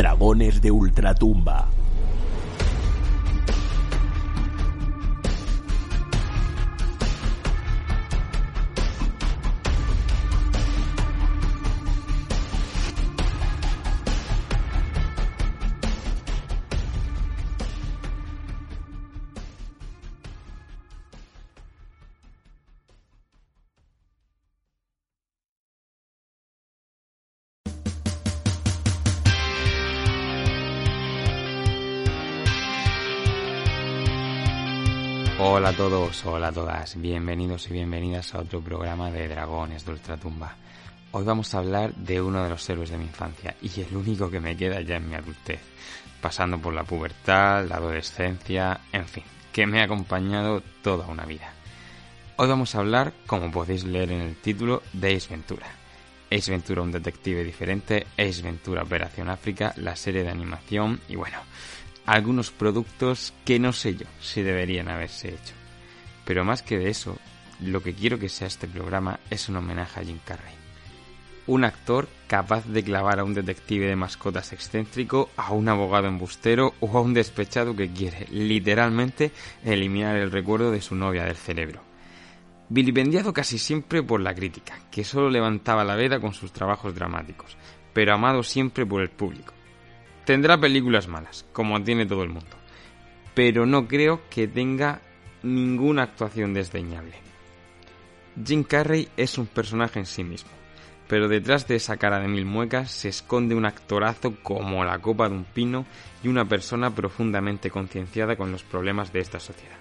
Dragones de Ultratumba. Todos, hola a todas, bienvenidos y bienvenidas a otro programa de Dragones de Ultratumba. Hoy vamos a hablar de uno de los héroes de mi infancia y el único que me queda ya en mi adultez, pasando por la pubertad, la adolescencia, en fin, que me ha acompañado toda una vida. Hoy vamos a hablar, como podéis leer en el título, de Ace Ventura. Ace Ventura, un detective diferente, Ace Ventura, Operación África, la serie de animación y bueno, algunos productos que no sé yo si deberían haberse hecho. Pero más que de eso, lo que quiero que sea este programa es un homenaje a Jim Carrey. Un actor capaz de clavar a un detective de mascotas excéntrico, a un abogado embustero o a un despechado que quiere, literalmente, eliminar el recuerdo de su novia del cerebro. Vilipendiado casi siempre por la crítica, que solo levantaba la veda con sus trabajos dramáticos, pero amado siempre por el público Tendrá películas malas, como tiene todo el mundo, pero no creo que tenga ninguna actuación desdeñable. Jim Carrey es un personaje en sí mismo, pero detrás de esa cara de mil muecas se esconde un actorazo como la copa de un pino y una persona profundamente concienciada con los problemas de esta sociedad.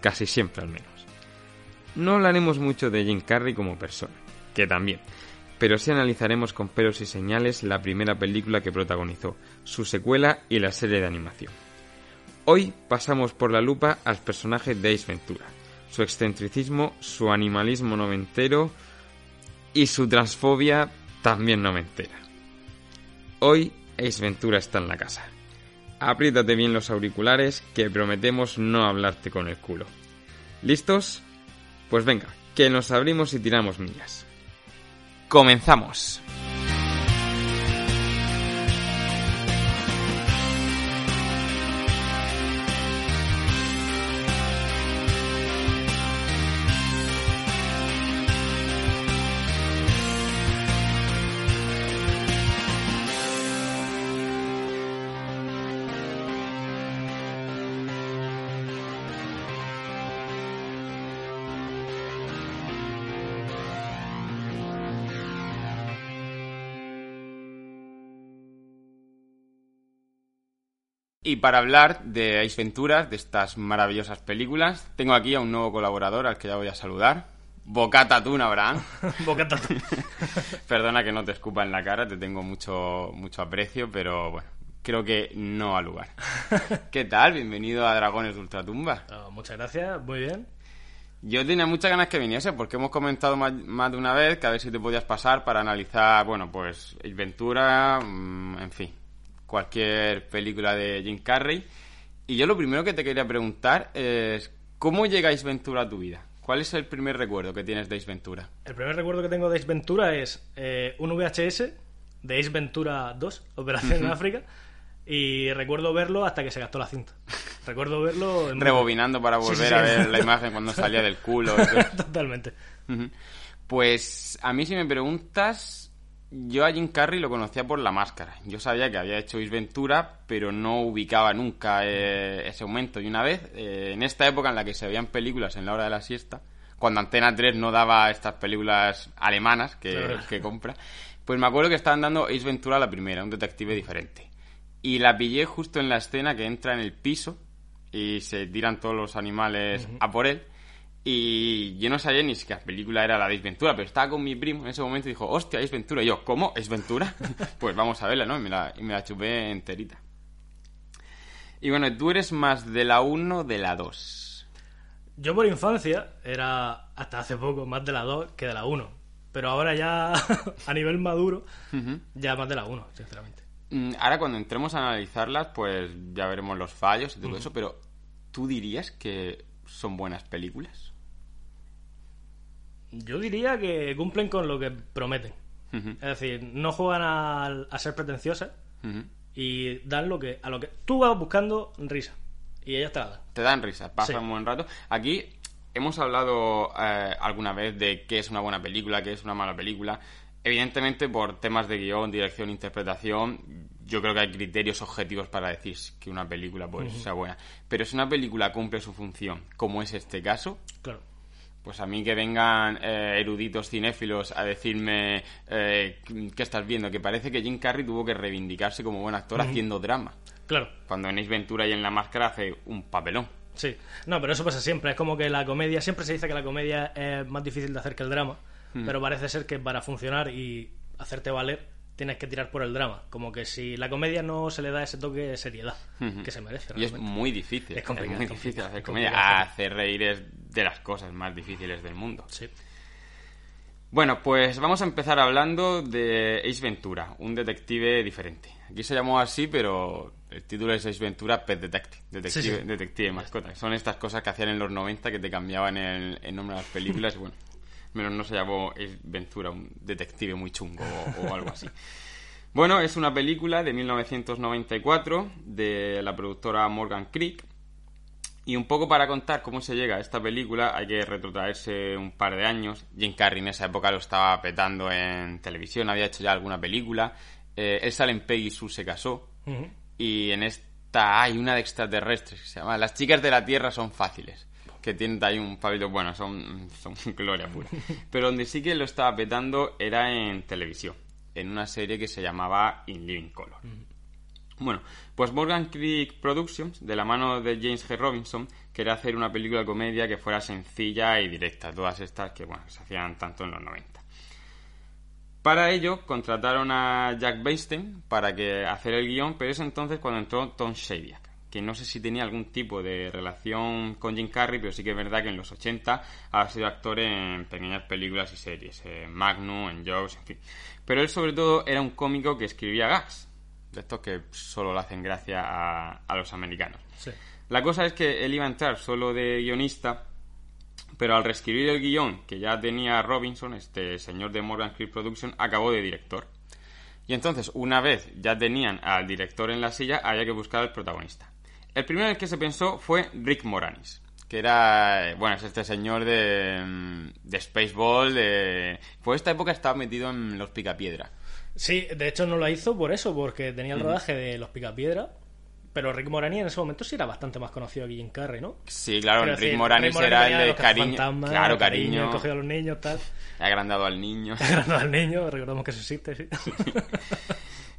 Casi siempre al menos. No hablaremos mucho de Jim Carrey como persona, que también, pero sí analizaremos con pelos y señales la primera película que protagonizó, su secuela y la serie de animación. Hoy pasamos por la lupa al personaje de Ace Ventura, su excentricismo, su animalismo noventero y su transfobia también noventera. Hoy Ace Ventura está en la casa. Apriétate bien los auriculares que prometemos no hablarte con el culo. ¿Listos? Pues venga, que nos abrimos y tiramos millas. Comenzamos. Y para hablar de Ace Ventura, de estas maravillosas películas, tengo aquí a un nuevo colaborador al que ya voy a saludar. Bocata Tuna, Abraham. Bocata Perdona que no te escupa en la cara, te tengo mucho, mucho aprecio, pero bueno, creo que no ha lugar. ¿Qué tal? Bienvenido a Dragones de Ultratumba. Oh, muchas gracias, muy bien. Yo tenía muchas ganas que viniese porque hemos comentado más, más, de una vez que a ver si te podías pasar para analizar, bueno, pues Ventura, mmm, en fin, cualquier película de Jim Carrey. Y yo lo primero que te quería preguntar es, ¿cómo llegáis Ventura a tu vida? ¿Cuál es el primer recuerdo que tienes de Ace Ventura? El primer recuerdo que tengo de Ace Ventura es eh, un VHS de Ace Ventura 2, Operación en África, y recuerdo verlo hasta que se gastó la cinta. Recuerdo verlo... En... Rebobinando para volver sí, sí, sí. a ver la imagen cuando salía del culo. Totalmente. Pues a mí si me preguntas, yo a Jim Carrey lo conocía por la máscara. Yo sabía que había hecho Ace Ventura, pero no ubicaba nunca eh, ese momento. Y una vez, eh, en esta época en la que se veían películas en la hora de la siesta, cuando Antena 3 no daba estas películas alemanas que, claro. que compra, pues me acuerdo que estaban dando Ace Ventura la primera, un detective diferente. Y la pillé justo en la escena que entra en el piso y se tiran todos los animales uh -huh. a por él. Y yo no sabía ni si la película era la de Ventura, pero estaba con mi primo en ese momento y dijo, hostia, Ace Ventura. Y yo, ¿cómo? ¿Ace Ventura? pues vamos a verla, ¿no? Y me la, y me la chupé enterita. Y bueno, tú eres más de la 1 o de la 2. Yo por infancia era hasta hace poco más de la 2 que de la 1. Pero ahora ya a nivel maduro, uh -huh. ya más de la 1, sinceramente. Mm, Ahora cuando entremos a analizarlas, pues ya veremos los fallos y todo uh -huh. eso, pero ¿tú dirías que son buenas películas? Yo diría que cumplen con lo que prometen. Uh -huh. Es decir, no juegan a, a ser pretenciosas, uh -huh. y dan lo que a lo que tú vas buscando risa y ellas te la dan. Te dan risa, pasa Sí. un buen rato. Aquí hemos hablado eh, alguna vez de qué es una buena película, qué es una mala película. Evidentemente, por temas de guion, dirección, interpretación, yo creo que hay criterios objetivos para decir que una película pues, sea buena. Pero si una película cumple su función, como es este caso, Claro. Pues a mí que vengan eh, eruditos cinéfilos a decirme eh, qué estás viendo, que parece que Jim Carrey tuvo que reivindicarse como buen actor haciendo drama. Claro. Cuando en Ace Ventura y en La Máscara hace un papelón. Sí, no, pero eso pasa siempre. Es como que la comedia, siempre se dice que la comedia es más difícil de hacer que el drama, pero parece ser que para funcionar y hacerte valer tienes que tirar por el drama. Como que si la comedia no se le da ese toque de seriedad que se merece. Y es realmente. muy difícil. Es complicado, muy es difícil complicado, hacer comedia. Hacer reír es de las cosas más difíciles del mundo. Sí. Bueno, pues vamos a empezar hablando de Ace Ventura, un detective diferente. Aquí se llamó así, pero el título es Ace Ventura Pet Detective, detective, Sí, sí. detective mascota. Son estas cosas que hacían en los 90 que te cambiaban el, el nombre de las películas y bueno, menos no se llamó Ace Ventura, un detective muy chungo o, o algo así. Bueno, es una película de 1994 de la productora Morgan Creek y un poco para contar cómo se llega a esta película hay que retrotraerse un par de años. Jim Carrey en esa época lo estaba petando en televisión, había hecho ya alguna película. Eh, él sale en Peggy Sue se casó. Y en esta hay una de extraterrestres que se llama Las chicas de la Tierra son fáciles. Que tienen ahí un pabellón, bueno, son, son gloria pura. Pero donde sí que lo estaba petando era en televisión, en una serie que se llamaba In Living Color. Bueno, pues Morgan Creek Productions, de la mano de James G. Robinson, quería hacer una película de comedia que fuera sencilla y directa, todas estas que, bueno, se hacían tanto en los 90. Para ello, contrataron a Jack Weinstein para que hacer el guion, pero es entonces cuando entró Tom Shadyac, que no sé si tenía algún tipo de relación con Jim Carrey, pero sí que es verdad que en los 80 ha sido actor en pequeñas películas y series, en Magnum, en Jaws, en fin. Pero él sobre todo era un cómico que escribía gags, de estos que solo le hacen gracia a, a los americanos. Sí. La cosa es que él iba a entrar solo de guionista, pero al reescribir el guion que ya tenía Robinson, este señor de Morgan Creek Production, acabó de director. Y entonces, una vez ya tenían al director en la silla, había que buscar al protagonista. El primero en el que se pensó fue Rick Moranis, que era, eh, bueno, es este señor de, mm, de Spaceball, de... Por esta época estaba metido en los Picapiedra. Sí, de hecho no lo hizo por eso, porque tenía el rodaje de Los Picapiedra, pero Rick Moranis en ese momento sí era bastante más conocido que Jim Carrey, ¿no? Sí, claro, Rick decir, Moranis Rick era el de cariño. Claro, cariño. cogido a los niños, tal. Agrandado al niño. Agrandado al niño, recordamos que eso existe, sí.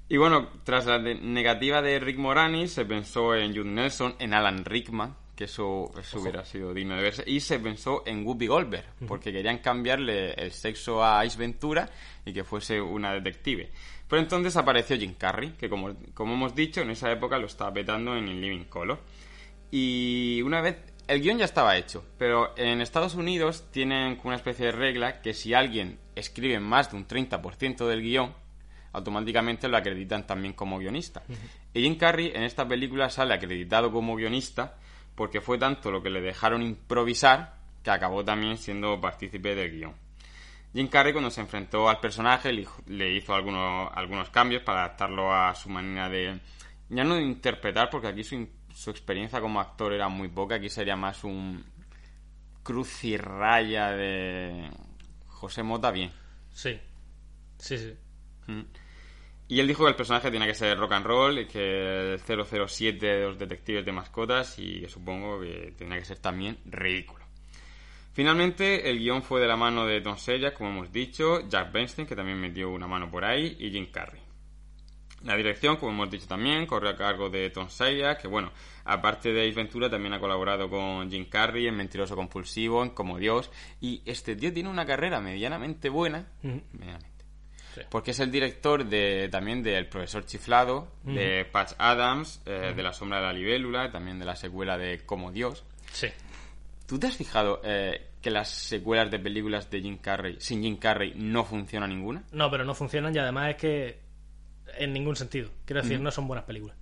Y bueno, tras la de- negativa de Rick Moranis, se pensó en Jude Nelson, en Alan Rickman, que eso, eso hubiera sido digno de verse, y se pensó en Whoopi Goldberg, porque querían cambiarle el sexo a Ice Ventura y que fuese una detective. Pero entonces apareció Jim Carrey, que como, como hemos dicho, en esa época lo estaba petando en In Living Color. Y una vez el guion ya estaba hecho, pero en Estados Unidos tienen una especie de regla que si alguien escribe más de un 30% del guion, automáticamente lo acreditan también como guionista. Y Jim Carrey en esta película sale acreditado como guionista porque fue tanto lo que le dejaron improvisar que acabó también siendo partícipe del guion. Jim Carrey cuando se enfrentó al personaje le hizo algunos, algunos cambios para adaptarlo a su manera de... Ya no de interpretar, porque aquí su, su experiencia como actor era muy poca, aquí sería más un cruz y raya de José Mota bien. Sí, sí, sí. Mm. Y él dijo que el personaje tenía que ser rock and roll, y que el 007 de los detectives de mascotas y que supongo que tenía que ser también ridículo. Finalmente, el guion fue de la mano de Selleck, como hemos dicho, Jack Bernstein, que también metió una mano por ahí, y Jim Carrey. La dirección, como hemos dicho también, corrió a cargo de Tom que bueno, aparte de Ace Ventura, también ha colaborado con Jim Carrey en Mentiroso Compulsivo, en Como Dios, y este tío tiene una carrera medianamente buena, medianamente, Sí. porque es el director de también del Profesor Chiflado, de Patch Adams, eh, de La Sombra de la Libélula, también de la secuela de Como Dios. Sí. ¿Tú te has fijado eh, que las secuelas de películas de Jim Carrey, sin Jim Carrey, no funciona ninguna? No, pero no funcionan y además es que en ningún sentido. Quiero decir, no son buenas películas.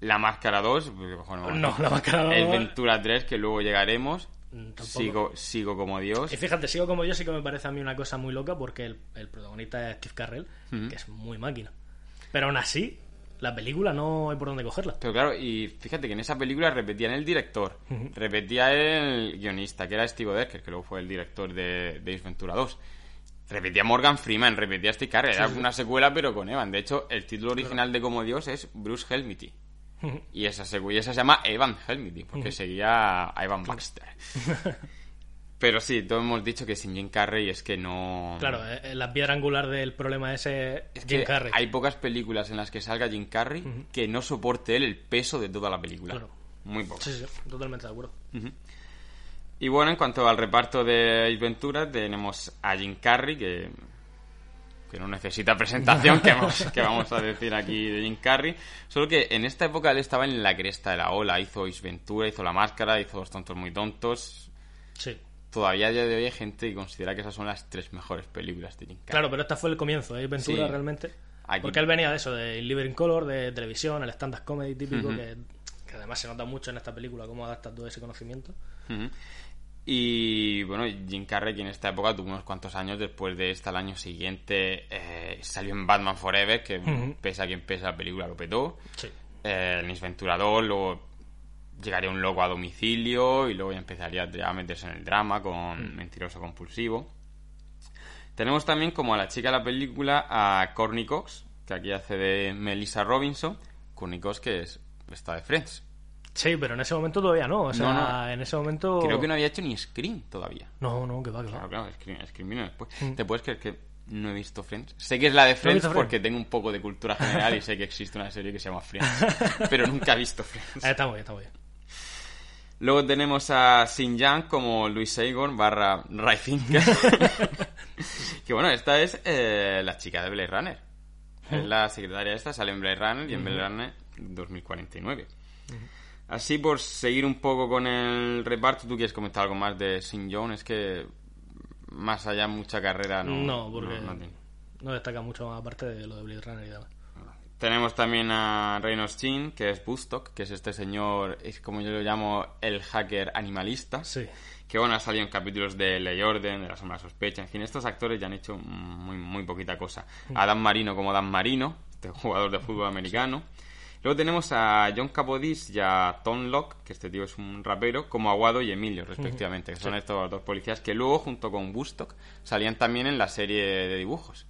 La Máscara 2, pues, bueno, No, La Máscara 2. El Ventura 3, que luego llegaremos. Mm, tampoco. Sigo, sigo como Dios. Y fíjate, sigo como yo, sí que me parece a mí una cosa muy loca porque el, el protagonista es Steve Carrell, que es muy máquina. Pero aún así, La película no hay por dónde cogerla. Pero claro, y fíjate que en esa película repetían el director, repetía el guionista, que era Steve Decker, que luego fue el director de, de Ventura 2. Repetía Morgan Freeman, repetía Steve Carell, era una secuela pero con Evan. De hecho, el título original de Como Dios es Bruce Helmity. Y esa secuela se llama Evan Helmity, porque seguía a Evan Baxter. Pero sí, todos hemos dicho que sin Jim Carrey es que no... Claro, eh, eh, la piedra angular del problema ese Es Jim que Carrey. hay pocas películas en las que salga Jim Carrey que no soporte él el peso de toda la película. Claro. Muy pocas. Sí, sí, totalmente de acuerdo. Y bueno, en cuanto al reparto de Ace Ventura, tenemos a Jim Carrey, que, que no necesita presentación, que vamos, que vamos a decir aquí de Jim Carrey. Solo que en esta época él estaba en la cresta de la ola. Hizo Ace Ventura, hizo La Máscara, hizo Los Tontos Muy Tontos. Sí. Todavía a día de hoy hay gente que considera que esas son las tres mejores películas de Jim Carrey. Claro, pero este fue el comienzo, ¿eh? Ventura Sí. realmente. Aquí- Porque él venía de eso, de Libre in Color, de televisión, el stand-up comedy típico, que, que además se nota mucho en esta película cómo adapta todo ese conocimiento. Y bueno, Jim Carrey, que en esta época tuvo unos cuantos años, después de esta, al año siguiente, eh, salió en Batman Forever, que Ujú. pesa quien pesa la película, lo petó. Sí. Eh, 2, luego llegaría un loco a domicilio y luego ya empezaría a meterse en el drama con Mentiroso Compulsivo. Tenemos también como a la chica de la película a Courtney Cox, que aquí hace de Melissa Robinson. Courtney Cox que es está de Friends. Sí, pero en ese momento todavía no. O sea, No, no. en ese momento. Creo que no había hecho ni Scream todavía. No, no, que va, que va. Claro, claro, Scream, Scream vino después. ¿Te puedes creer que no he visto Friends? Sé que es la de Friends porque tengo un poco de cultura general y sé que existe una serie que se llama Friends, pero nunca he visto Friends. Eh, está muy bien, está muy bien. Luego tenemos a Sin Yang como Luis Saigon barra Ray Finkel. que bueno, esta es eh, la chica de Blade Runner. Es la secretaria esta, sale en Blade Runner y en Blade Runner 2049. Así por seguir un poco con el reparto, ¿tú quieres comentar algo más de Sin John? Es que más allá mucha carrera no, No, porque no no, tiene. destaca mucho más aparte de lo de Blade Runner y demás. Tenemos también a Reynolds Chin, que es Bustock, que es este señor, es como yo lo llamo, el hacker animalista. Sí. Que bueno, ha salido en capítulos de Ley Orden, de La Sombra Sospecha. En fin, estos actores ya han hecho muy, muy poquita cosa. A Dan Marino como Dan Marino, este jugador de fútbol americano. Luego tenemos a John Capodis y a Tom Locke, que este tío es un rapero, como Aguado y Emilio, respectivamente, que son estos dos policías que luego, junto con Bustock, salían también en la serie de dibujos.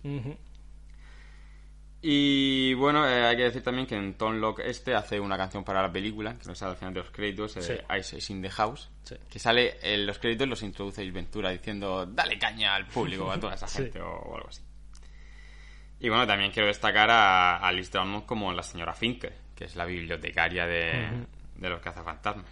Y bueno, eh, hay que decir también que en Tom Locke este hace una canción para la película, que no sale al final de los créditos, eh, Sí. Ice is in the House, Sí. que sale en los créditos los introduce Ventura diciendo dale caña al público, a toda esa Sí. gente o, o algo así. Y bueno, también quiero destacar a, a Liz Drummond como la señora Finker, que es la bibliotecaria de, de los cazafantasmas.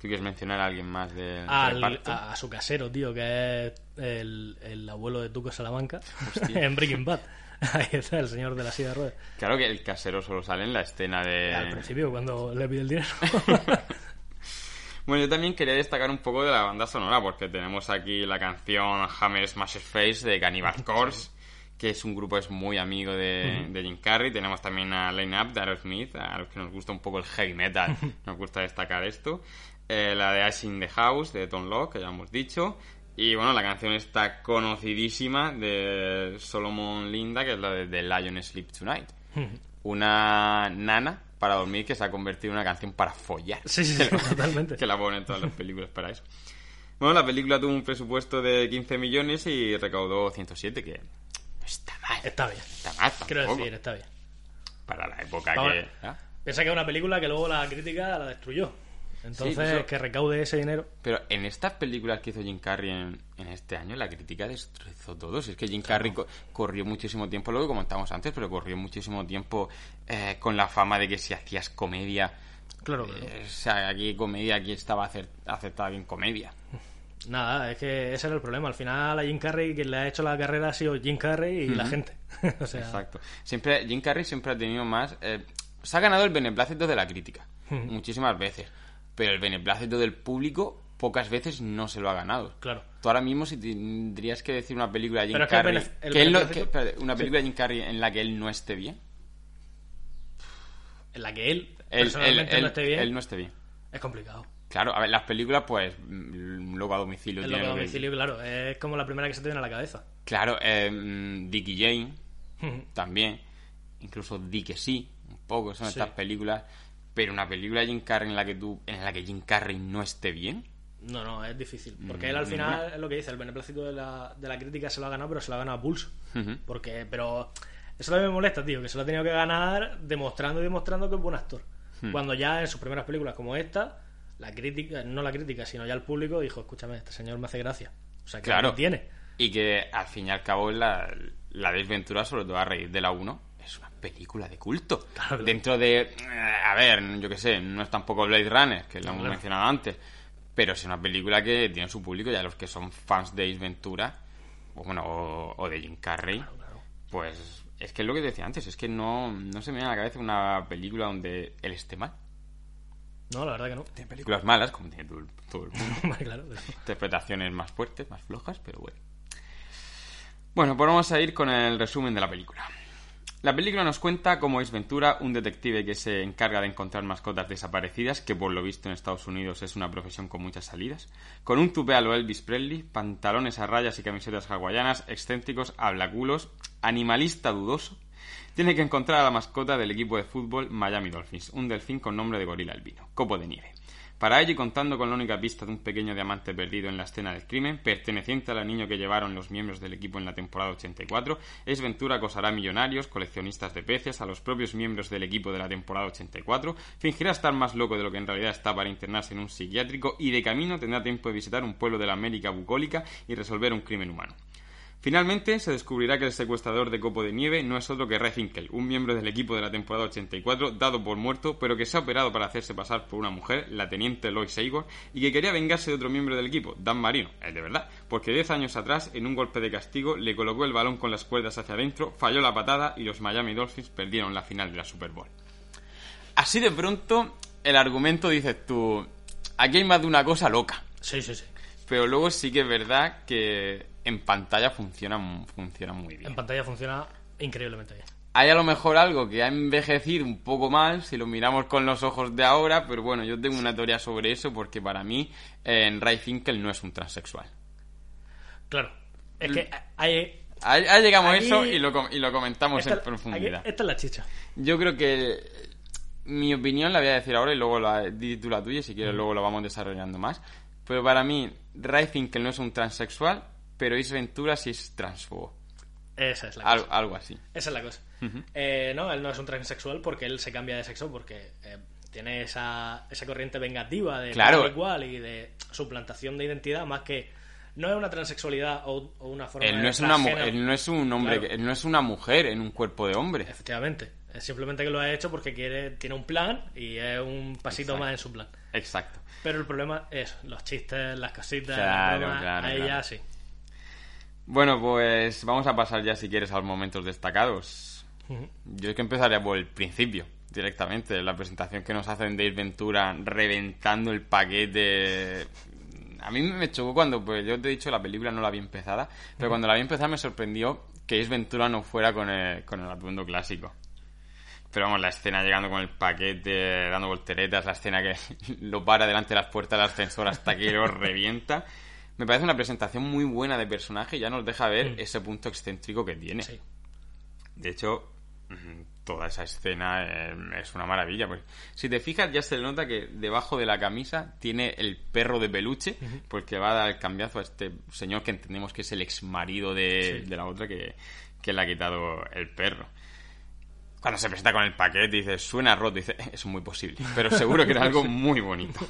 ¿Tú quieres mencionar a alguien más del Al- a, a su casero, tío, que es el, el abuelo de Tuco Salamanca en Breaking Bad. Ahí está, el señor de la silla de ruedas. Claro que el casero solo sale en la escena de... Al principio, cuando le pide el dinero. Bueno, yo también quería destacar un poco de la banda sonora, porque tenemos aquí la canción Hammer Smash Face de Cannibal Corpse, que es un grupo es muy amigo de, de Jim Carrey. Tenemos también a Line Up de Aerosmith, a los que nos gusta un poco el heavy metal, nos gusta destacar esto. Eh, la de Ash in the House de Tom Locke, que ya hemos dicho. Y bueno, la canción está conocidísima de Solomon Linda, que es la de The Lion Sleep Tonight. Una nana para dormir que se ha convertido en una canción para follar Sí, sí, sí, totalmente. que la ponen todas las películas para eso. Bueno, la película tuvo un presupuesto de 15 millones y recaudó 107, que está mal. Está bien. Está mal Quiero decir, está bien. para la época Ahora- que... ¿ah? Piensa que es una película que luego la crítica la destruyó. Entonces, Sí, que recaude ese dinero. Pero en estas películas que hizo Jim Carrey en, en este año, la crítica destrozó todo. Si es que Jim Carrey co- corrió muchísimo tiempo, lo que comentábamos antes, pero corrió muchísimo tiempo eh, con la fama de que si hacías comedia... Claro, claro. eh, o sea, aquí comedia, aquí estaba aceptada bien comedia. Nada, es que ese era el problema. Al final a Jim Carrey quien le ha hecho la carrera ha sido Jim Carrey y la gente. o sea, Exacto. Siempre, Jim Carrey siempre ha tenido más. eh, se ha ganado el beneplácito de la crítica. muchísimas veces. Pero el beneplácito del público pocas veces no se lo ha ganado. Claro. Tú ahora mismo si tendrías que decir una película de Jim Pero es que el Carrey. que él no- beneplácito- que- espérate, una Sí. película de Jim Carrey en la que él no esté bien. en la que él Él, personalmente él- no esté bien, él no esté bien. es complicado. Claro, a ver, las películas, pues, mm, luego a domicilio. El tiene loco a que- domicilio, claro, es como la primera que se te viene a la cabeza. Claro, eh, mm, Dickie Jane, también. Incluso Di que sí, un tampoco son Sí. estas películas, pero una película de Jim Carrey en la que tú, en la que Jim Carrey no esté bien. No, no, es difícil. Porque Mm, él al final es lo que dice, el beneplácito de la, de la crítica se lo ha ganado, pero se lo ha ganado a pulso. Ujú. Porque, pero eso también me molesta, tío, que se lo ha tenido que ganar demostrando y demostrando que es buen actor. Hmm. Cuando ya en sus primeras películas como esta, la crítica, no la crítica, sino ya el público dijo, escúchame, este señor me hace gracia. O sea, que Claro. tiene. Y que al fin y al cabo la, la desventura, sobre todo a raíz de la 1, es una película de culto. Claro. Dentro de, eh, a ver, yo qué sé, no es tampoco Blade Runner, que lo hemos claro. mencionado antes, pero es una película que tiene su público, ya los que son fans de Ace Ventura, o bueno, o, o de Jim Carrey, claro. pues es que es lo que decía antes, es que no, no se me viene a la cabeza una película donde él esté mal. No, la verdad que no. Tiene películas malas, como tiene todo, el- todo el mundo. Vale, claro. pero- interpretaciones más fuertes, más flojas, pero bueno. Bueno, pues vamos a ir con el resumen de la película. La película nos cuenta cómo es Ventura, un detective que se encarga de encontrar mascotas desaparecidas, que por lo visto en Estados Unidos es una profesión con muchas salidas, con un tupé a lo Elvis Presley, pantalones a rayas y camisetas hawaianas, excéntricos, hablaculos, animalista dudoso, tiene que encontrar a la mascota del equipo de fútbol Miami Dolphins, un delfín con nombre de gorila albino, copo de nieve. Para ello, y contando con la única pista de un pequeño diamante perdido en la escena del crimen, perteneciente al anillo que llevaron los miembros del equipo en la temporada 84, es Ventura acosará a millonarios, coleccionistas de peces, a los propios miembros del equipo de la temporada 84, fingirá estar más loco de lo que en realidad está para internarse en un psiquiátrico y de camino tendrá tiempo de visitar un pueblo de la América bucólica y resolver un crimen humano. Finalmente, se descubrirá que el secuestrador de Copo de Nieve no es otro que Ray Finkel, un miembro del equipo de la temporada 84, dado por muerto, pero que se ha operado para hacerse pasar por una mujer, la teniente Lois Igor, y que quería vengarse de otro miembro del equipo, Dan Marino, el de verdad, porque 10 años atrás, en un golpe de castigo, le colocó el balón con las cuerdas hacia adentro, falló la patada y los Miami Dolphins perdieron la final de la Super Bowl. Así de pronto, el argumento dices tú, aquí hay más de una cosa loca. Sí, sí, sí. Pero luego sí que es verdad que en pantalla funciona, funciona muy bien. En pantalla funciona increíblemente bien. Hay a lo mejor algo que ha envejecido un poco mal si lo miramos con los ojos de ahora, pero bueno, yo tengo una teoría sobre eso porque para mí en Ray Finkel no es un transexual. Claro. Es que hay... Ahí, ahí llegamos a eso y lo, com- y lo comentamos Esta, en profundidad. aquí- esta es la chicha. Yo creo que eh, mi opinión la voy a decir ahora y luego la, di tú la tuya, si quieres luego lo vamos desarrollando más. Pero para mí, Ray Finkel no es un transexual, pero Ace Ventura sí es transfobo. Esa es la Al- cosa. algo así. Esa es la cosa. Eh, no, él no es un transexual porque él se cambia de sexo porque eh, tiene esa, esa corriente vengativa de Claro. tal y de suplantación de identidad más que no es una transexualidad o, o una forma Él de no es una él no es un hombre, Claro. él no es una mujer en un cuerpo de hombre. Efectivamente. Es simplemente que lo ha hecho porque quiere tiene un plan y es un pasito Exacto. más en su plan. Exacto. Pero el problema es los chistes, las cositas, Claro, las bromas, claro, ya sí. Bueno, pues vamos a pasar ya si quieres a los momentos destacados. Yo es que empezaría por el principio, directamente, la presentación que nos hacen de Ace Ventura reventando el paquete. A mí me chocó cuando, pues yo te he dicho, la película no la vi empezada, pero cuando la vi empezada me sorprendió que Ace Ventura no fuera con el, con el atuendo clásico. Pero vamos, la escena llegando con el paquete, dando volteretas, la escena que lo para delante de las puertas del ascensor hasta que lo revienta. Me parece una presentación muy buena de personaje y ya nos deja ver ese punto excéntrico que tiene. Sí. De hecho, mm, toda esa escena eh, es una maravilla. Pues, si te fijas, ya se le nota que debajo de la camisa tiene el perro de peluche, porque va a dar el cambiazo a este señor que entendemos que es el ex marido de, Sí. de la otra que, que le ha quitado el perro. Cuando se presenta con el paquete, dice, suena roto, dice, es muy posible, pero seguro que era algo muy bonito.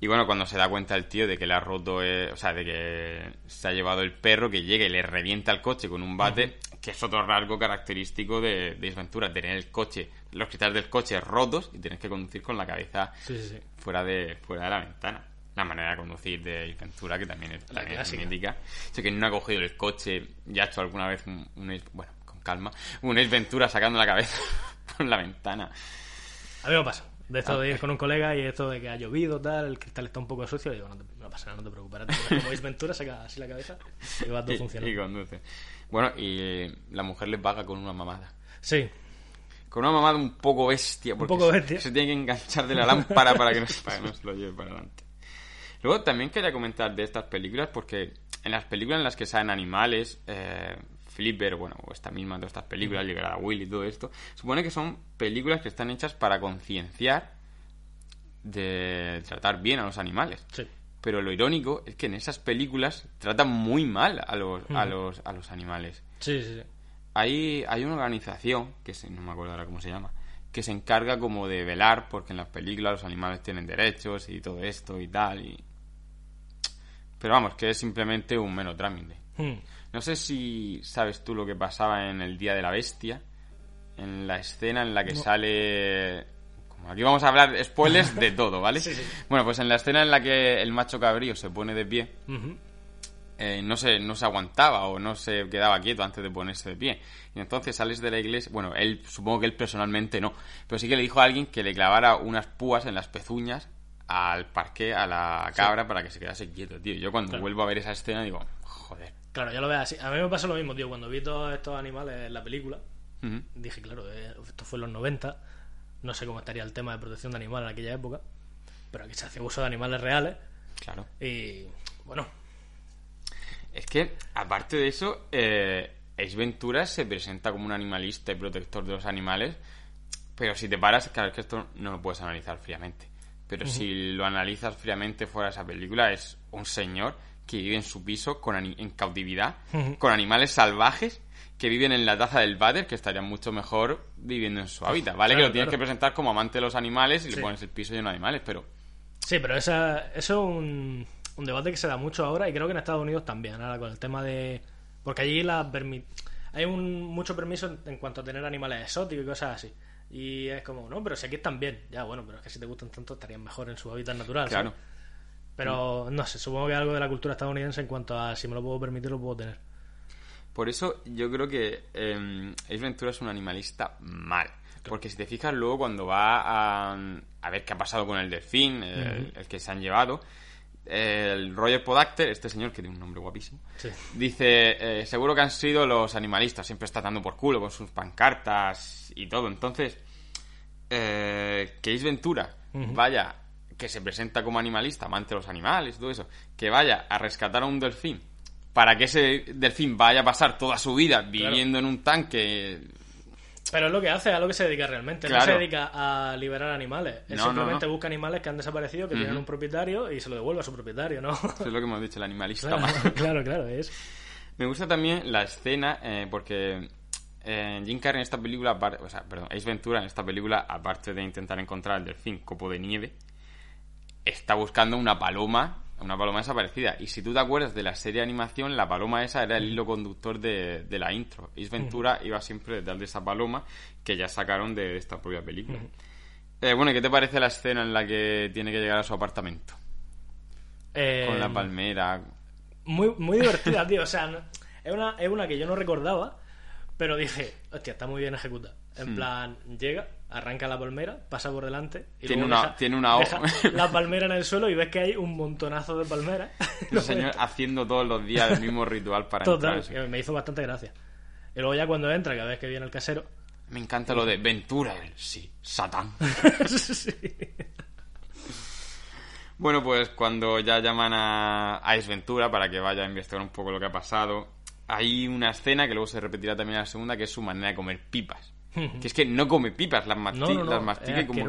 Y bueno, cuando se da cuenta el tío de que le ha roto, eh, o sea, de que se ha llevado el perro, que llega y le revienta el coche con un bate, que es otro rasgo característico de, de Ace Ventura, tener el coche, los cristales del coche rotos y tienes que conducir con la cabeza Sí, sí, sí. fuera de, fuera de la ventana. La manera de conducir de Ace Ventura, que también es, La también es mítica. Sé que no ha cogido el coche y ha hecho alguna vez un, un bueno, con calma, un Ace Ventura sacando la cabeza por la ventana. A me pasa. De esto de ir con un colega y esto de que ha llovido, tal, el cristal está un poco sucio, digo, no, te, no pasa nada, no te preocupes. Como es Ventura, saca así la cabeza y va todo funcionando. y conduce. Bueno, y eh, la mujer le paga con una mamada. Sí, Con una mamada un poco bestia. Porque poco se- bestia. Se, tiene que enganchar de la lámpara para que, no, para que no se lo lleve para adelante. Luego también quería comentar de estas películas porque en las películas en las que salen animales, eh, Flipper, bueno, o esta misma, todas estas películas, Liberar a Will y todo esto, supone que son películas que están hechas para concienciar de tratar bien a los animales. Sí. Pero lo irónico es que en esas películas tratan muy mal a los, a los, a los animales. Sí, sí, sí. Hay, hay una organización, que se, no me acuerdo ahora cómo se llama, que se encarga como de velar porque en las películas los animales tienen derechos y todo esto y tal. Y... Pero vamos, que es simplemente un mero trámite. Hmm. No sé si sabes tú lo que pasaba en el Día de la Bestia, en la escena en la que sale... Como aquí vamos a hablar spoilers de todo, ¿vale? Sí, sí. Bueno, pues en la escena en la que el macho cabrío se pone de pie, eh, no, se, no se aguantaba o no se quedaba quieto antes de ponerse de pie. Y entonces sales de la iglesia, bueno, él supongo que él personalmente no, pero sí que le dijo a alguien que le clavara unas púas en las pezuñas al parque, a la cabra, para que se quedase quieto, tío. Yo cuando Claro. vuelvo a ver esa escena digo, joder. Claro, ya lo veo así. A mí me pasa lo mismo, tío. Cuando vi todos estos animales en la película, dije, claro, eh, esto fue en los 90. No sé cómo estaría el tema de protección de animales en aquella época. Pero aquí se hace uso de animales reales. Claro. Y bueno, Es que, aparte de eso, eh, Ace Ventura se presenta como un animalista y protector de los animales, pero si te paras, claro, es que esto no lo puedes analizar fríamente. Pero si lo analizas fríamente fuera de esa película, es un señor que vive en su piso con en cautividad, con animales salvajes que viven en la taza del váter, que estarían mucho mejor viviendo en su hábitat, ¿vale? que lo tienes claro. que presentar como amante de los animales y Sí. le pones el piso lleno de animales, pero sí, pero esa, eso es un, un debate que se da mucho ahora y creo que en Estados Unidos también, ahora con el tema de... Porque allí la permi- hay un, mucho permiso en, en cuanto a tener animales exóticos y cosas así. Y es como, no, pero si aquí están bien. Ya, bueno, pero es que si te gustan tanto estarían mejor en su hábitat natural. claro. ¿sabes? Pero no sé, supongo que algo de la cultura estadounidense en cuanto a si me lo puedo permitir, lo puedo tener. Por eso yo creo que eh, Ace Ventura es un animalista mal. Porque si te fijas luego cuando va a, a ver qué ha pasado con el delfín, el, el que se han llevado, el Roger Podacter, este señor que tiene un nombre guapísimo, Sí. dice, eh, seguro que han sido los animalistas, siempre está dando por culo con sus pancartas y todo. Entonces, eh, que Ace Ventura vaya, que se presenta como animalista, amante de los animales, todo eso, que vaya a rescatar a un delfín para que ese delfín vaya a pasar toda su vida viviendo en un tanque. Pero es lo que hace, es a lo que se dedica realmente. No se dedica a liberar animales. Él No, simplemente no. busca animales que han desaparecido, que tienen un propietario y se lo devuelve a su propietario, ¿no? Eso es lo que hemos dicho, el animalista claro, claro, claro, es. Me gusta también la escena eh, porque eh, Jim Carrey en esta película, o sea, perdón, Ace Ventura en esta película, aparte de intentar encontrar el delfín copo de nieve, está buscando una paloma, una paloma desaparecida. Y si tú te acuerdas de la serie de animación, la paloma esa era el hilo conductor de, de la intro. Ace Ventura iba siempre detrás de esa paloma que ya sacaron de esta propia película. Eh, bueno, ¿y qué te parece la escena en la que tiene que llegar a su apartamento? Eh, Con la palmera. muy, muy divertida, tío. O sea, no- es, una, es una que yo no recordaba, pero dije, hostia, está muy bien ejecutada. Hmm. En plan, llega, arranca la palmera, pasa por delante. Y Tiene luego una- tiene una hoja. la palmera en el suelo y ves que hay un montonazo de palmeras. El señor haciendo todos los días el mismo ritual para Total, entrar. me hizo bastante gracia. Y luego ya cuando entra, cada vez que viene el casero. Me encanta lo de Ventura, sí, Satán. sí. Bueno, pues cuando ya llaman a, a Ventura para que vaya a investigar un poco lo que ha pasado, hay una escena que luego se repetirá también en la segunda, que es su manera de comer pipas. Que es que no come pipas, las, masti- No, no, no, las mastica y como.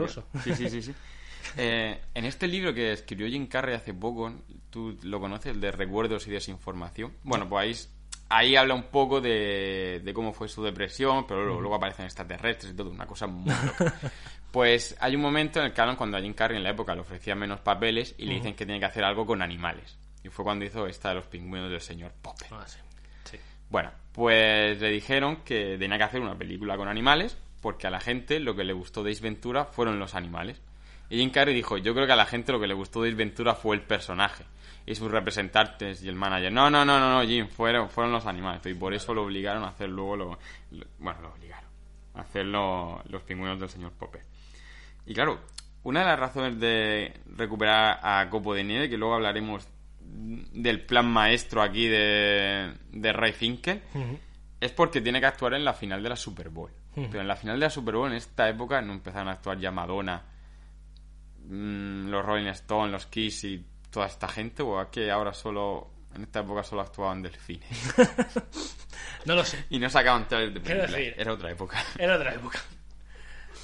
Sí, sí, sí, sí. Eh, en este libro que escribió Jim Carrey hace poco, tú lo conoces, el de Recuerdos y Desinformación. Bueno, pues ahí, ahí habla un poco de, de cómo fue su depresión, pero luego, luego aparecen extraterrestres y todo, una cosa muy loca. Pues hay un momento en el que hablan cuando a Jim Carrey en la época le ofrecían menos papeles y le dicen que tiene que hacer algo con animales. Y fue cuando hizo esta de los pingüinos del señor Popper. Ah, sí. Sí. Bueno, pues le dijeron que tenía que hacer una película con animales porque a la gente lo que le gustó de Ace Ventura fueron los animales. Y Jim Carrey dijo, yo creo que a la gente lo que le gustó de Ace Ventura fue el personaje. Y sus representantes y el manager, no, no, no, no, no Jim, fueron, fueron los animales. Y por eso lo obligaron a hacer luego lo... lo- bueno, lo obligaron a hacer lo- los pingüinos del señor Popper. Y claro, una de las razones de recuperar a Copo de Nieve, que luego hablaremos del plan maestro aquí de, de Ray Finkel, es porque tiene que actuar en la final de la Super Bowl. Pero en la final de la Super Bowl, en esta época, no empezaron a actuar ya Madonna, mm, los Rolling Stones, los Kiss y toda esta gente, o es que ahora solo En esta época solo actuaban delfines. No lo sé. Y no sacaban trailers de películas. Era otra época. Era otra época.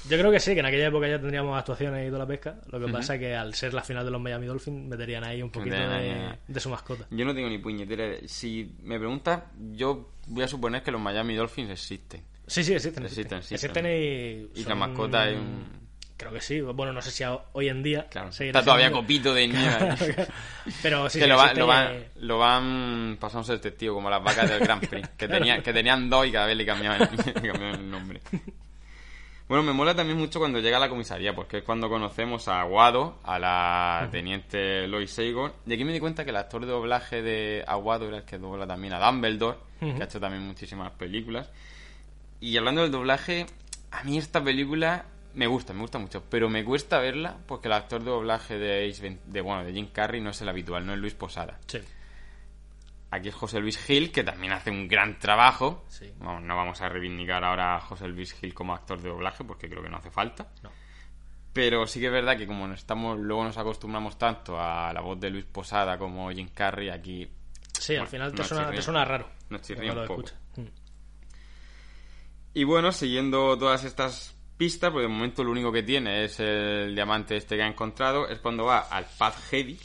Yo creo que sí, que en aquella época ya tendríamos actuaciones y toda la pesca. Lo que pasa es que al ser la final de los Miami Dolphins meterían ahí un poquito de, eh. su mascota. Yo no tengo ni puñetera. Si me preguntas, yo voy a suponer que los Miami Dolphins existen. Sí, sí, existen. Existen, Existen, existen. y. Y son- la mascota es un. Creo que sí. Bueno, no sé si hoy en día. Claro, está todavía siendo- copito de nieve. Pero sí, que sí, lo, va- lo, y- van, lo van pasándose el testigo, como las vacas del Grand Prix, que, Claro. tenía- que tenían dos y cada vez le cambiaban, le cambiaban el nombre. Bueno, me mola también mucho cuando llega a la comisaría, porque es cuando conocemos a Aguado, a la teniente Lois Seigon, y aquí me di cuenta que el actor de doblaje de Aguado era el que dobla también a Dumbledore, que ha hecho también muchísimas películas. Y hablando del doblaje, a mí esta película me gusta, me gusta mucho, pero me cuesta verla porque el actor de doblaje de, Ace de, bueno, de Jim Carrey no es el habitual, no es Luis Posada. Sí. Aquí es José Luis Gil, que también hace un gran trabajo. Sí. Vamos, no vamos a reivindicar ahora a José Luis Gil como actor de doblaje, porque creo que no hace falta. No. Pero sí que es verdad que como estamos, luego nos acostumbramos tanto a la voz de Luis Posada como Jim Carrey, aquí Sí, al final te, suena, chirría. te suena raro. No chirría un lo poco. Mm. Y bueno, siguiendo todas estas pistas, porque de momento lo único que tiene es el diamante este que ha encontrado, es cuando va al Pad Heavy,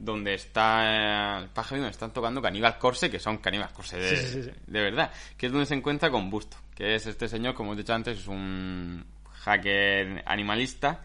Donde está el Pad Heavy, donde están tocando Caníbal Corse, que son Caníbal Corse de, Sí, sí, sí, sí. de verdad, que es donde se encuentra con Busto, que es este señor, como he dicho antes, es un hacker animalista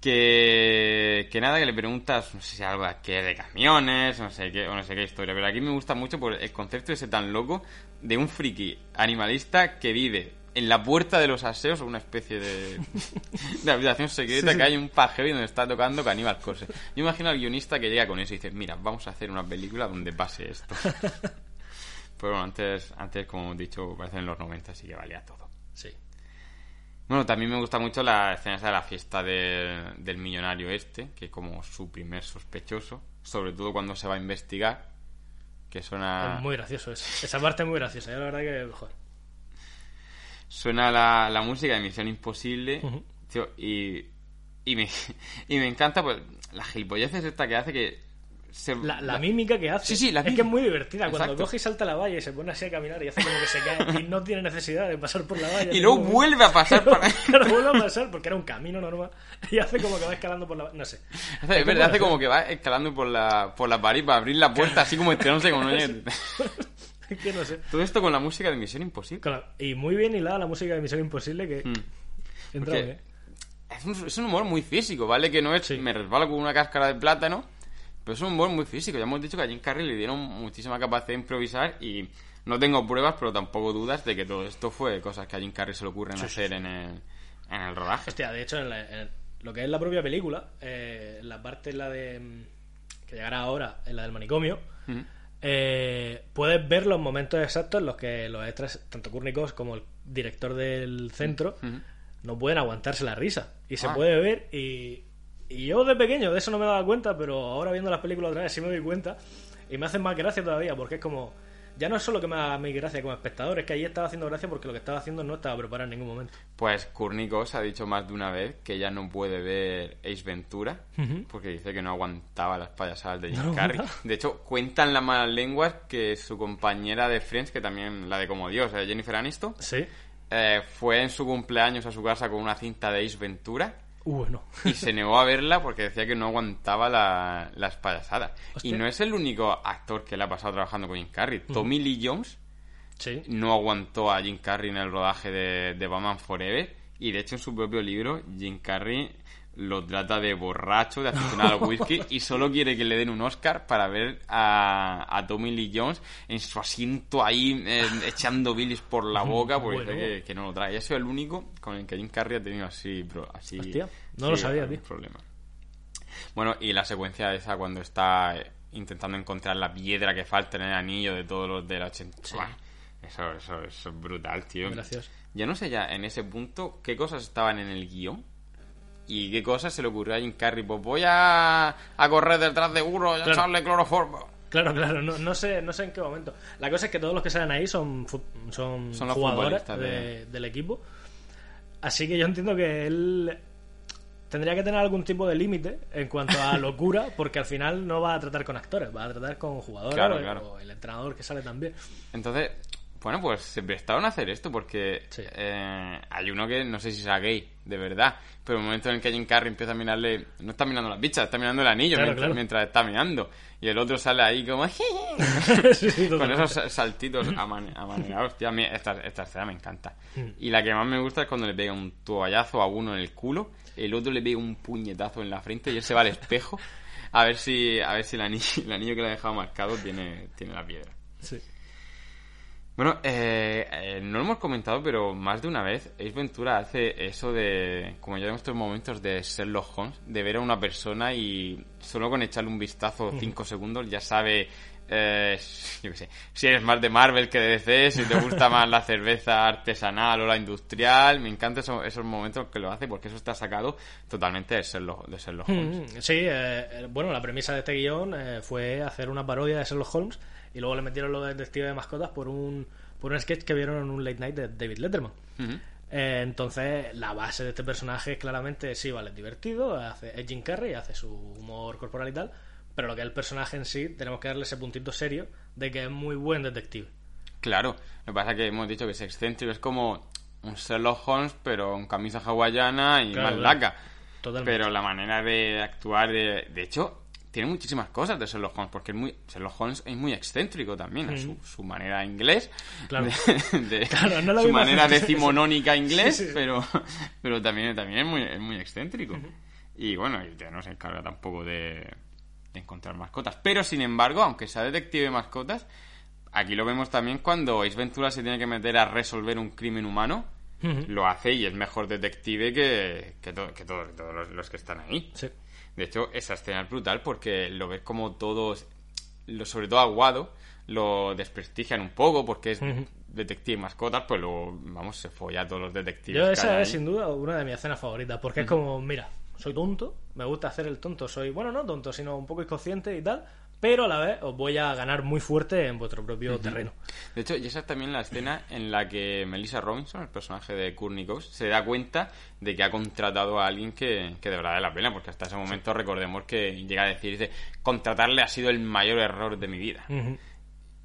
que, que nada, que le preguntas, no sé si algo que de camiones, no sé qué, o no sé qué historia, pero aquí me gusta mucho por el concepto ese tan loco de un friki animalista que vive en la puerta de los aseos, una especie de, de habitación secreta, Sí, que hay un pajeo donde está tocando Caníbal Corse. Yo imagino al guionista que llega con eso y dice, mira, vamos a hacer una película donde pase esto. Pero bueno, antes, antes, como hemos dicho, parece en los 90, así que valía todo. Sí. Bueno, también me gusta mucho la escena de la fiesta del, del millonario este, que es como su primer sospechoso, sobre todo cuando se va a investigar, que suena, Es muy gracioso eso. Esa parte es muy graciosa. Yo la verdad que, joder. Suena la, la música de Misión Imposible, Ujú. tío, y, y, me, y me encanta pues, la gilipollez es esta que hace que... Se, La, la mímica que hace. Sí, sí, la es que mímica. es muy divertida. Cuando Exacto. coge y salta la valla y se pone así a caminar y hace como que se cae y no tiene necesidad de pasar por la valla. Y luego Ningún- vuelve a pasar para... Claro, vuelve a pasar porque era un camino normal y hace como que va escalando por la no sé Hace, es verdad, hace como que va escalando por la, por la pared para abrir la puerta, así como estrenándose con un que no sé Todo esto con la música de Misión Imposible. Claro, y muy bien hilada la música de Misión Imposible que Mm. entra bien. Es un, es un humor muy físico, ¿vale? Que no es Sí. me resbalo con una cáscara de plátano, pero es un humor muy físico. Ya hemos dicho que a Jim Carrey le dieron muchísima capacidad de improvisar y no tengo pruebas, pero tampoco dudas de que todo esto fue cosas que a Jim Carrey se le ocurren Sí, sí, hacer en el, en el rodaje. Hostia, de hecho en, la- en lo que es la propia película eh, la parte la de mm, que llegará ahora en la del manicomio Ujú. Eh, puedes ver los momentos exactos en los que los extras, tanto Kurnikov como el director del centro, no pueden aguantarse la risa. Y se Ah. puede ver y, y yo de pequeño de eso no me daba cuenta, pero ahora viendo las películas otra vez sí me doy cuenta y me hacen más gracia todavía porque es como... Ya no es solo que me haga mi gracia como espectador, es que ahí estaba haciendo gracia porque lo que estaba haciendo no estaba preparado en ningún momento. Pues Kurnikos ha dicho más de una vez que ya no puede ver Ace Ventura porque dice que no aguantaba las payasadas de Jim No Carrey. De hecho, cuentan las malas lenguas que su compañera de Friends, que también la de como Dios, Jennifer Aniston, Sí. eh, fue en su cumpleaños a su casa con una cinta de Ace Ventura bueno. y se negó a verla porque decía que no aguantaba la- las payasadas. Hostia. Y no es el único actor que le ha pasado trabajando con Jim Carrey. Tommy Lee Jones Sí. no aguantó a Jim Carrey en el rodaje de, de Batman Forever y de hecho en su propio libro Jim Carrey lo trata de borracho, de aficionado al whisky y solo quiere que le den un Oscar para ver a, a Tommy Lee Jones en su asiento ahí eh, echando bilis por la boca porque Bueno. que, que no lo trae. Y ese es el único con el que Jim Carrey ha tenido así, pro- así Hostia, no lo sabía, tío. problema. Bueno, y la secuencia esa cuando está intentando encontrar la piedra que falta en el anillo de todos los del 80. Sí. Buah, Eso, eso, eso es brutal, tío. Gracioso. Yo no sé ya en ese punto qué cosas estaban en el guion y qué cosas se le ocurrió a Jim Carrey. Pues voy a, a correr detrás de uno y a Claro. echarle cloroformo. Claro, claro, no, no sé, no sé en qué momento. La cosa es que todos los que salen ahí son, son, Son los jugadores futbolistas de- de- del equipo. Así que yo entiendo que él tendría que tener algún tipo de límite en cuanto a locura, porque al final no va a tratar con actores, va a tratar con jugadores Claro, o- claro. o el entrenador que sale también. Entonces, bueno, pues se prestaron a hacer esto porque Sí. eh, hay uno que no sé si será gay, de verdad, pero el momento en el que Jim Carrey empieza a mirarle, no está mirando las bichas, está mirando el anillo Claro, mientras, claro. mientras está mirando. Y el otro sale ahí como... Sí, con esos sa- saltitos amane- amanerados. Tío, a mí esta, esta escena me encanta. Mm. Y la que más me gusta es cuando le pega un toallazo a uno en el culo, el otro le pega un puñetazo en la frente y él se va al espejo a ver si a ver si el anillo, el anillo que le ha dejado marcado tiene, tiene la piedra. Sí. Bueno, eh, eh, no lo hemos comentado, pero más de una vez Ace Ventura hace eso de, como ya vemos estos momentos de Sherlock Holmes, de ver a una persona y solo con echarle un vistazo cinco segundos ya sabe, eh, yo qué sé, si eres más de Marvel que de DC, si te gusta más la cerveza artesanal o la industrial. Me encantan esos, esos momentos que lo hace porque eso está sacado totalmente de Sherlock, de Sherlock Holmes. Sí, eh, eh, bueno, la premisa de este guion eh, fue hacer una parodia de Sherlock Holmes y luego le metieron lo de detective de mascotas por un, por un sketch que vieron en un late night de David Letterman. Eh, entonces, la base de este personaje es claramente, sí, vale, es divertido, hace, es Jim Carrey, hace su humor corporal y tal, pero lo que es el personaje en sí, tenemos que darle ese puntito serio de que es muy buen detective. Claro, lo que pasa es que hemos dicho que es excéntrico, es como un Sherlock Holmes, pero con camisa hawaiana y Claro, más claro. laca. Totalmente. Pero la manera de actuar, de, de hecho, tiene muchísimas cosas de Sherlock Holmes, porque es muy, Sherlock Holmes es muy excéntrico también, es su, su manera inglés, Claro. de, de- Claro, no su manera decimonónica inglés, Sí, sí, sí. pero, pero también, también es, muy, es muy excéntrico. Y bueno, y ya no se encarga tampoco de, de encontrar mascotas. Pero sin embargo, aunque sea detective de mascotas, aquí lo vemos también cuando Ace Ventura se tiene que meter a resolver un crimen humano. Lo hace y es mejor detective que, que, to- que todos, todos los, los que están ahí. Sí. De hecho, esa escena es brutal porque lo ves como todos, lo, sobre todo Aguado, lo desprestigian un poco porque es detective mascotas, pues luego, vamos, se folla a todos los detectives. Yo esa es ahí. sin duda una de mis escenas favoritas, porque es como, mira, soy tonto, me gusta hacer el tonto, soy, bueno, no tonto, sino un poco inconsciente y tal, pero a la vez os voy a ganar muy fuerte en vuestro propio terreno. De hecho, y esa es también la escena en la que Melissa Robinson, el personaje de Courtney Cox, se da cuenta de que ha contratado a alguien que, que de verdad vale la pena, porque hasta ese momento recordemos que llega a decir, dice, contratarle ha sido el mayor error de mi vida. Ujú.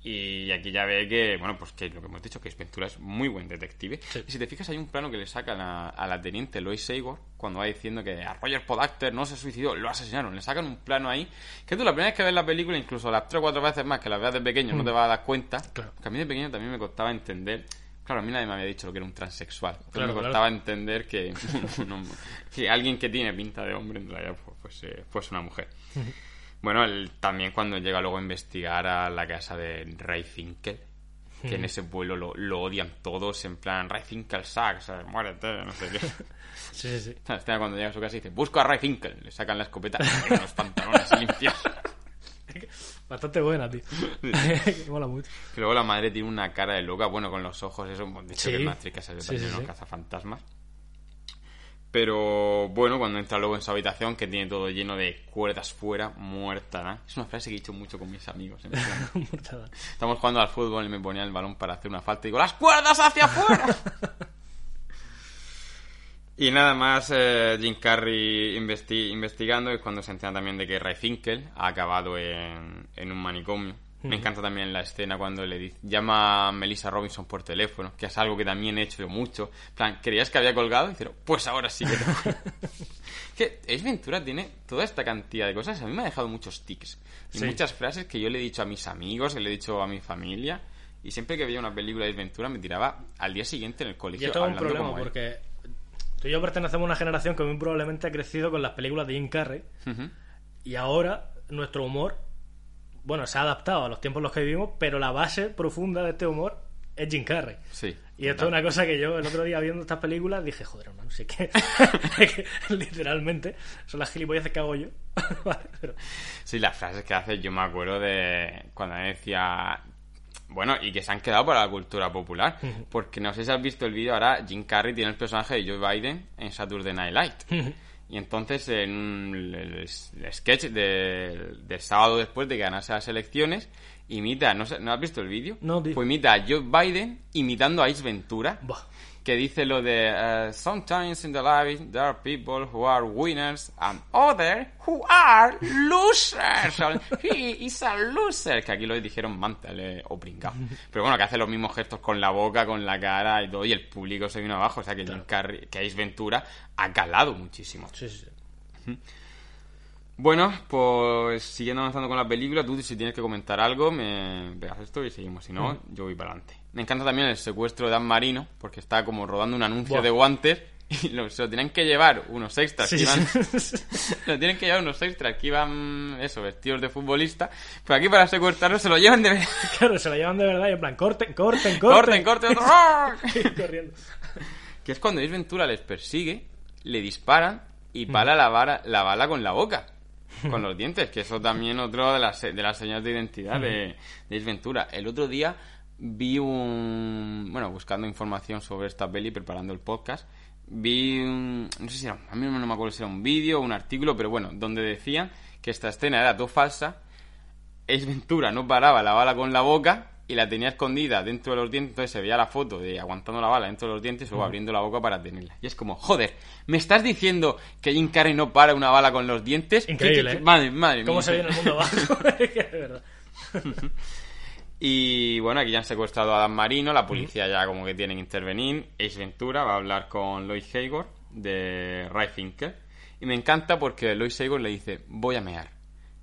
Y aquí ya ve que, bueno, pues que lo que hemos dicho, que Ventura es muy buen detective. Sí. Y si te fijas, hay un plano que le sacan a, a la teniente Lois Saygor cuando va diciendo que a Roger Podacter no se suicidó, lo asesinaron. Le sacan un plano ahí que tú la primera vez que ves la película, incluso las tres o cuatro veces más que la veas de pequeño, no te vas a dar cuenta. Mm. Claro. Que a mí de pequeño también me costaba entender. Claro, a mí nadie me había dicho lo que era un transexual. Entonces Claro, me claro. costaba entender que, que alguien que tiene pinta de hombre en realidad pues, pues, eh, fuese una mujer. Bueno, él también cuando llega luego a investigar a la casa de Ray Finkel, que en ese vuelo lo, lo odian todos, en plan, Ray Finkel eh, muérete, no sé qué. Sí, sí, sí. Cuando llega a su casa y dice, busco a Ray Finkel, le sacan la escopeta y los pantalones limpios. Bastante buena, tío. Mola mucho. Que luego la madre tiene una cara de loca, bueno, con los ojos, eso, hemos dicho Sí. que es Matrix, que salió Sí, sí. cazafantasmas. Pero bueno, cuando entra luego en su habitación, que tiene todo lleno de cuerdas fuera, muerta, ¿no? Es una frase que he dicho mucho con mis amigos. Estamos jugando al fútbol y me ponían el balón para hacer una falta y digo, ¡las cuerdas hacia afuera! y nada más, eh, Jim Carrey investi- investigando es cuando se entera también de que Ray Finkel ha acabado en, en un manicomio. Me encanta también la escena cuando le dice, llama a Melissa Robinson por teléfono, que es algo que también he hecho mucho. En plan, ¿creías que había colgado? Y dice, pues ahora sí que cuelgo". que Ace Ventura tiene toda esta cantidad de cosas. A mí me ha dejado muchos tics y Sí. muchas frases que yo le he dicho a mis amigos, que le he dicho a mi familia. Y siempre que veía una película de Ace Ventura me tiraba al día siguiente en el colegio esto es un problema como porque tú y yo pertenecemos a una generación que muy probablemente ha crecido con las películas de Jim Carrey Ujú. y ahora nuestro humor, bueno, se ha adaptado a los tiempos en los que vivimos, pero la base profunda de este humor es Jim Carrey. Sí. Y esto es una cosa que yo el otro día viendo estas películas dije, joder, hermano, sí que, literalmente son las gilipolleces que hago yo. Vale, pero- Sí, las frases que hace, yo me acuerdo de cuando decía. Bueno, y que se han quedado para la cultura popular. Porque no sé si has visto el vídeo, ahora Jim Carrey tiene el personaje de Joe Biden en Saturday Night Light. Y entonces, en el, sketch de- del sábado después de que ganase las elecciones, imita, ¿no, ¿no has visto el vídeo? No, tío. Pues imita a Joe Biden imitando a Ace Ventura. Buah. Que dice lo de eh, Sometimes in the life there are people who are winners and others who are losers. He is a loser. Que aquí lo dijeron mantale o pringao. Pero bueno, que hace los mismos gestos con la boca, con la cara y todo, y el público se vino abajo. O sea que Jim Carrey, que Ace Ventura ha calado muchísimo. Sí, sí, sí. Bueno, pues siguiendo avanzando con la película, tú si tienes que comentar algo, me pegas esto y seguimos. Si no, yo voy para adelante. Me encanta también el secuestro de Dan Marino, porque está como rodando un anuncio de guantes y lo, se lo tienen que llevar unos extras Sí, que iban... sí. lo tienen que llevar unos extras que iban, eso, vestidos de futbolista. Pero aquí para secuestrarlo se lo llevan de verdad. Claro, se la llevan de verdad y en plan, corten, corten, corten. Corten, corten, ¡ah! Corriendo. Que es cuando Ace Ventura les persigue, le disparan y pala la, vara- la bala con la boca. Con los dientes, que eso también otro de las, de las señales de identidad de, de Ace Ventura. El otro día vi un... Bueno, buscando información sobre esta peli, preparando el podcast, vi un... No sé si era... A mí no me acuerdo si era un vídeo o un artículo, pero bueno, donde decían que esta escena era todo falsa. Ace Ventura no paraba la bala con la boca y la tenía escondida dentro de los dientes, entonces se veía la foto de aguantando la bala dentro de los dientes luego abriendo la boca para tenerla. Y es como, joder, ¿me estás diciendo que Jim Carrey no para una bala con los dientes? Increíble, ¿Qué- qué- ¿eh? Madre, madre ¿Cómo mía. se ve en el mundo abajo? Es verdad. Y bueno, aquí ya han secuestrado a Dan Marino, la policía ya como que tienen que intervenir. Ace Ventura va a hablar con Lois Haygor de Ray Finkel. Y me encanta porque Lois Haygor le dice, voy a mear.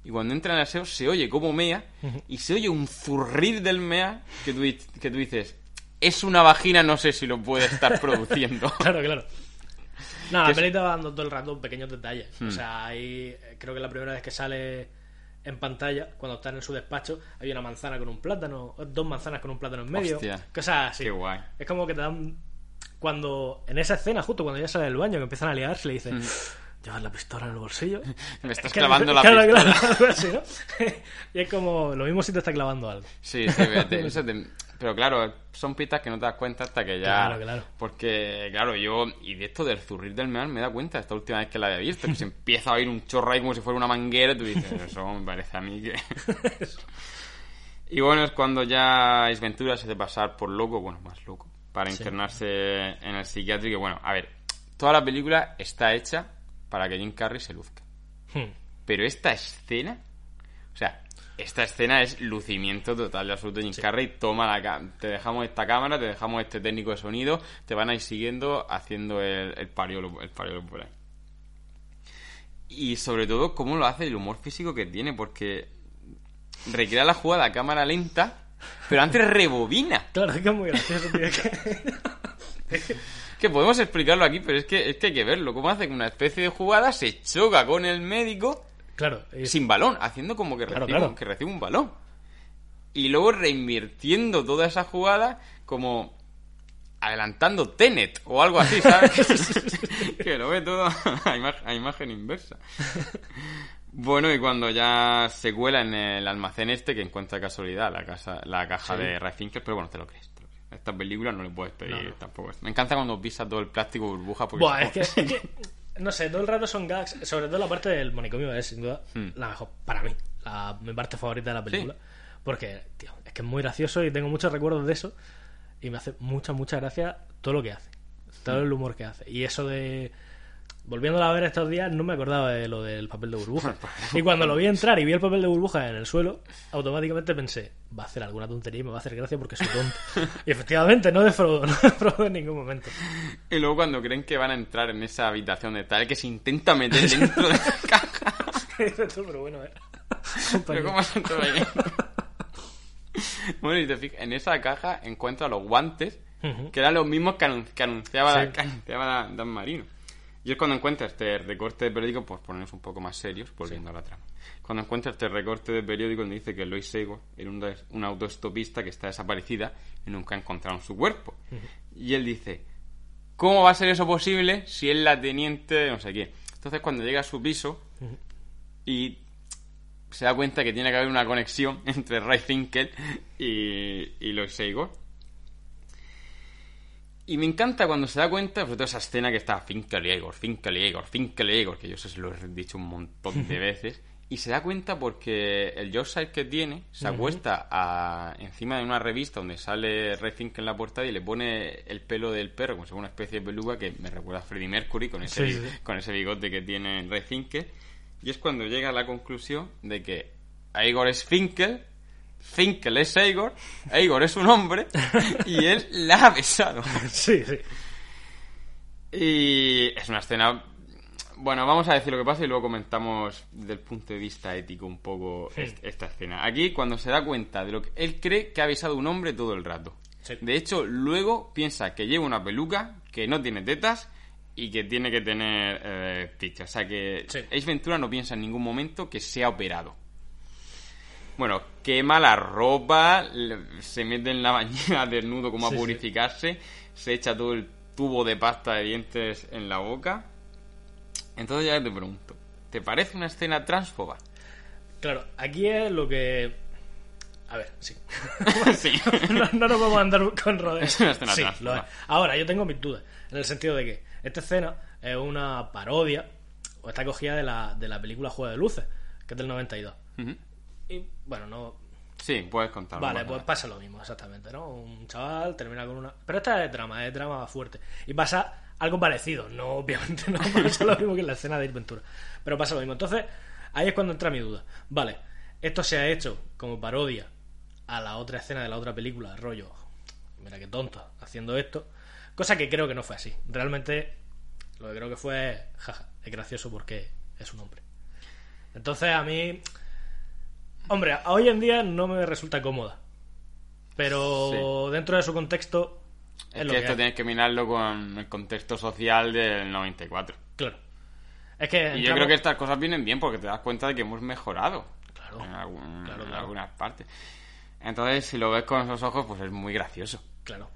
Y cuando entra en el aseo se oye como mea y se oye un zurrir del mea que tú, que tú dices, es una vagina, no sé si lo puede estar produciendo. Claro, claro. No, la Hmm. peli te va dando todo el rato pequeños detalles. O sea, ahí eh, creo que la primera vez que sale en pantalla, cuando están en su despacho, hay una manzana con un plátano, dos manzanas con un plátano en medio. Hostia. Cosas así. Qué guay. Es como que te dan. Cuando. En esa escena, justo cuando ya sale del baño, que empiezan a liarse, le dicen. ¿Llevas la pistola en el bolsillo? Me estás Es que- clavando la claro, pistola. Claro, algo así, ¿no? y es como. Lo mismo si te está clavando algo. Sí, sí, te- eso te- pero claro, son pistas que no te das cuenta hasta que ya... Claro, claro. Porque, claro, yo... Y de esto del zurrir del meal me da cuenta esta última vez que la había visto, que se empieza a oír un chorro ahí como si fuera una manguera y tú dices, eso me parece a mí que... y bueno, es cuando ya Ace Ventura se hace pasar por loco, bueno, más loco, para internarse en el psiquiátrico. Y bueno, a ver, toda la película está hecha para que Jim Carrey se luzca. Hmm. Pero esta escena, o sea, esta escena es lucimiento total de absoluto. Jim Carrey, toma la te dejamos esta cámara, te dejamos este técnico de sonido, te van a ir siguiendo haciendo el, el pariolo, el pariolo por ahí. Y sobre todo, cómo lo hace el humor físico que tiene, porque recrea la jugada a cámara lenta, pero antes rebobina. Claro, es que es muy gracioso, tío. que- Que podemos explicarlo aquí, pero es que, es que hay que verlo. Cómo hace que una especie de jugada se choca con el médico Claro, es- sin balón, haciendo como que Claro, recibe, claro. que recibe un balón. Y luego reinvirtiendo toda esa jugada como adelantando Tenet o algo así, ¿sabes? que lo ve todo a, ima- a imagen inversa. Bueno, y cuando ya se cuela en el almacén este, que encuentra casualidad la, casa, la caja Sí. de Ray Finkel, pero bueno, te lo crees. te lo crees. A Esta película no le puedes pedir No, no. tampoco. Me encanta cuando pisa todo el plástico burbuja porque Buah, es que, es que- No sé, todo el rato son gags. Sobre todo la parte del manicomio es, sin duda, Hmm. la mejor para mí. La, mi parte favorita de la película. Porque, tío, es que es muy gracioso y tengo muchos recuerdos de eso. Y me hace mucha, mucha gracia todo lo que hace. Todo el humor que hace. Y eso de. Volviéndola a ver estos días, no me acordaba de lo del papel de burbuja. Y cuando lo vi entrar y vi el papel de burbuja en el suelo, automáticamente pensé, va a hacer alguna tontería y me va a hacer gracia porque soy tonto. y efectivamente, no defraudo, no defraudo en ningún momento. Y luego cuando creen que van a entrar en esa habitación de tal que se intenta meter dentro de la caja. Pero bueno, eh. Pero ¿cómo bueno, y te fijas, en esa caja encuentra los guantes, que eran los mismos que, anun- que anunciaba, Sí. que anunciaba Dan Marino. Y es cuando encuentra este recorte de periódico, pues ponernos un poco más serios, volviendo a la trama. Cuando encuentra este recorte de periódico donde dice que Lois Sego era un, un autoestopista que está desaparecida y nunca encontraron su cuerpo. Y él dice, ¿cómo va a ser eso posible si es la teniente de no sé qué? Entonces cuando llega a su piso y se da cuenta que tiene que haber una conexión entre Ray Finkel y, y Lois Seigo. Y me encanta cuando se da cuenta, sobre todo esa escena que está Finkel y Igor, Finkel y Igor, Finkel y Igor, que yo eso se lo he dicho un montón de veces. y se da cuenta porque el Yorkshire que tiene se acuesta a- encima de una revista donde sale Ray Finkel en la portada y le pone el pelo del perro como si fuera una especie de peluca que me recuerda a Freddie Mercury con ese, Sí, sí. con ese bigote que tiene Ray Finkel. Y es cuando llega a la conclusión de que Igor es Finkel, Finkel es Igor, Igor es un hombre y él la ha besado. Sí, sí. Y es una escena. Bueno, vamos a decir lo que pasa y luego comentamos desde el punto de vista ético un poco Sí. esta escena. Aquí, cuando se da cuenta de lo que él cree que ha besado a un hombre todo el rato. Sí. De hecho, luego piensa que lleva una peluca, que no tiene tetas y que tiene que tener eh, picha. O sea que Sí. Ace Ventura no piensa en ningún momento que se ha operado. Bueno, quema la ropa, se mete en la bañera desnudo como a sí. purificarse, se echa todo el tubo de pasta de dientes en la boca. Entonces ya te pregunto, ¿te parece una escena transfoba? Claro, aquí es lo que. A ver, sí. sí. no, no nos vamos a andar con rodeos. Es una escena Sí, transfoba. lo es. Ahora, yo tengo mis dudas. En el sentido de que esta escena es una parodia, o está cogida de la, de la película Juego de Luces, que es del 92. Ujú. Y bueno, no. Sí, puedes contarlo. Vale, pues pasa lo mismo, exactamente, ¿no? Un chaval termina con una. Pero esta es drama, es drama fuerte. Y pasa algo parecido, no, obviamente no pasa lo mismo que en la escena de Ventura. Pero pasa lo mismo. Entonces, ahí es cuando entra mi duda. Vale, esto se ha hecho como parodia a la otra escena de la otra película, rollo. Mira qué tonto, haciendo esto. Cosa que creo que no fue así. Realmente, lo que creo que fue, jaja, es gracioso porque es un hombre. Entonces, a mí. Hombre, hoy en día no me resulta cómoda. Pero dentro de su contexto. Es, Es lo que que esto hay. tienes que mirarlo con el contexto social del 94. Claro. Es que. Y yo creo que estas cosas vienen bien porque te das cuenta de que hemos mejorado. Claro, En, algún- claro, en claro. algunas partes. Entonces, si lo ves con esos ojos, pues es muy gracioso. Claro.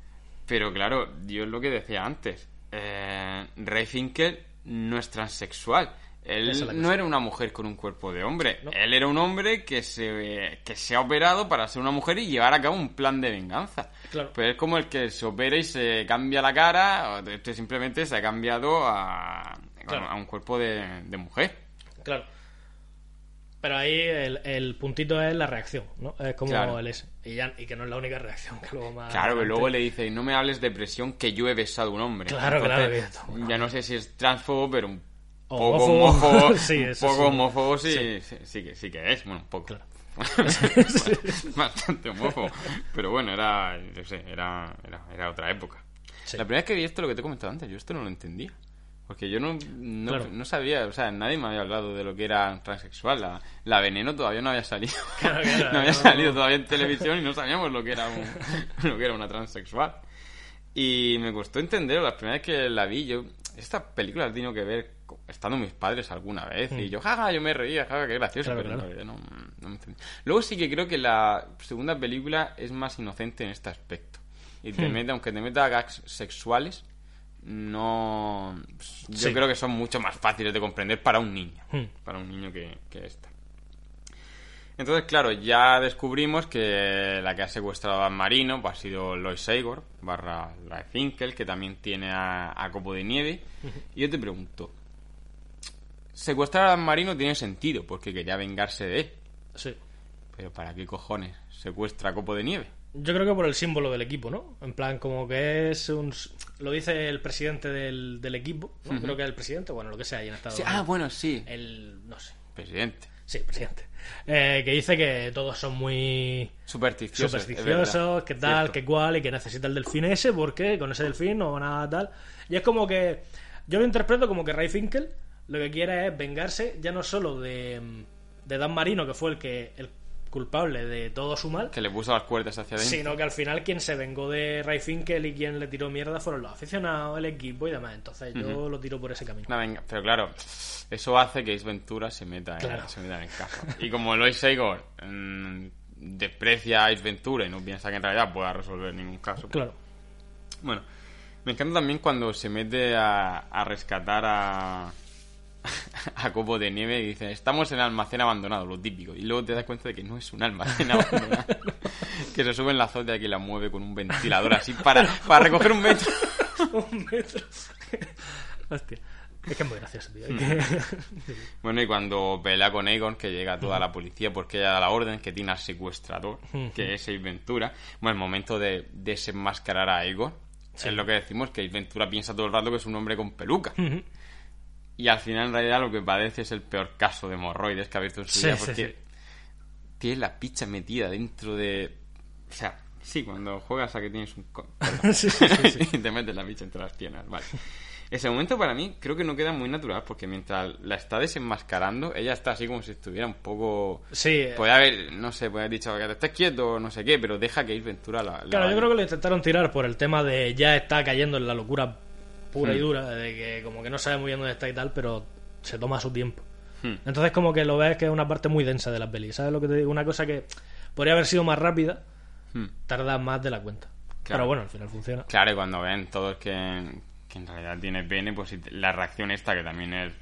Pero claro, yo es lo que decía antes. Eh, Ray Finkel no es transexual. Él no era una mujer con un cuerpo de hombre. No. Él era un hombre que se, que se ha operado para ser una mujer y llevar a cabo un plan de venganza. Claro. Pero es como el que se opera y se cambia la cara, este simplemente se ha cambiado a, Claro. a un cuerpo de, de mujer. Claro. Pero ahí el, el puntito es la reacción, ¿no? Es como Claro. él es. Y, ya, y que no es la única reacción, que luego más. Claro, adelante- luego le dice, no me hables de presión que yo he besado a un hombre. Claro, claro, que- Ya no sé si es transfobo, pero un poco homófobo. Sí, eso poco sí. homófobo sí, Sí. sí, sí que, sí que es. Bueno, un poco. Claro. Bastante homófobo. Pero bueno, era, yo sé, era, era, era otra época. La primera vez que vi esto, lo que te he comentado antes, yo esto no lo entendía. Porque yo no, no, Claro. no sabía, o sea, nadie me había hablado de lo que era transexual. La, la veneno todavía no había salido. Claro, claro, no había salido todavía en televisión y no sabíamos lo que era un- lo que era una transexual. Y me costó entender, la primera vez que la vi, yo, esta película la he tenido que ver estando mis padres alguna vez. Y yo, jaja, yo me reía, jaja, qué gracioso, Mm. Claro, pero claro. no, no me. Luego sí que creo que la segunda película es más inocente en este aspecto. Y te Hmm. mete, aunque te meta gags sexuales, no. Yo Sí. creo que son mucho más fáciles de comprender para un niño. Hmm. Para un niño que, que esta. Entonces, claro, ya descubrimos que la que ha secuestrado a Marino pues, ha sido Lois Seigor, barra la Finkel, que también tiene a, a Copo de Nieve. Y yo te pregunto, secuestrar a Marino tiene sentido, porque quería vengarse de él. Sí. Pero ¿para qué cojones secuestra a Copo de Nieve? Yo creo que por el símbolo del equipo, ¿no? En plan, como que es un. Lo dice el presidente del, del equipo, ¿no? Creo que es el presidente, bueno, lo que sea ahí en Estados Sí, ah, Unidos. bueno, sí. El. No sé. Presidente. Sí, presidente. Eh, que dice que todos son muy Supersticioso. supersticiosos, que tal, que cual, y que necesita el delfín ese, porque con ese delfín no van a tal. Y es como que. Yo lo interpreto como que Ray Finkel lo que quiere es vengarse ya no solo de, de Dan Marino, que fue el que el culpable de todo su mal, Que le puso las cuerdas hacia adentro. sino que al final quien se vengó de Ray Finkel y quien le tiró mierda fueron los aficionados, el equipo y demás. Entonces yo lo tiro por ese camino. Venga- Pero claro, eso hace que Ace Ventura se meta en, se meta en el caso. Y como Lois Seigor mm, desprecia a Ace Ventura y no piensa que en realidad pueda resolver ningún caso. Claro. Bueno, me encanta también cuando se mete a, a rescatar a, a Copo de Nieve y dice, estamos en el almacén abandonado, lo típico. Y luego te das cuenta de que no es un almacén abandonado. que se sube en la azotea y la mueve con un ventilador así para, para recoger un metro. un metro. Hostia. Es que es muy gracioso, tío. Bueno, y cuando pelea con Aegon, que llega toda la policía porque ella da la orden que tiene al secuestrador, que es Ace Ventura. Bueno, el momento de desenmascarar a Aegon, es lo que decimos, que Ace Ventura piensa todo el rato que es un hombre con peluca. Y al final, en realidad, lo que padece es el peor caso de hemorroides que ha visto en su Sí, vida, sí, porque sí. tiene la picha metida dentro de... O sea, sí, cuando juegas a que tienes un... Sí, sí, sí, sí. y te metes la picha entre las piernas, vale. Ese momento para mí creo que no queda muy natural porque mientras la está desenmascarando, ella está así como si estuviera un poco... Sí, eh, Puede haber, no sé, puede haber dicho que te estés quieto o no sé qué, pero deja que Ace Ventura la... la Claro, yo vaya. creo que lo intentaron tirar por el tema de ya está cayendo en la locura pura y Hmm. dura, de que como que no sabe muy bien dónde está y tal, pero se toma su tiempo. Hmm. Entonces como que lo ves que es una parte muy densa de la peli, ¿sabes lo que te digo? Una cosa que podría haber sido más rápida, Hmm. tarda más de la cuenta. Claro. Pero bueno, al final funciona. Claro, y cuando ven todos que, que en realidad tiene pene, pues la reacción esta, que también es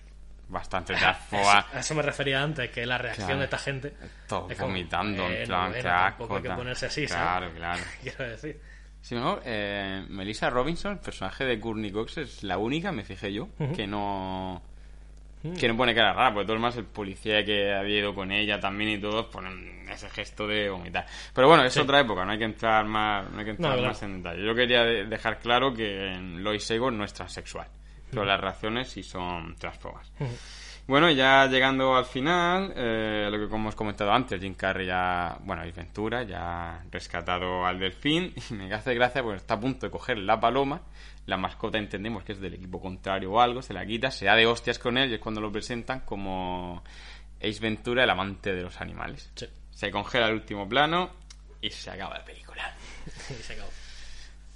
bastante transfoba, A eso me refería antes, que la reacción Claro. de esta gente... todos es como, vomitando, en eh, plan, no, qué bueno, tampoco asco. hay que tal. ponerse así, Claro, ¿sabes? claro. Quiero decir. Si no, eh, Melissa Robinson, el personaje de Courtney Cox, es la única, me fijé yo, que no que no pone cara rara, porque todo el más el policía que había ido con ella también y todos ponen ese gesto de vomitar. Pero bueno, es otra época, no hay que entrar más, no hay que entrar No, más en detalle. Yo quería de- dejar claro que Lois Egon no es transexual, pero las reacciones sí son transfobas. Bueno, ya llegando al final, eh, lo que como hemos comentado antes, Jim Carrey ya, bueno, y Ventura ya ha rescatado al delfín y me hace gracia porque está a punto de coger la paloma, la mascota entendemos que es del equipo contrario o algo, se la quita, se da de hostias con él y es cuando lo presentan como Ace Ventura, el amante de los animales. Sí. Se congela el último plano y se acaba la película. Y se acabó.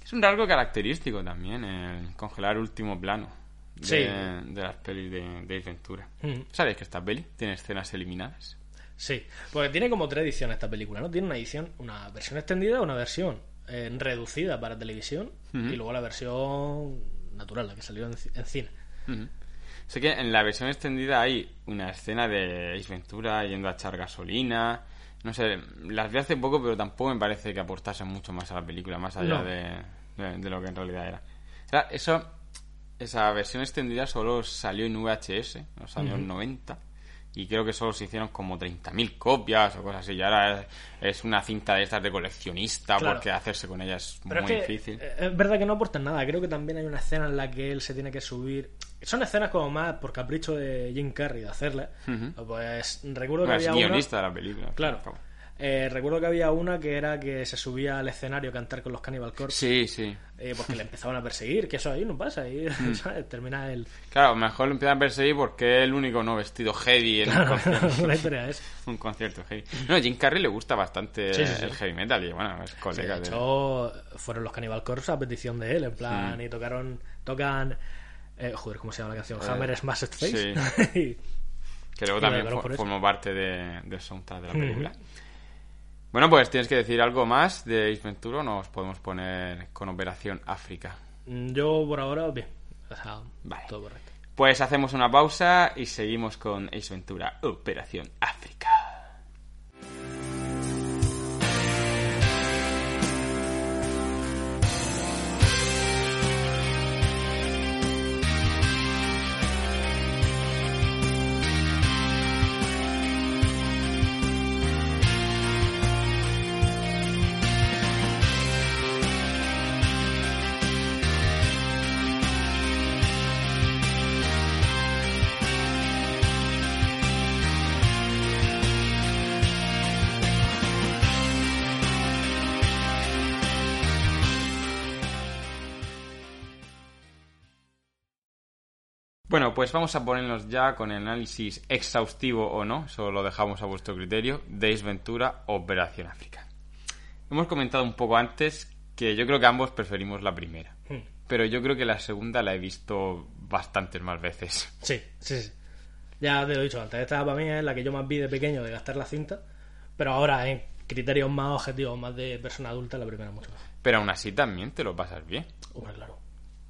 Es un rasgo característico también el congelar el último plano de, Sí. de las pelis de, de Ace Ventura. Ujú. ¿Sabes que esta peli tiene escenas eliminadas? Sí, porque tiene como tres ediciones esta película, ¿no? Tiene una edición, una versión extendida, una versión eh, reducida para televisión y luego la versión natural, la que salió en, en cine. Sé que en la versión extendida hay una escena de Ace Ventura yendo a echar gasolina. No sé, las vi hace poco, pero tampoco me parece que aportasen mucho más a la película, más allá No. de, de- de lo que en realidad era. O sea, eso, esa versión extendida solo salió en VHS en los años 90 y creo que solo se hicieron como 30.000 copias o cosas así. Y ahora es, es una cinta de estas de coleccionista Claro. porque hacerse con ella es Pero muy es que difícil. eh, es verdad que no aportan nada. Creo que también hay una escena en la que él se tiene que subir. Son escenas como más por capricho de Jim Carrey de hacerlas. Pues recuerdo que Bueno, es había una. guionista de la película. Claro. Eh, recuerdo que había una que era que se subía al escenario a cantar con los Cannibal Corpse. Sí, sí. eh, porque le empezaban a perseguir, que eso ahí no pasa. Ahí, Mm. ¿sabes? Termina el. Claro, mejor lo empiezan a perseguir porque es el único no vestido heavy en un concierto. la historia es. un concierto heavy. No, a Jim Carrey le gusta bastante Sí, sí, sí. el heavy metal y bueno, es Sí, colega de de... hecho, fueron los Cannibal Corpse a petición de él, en plan, y tocaron, tocan, eh, joder, ¿cómo se llama la canción? Hammer Smashed Face. Y- Que luego Y también formó parte de, del soundtrack de la película. Bueno, pues tienes que decir algo más de Ace Ventura o nos podemos poner con Operación África. Mm, Yo por ahora, bien. O sea, Vale. todo correcto. Pues hacemos una pausa y seguimos con Ace Ventura, Operación África. Pues vamos a ponernos ya con el análisis exhaustivo o no, eso lo dejamos a vuestro criterio, de Ace Ventura, Operación África. Hemos comentado un poco antes que yo creo que ambos preferimos la primera, Hmm. pero yo creo que la segunda la he visto bastantes más veces. Sí, sí, sí. Ya te lo he dicho antes, esta para mí es la que yo más vi de pequeño de gastar la cinta, pero ahora en criterios más objetivos, más de persona adulta, la primera mucho mejor. Pero aún así también te lo pasas bien. Hombre, claro.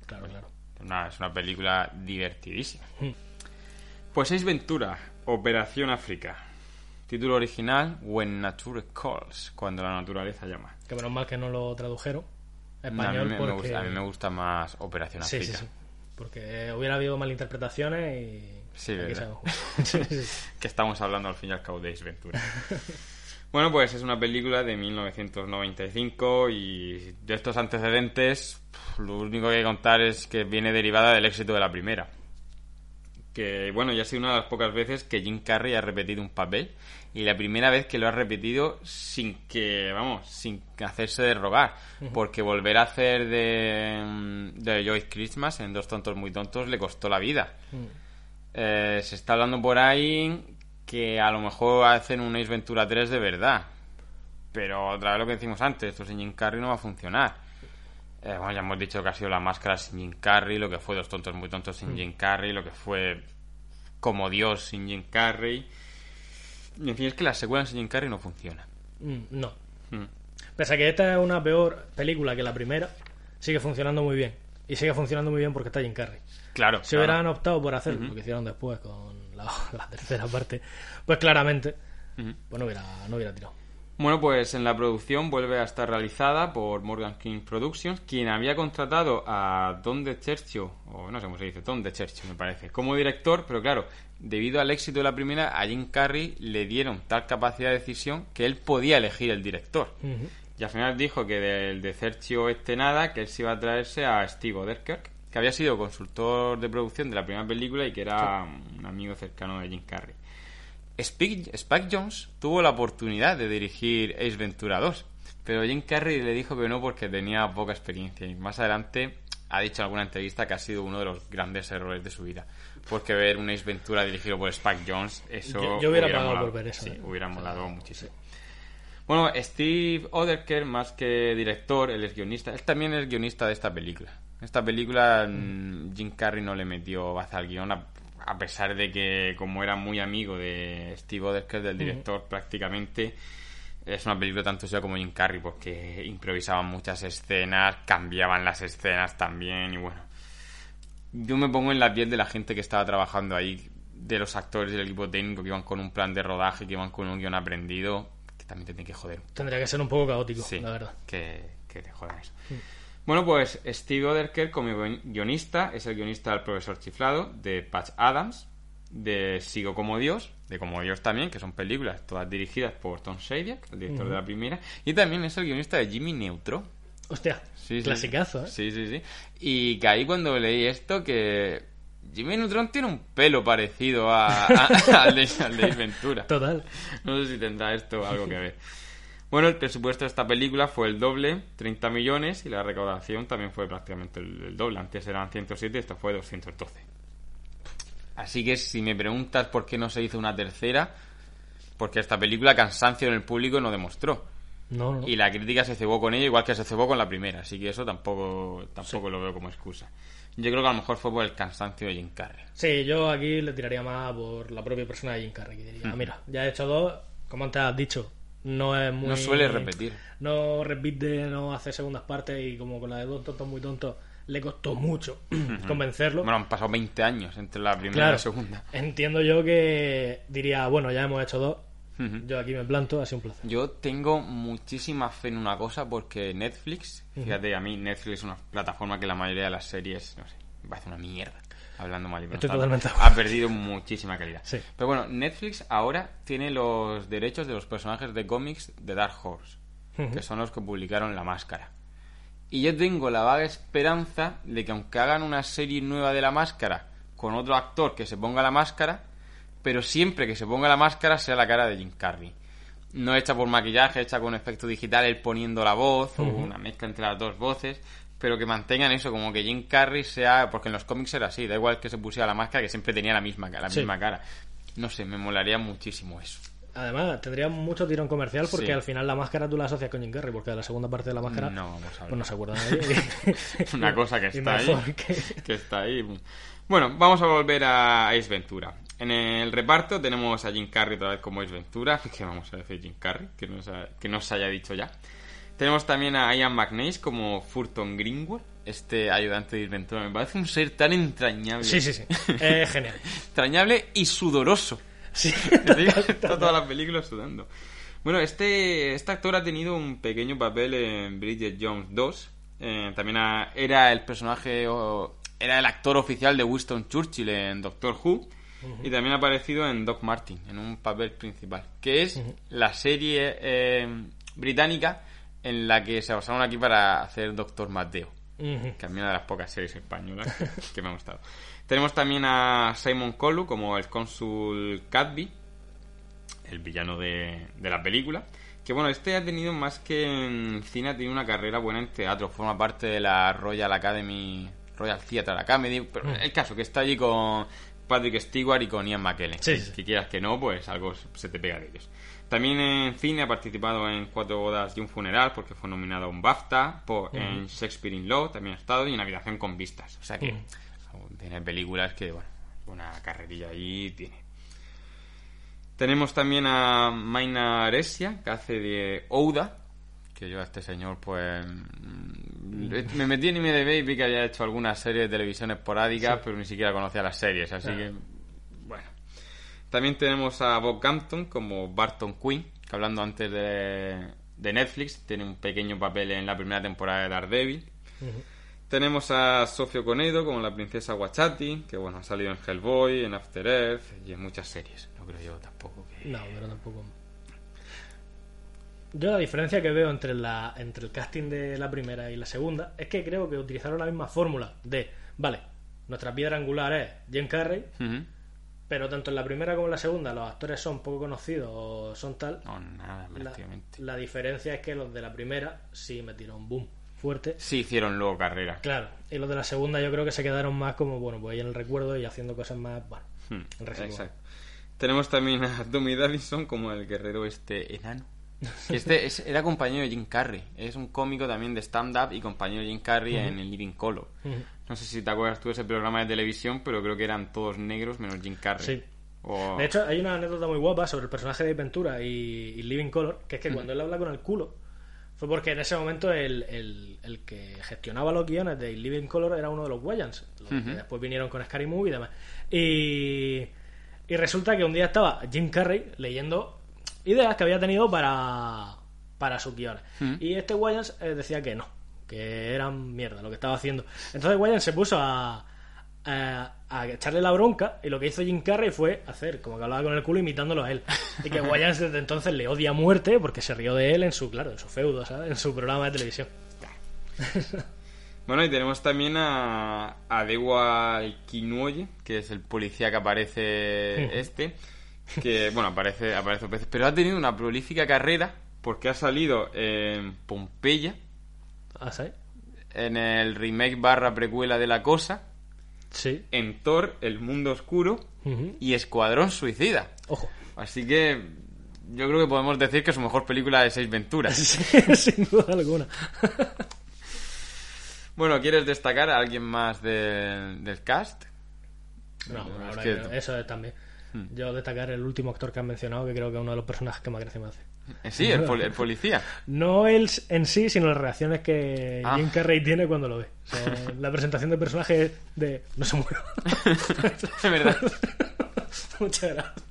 Claro, claro. Una- es una película divertidísima. Hmm. Pues Ace Ventura, Operación África. Título original, When Nature Calls, cuando la naturaleza llama. Que menos mal que no lo tradujeron. a, mí Español me, me porque... gusta, a mí me gusta más Operación Sí, sí, África. sí. Porque hubiera habido malinterpretaciones y. Sí, ¿verdad? Sí, sí. que estamos hablando al fin y al cabo de Ace Ventura. bueno, pues es una película de 1995 y de estos antecedentes lo único que hay que contar es que viene derivada del éxito de la primera. Que bueno, ya ha sido una de las pocas veces que Jim Carrey ha repetido un papel y la primera vez que lo ha repetido sin que, vamos, sin hacerse de rogar. Porque volver a hacer de, mm, de Joy Christmas en Dos Tontos Muy Tontos le costó la vida. Eh, se está hablando por ahí que a lo mejor hacen un Ace Ventura 3 de verdad. Pero otra vez lo que decimos antes, esto sin Jim Carrey no va a funcionar. Eh, bueno, ya hemos dicho que ha sido la máscara sin Jim Carrey, lo que fue Dos Tontos Muy Tontos sin Jim Carrey, lo que fue Como Dios sin Jim Carrey. Y en fin, es que la secuela sin Jim Carrey no funciona. Mm, No. Mm. Pese a que esta es una peor película que la primera, sigue funcionando muy bien. Y sigue funcionando muy bien porque está Jim Carrey. Claro. Si claro. hubieran optado por hacer lo que hicieron después con la, la tercera parte, pues claramente Ujú. pues no hubiera, no hubiera tirado. Bueno, pues en la producción vuelve a estar realizada por Morgan King Productions, quien había contratado a Don DeCercio, o no sé cómo se dice, Don DeCercio me parece, como director, pero claro, debido al éxito de la primera, a Jim Carrey le dieron tal capacidad de decisión que él podía elegir el director. Y al final dijo que del DeCercio este nada, que él se iba a traerse a Steve Oderkirk, que había sido consultor de producción de la primera película y que era un amigo cercano de Jim Carrey. Spike, Jones tuvo la oportunidad de dirigir Ace Ventura 2, pero Jim Carrey le dijo que no porque tenía poca experiencia y más adelante ha dicho en alguna entrevista que ha sido uno de los grandes errores de su vida. Porque ver un Ace Ventura dirigido por Spike Jones, eso Yo- yo hubiera pagado molado. por ver eso, Sí, ¿eh? hubiera muchísimo. Bueno, Steve Oderker, más que director, él es guionista. Él también es guionista de esta película. Esta película mm, Jim Carrey no le metió baza al guion, a, a pesar de que, como era muy amigo de Steve Oderker, del director, prácticamente es una película tanto suya como Jim Carrey, porque improvisaban muchas escenas, cambiaban las escenas también, y bueno. Yo me pongo en la piel de la gente que estaba trabajando ahí, de los actores del equipo técnico que iban con un plan de rodaje, que iban con un guion aprendido, que también te tiene que joder Tendría que ser un poco caótico, Sí, la verdad. Que, que te jodan eso. Bueno, pues Steve Oderker como guion- guionista es el guionista del profesor chiflado, de Patch Adams, de Sigo como Dios, de Como Dios también, que son películas todas dirigidas por Tom Shadyac, el director de la primera, y también es el guionista de Jimmy Neutron. Hostia, Sí, sí. clasicazo, ¿eh? Sí, sí, sí. Y caí cuando leí esto que Jimmy Neutron tiene un pelo parecido a, a- al, de, al de Ventura. Total. No sé si tendrá esto algo que ver. Bueno, el presupuesto de esta película fue el doble, 30 millones, y la recaudación también fue prácticamente el, doble. Antes eran 107 y esto fue 212. Así que si me preguntas por qué no se hizo una tercera, porque esta película cansancio en el público no demostró. No, no. Y la crítica se cebó con ella igual que se cebó con la primera, así que eso tampoco, tampoco lo veo como excusa. Yo creo que a lo mejor fue por el cansancio de Jim Carrey. Sí, yo aquí le tiraría más por la propia persona de Jim Carrey. que diría, mira, ya he hecho dos, como antes has dicho, no es muy... No suele repetir. No repite, no hace segundas partes y como con la de dos tontos muy tontos le costó mucho convencerlo. Bueno, han pasado 20 años entre la primera y la segunda. entiendo yo que diría, bueno, ya hemos hecho dos, yo aquí me planto, ha sido un placer. Yo tengo muchísima fe en una cosa porque Netflix, fíjate, a mí Netflix es una plataforma que la mayoría de las series, no sé, me parece una mierda. Hablando mal y Estoy totalmente ha perdido muchísima calidad. Sí. Pero bueno, Netflix ahora tiene los derechos de los personajes de cómics de Dark Horse, que son los que publicaron La Máscara. Y yo tengo la vaga esperanza de que aunque hagan una serie nueva de La Máscara con otro actor que se ponga la máscara, pero siempre que se ponga la máscara sea la cara de Jim Carrey. No hecha por maquillaje, hecha con efecto digital, él poniendo la voz o una mezcla entre las dos voces, pero que mantengan eso, como que Jim Carrey sea, porque en los cómics era así, da igual que se pusiera la máscara, que siempre tenía la misma, la Sí. misma cara. No sé, me molaría muchísimo eso. Además, tendría mucho tirón comercial porque Sí. al final la máscara tú la asocias con Jim Carrey, porque de la segunda parte de la máscara No vamos a pues no se acuerda nadie. una cosa que está ahí, que- que está ahí. Bueno, vamos a volver a Ace Ventura. En el reparto tenemos a Jim Carrey otra vez como Ace Ventura, que vamos a decir Jim Carrey, que no, se, que no se haya dicho ya. Tenemos también a Ian McNeice como Furton Greenwood, este ayudante de Ace Ventura. Me parece un ser tan entrañable. Sí, sí, sí. Genial. Entrañable y sudoroso. Sí. Está toda la película sudando. Bueno, este, este actor ha tenido un pequeño papel en Bridget Jones 2. Eh, también era el personaje o, era el actor oficial de Winston Churchill en Doctor Who. Y también ha aparecido en Doc Martin, en un papel principal. Que es la serie eh, británica en la que se basaron aquí para hacer Doctor Mateo. Que a mí una de las pocas series españolas que, que me ha gustado. Tenemos también a Simon Collu como el cónsul Cadby, el villano de, de la película. Que bueno, este ha tenido más que en cine, ha tenido una carrera buena en teatro. Forma parte de la Royal Academy, Royal Theatre Academy. Pero el caso que está allí con Patrick Stewart y con Ian McKellen. Sí, sí. Si quieras que no, pues algo se te pega de ellos. También en cine ha participado en Cuatro bodas y un funeral porque fue nominado a un BAFTA. Por, En Shakespeare in Law también ha estado y en Habitación con vistas. O sea que tiene películas que, bueno, una carrerilla ahí tiene. Tenemos también a Maina Aresia, que hace de Ouda, que yo a este señor, pues. mm, Me metí en IMDb y vi que había hecho algunas series de televisión esporádicas, pero ni siquiera conocía las series, así que. También tenemos a Bob Campton como Barton Quinn, que hablando antes de, de Netflix, tiene un pequeño papel en la primera temporada de Daredevil. Tenemos a Sofio Conedo como la princesa Wachati, que bueno, ha salido en Hellboy, en After Earth y en muchas series. No creo yo tampoco que... No, pero tampoco. Yo la diferencia que veo entre la entre el casting de la primera y la segunda es que creo que utilizaron la misma fórmula de, vale, nuestra piedra angular es Jim Carrey. Pero tanto en la primera como en la segunda los actores son poco conocidos o son tal. No, nada, La, prácticamente. la diferencia es que los de la primera sí metieron boom fuerte. Sí hicieron luego carrera. Claro, y los de la segunda yo creo que se quedaron más como, bueno, pues ahí en el recuerdo y haciendo cosas más, bueno, Hmm. Exacto. Tenemos también a Tommy Davidson como el guerrero este enano. Este es- era compañero de Jim Carrey. Es un cómico también de stand-up y compañero de Jim Carrey en el Living Color. No sé si te acuerdas tú de ese programa de televisión, pero creo que eran todos negros menos Jim Carrey. Sí. O- De hecho, hay una anécdota muy guapa sobre el personaje de Ventura y, y Living Color, que es que cuando él habla con el culo, fue porque en ese momento el, el- el que gestionaba los guiones de Living Color era uno de los Wayans, los que después vinieron con Scary Movie y demás. Y, y resulta que un día estaba Jim Carrey leyendo ideas que había tenido para, para sus guiones. Y este Wayans eh, decía que no, que eran mierda lo que estaba haciendo. Entonces Wayans se puso a, a, a echarle la bronca y lo que hizo Jim Carrey fue hacer como que hablaba con el culo imitándolo a él. Y que Wayans desde entonces le odia a muerte porque se rió de él en su, claro, en su feudo, ¿sabes? En su programa de televisión. Bueno, y tenemos también a, a Dewa Kinuoye, que es el policía que aparece este, que, bueno, aparece, aparece dos veces, pero ha tenido una prolífica carrera porque ha salido en Pompeya, ¿Ah, sí? en el remake barra precuela de La Cosa, Sí. en Thor, El Mundo Oscuro y Escuadrón Suicida. Ojo. Así que yo creo que podemos decir que es su mejor película de seis venturas. Sin duda alguna. Bueno, ¿quieres destacar a alguien más del- del cast? No, bueno, ahora que- que- eso es también. Yo destacar el último actor que han mencionado, que creo que es uno de los personajes que más gracia me hace. Eh, Sí, el, pol- el policía. No él en sí, sino las reacciones que Ah. Jim Carrey tiene cuando lo ve. O sea, la presentación de personaje es de no se mueva. Es verdad. Muchas gracias.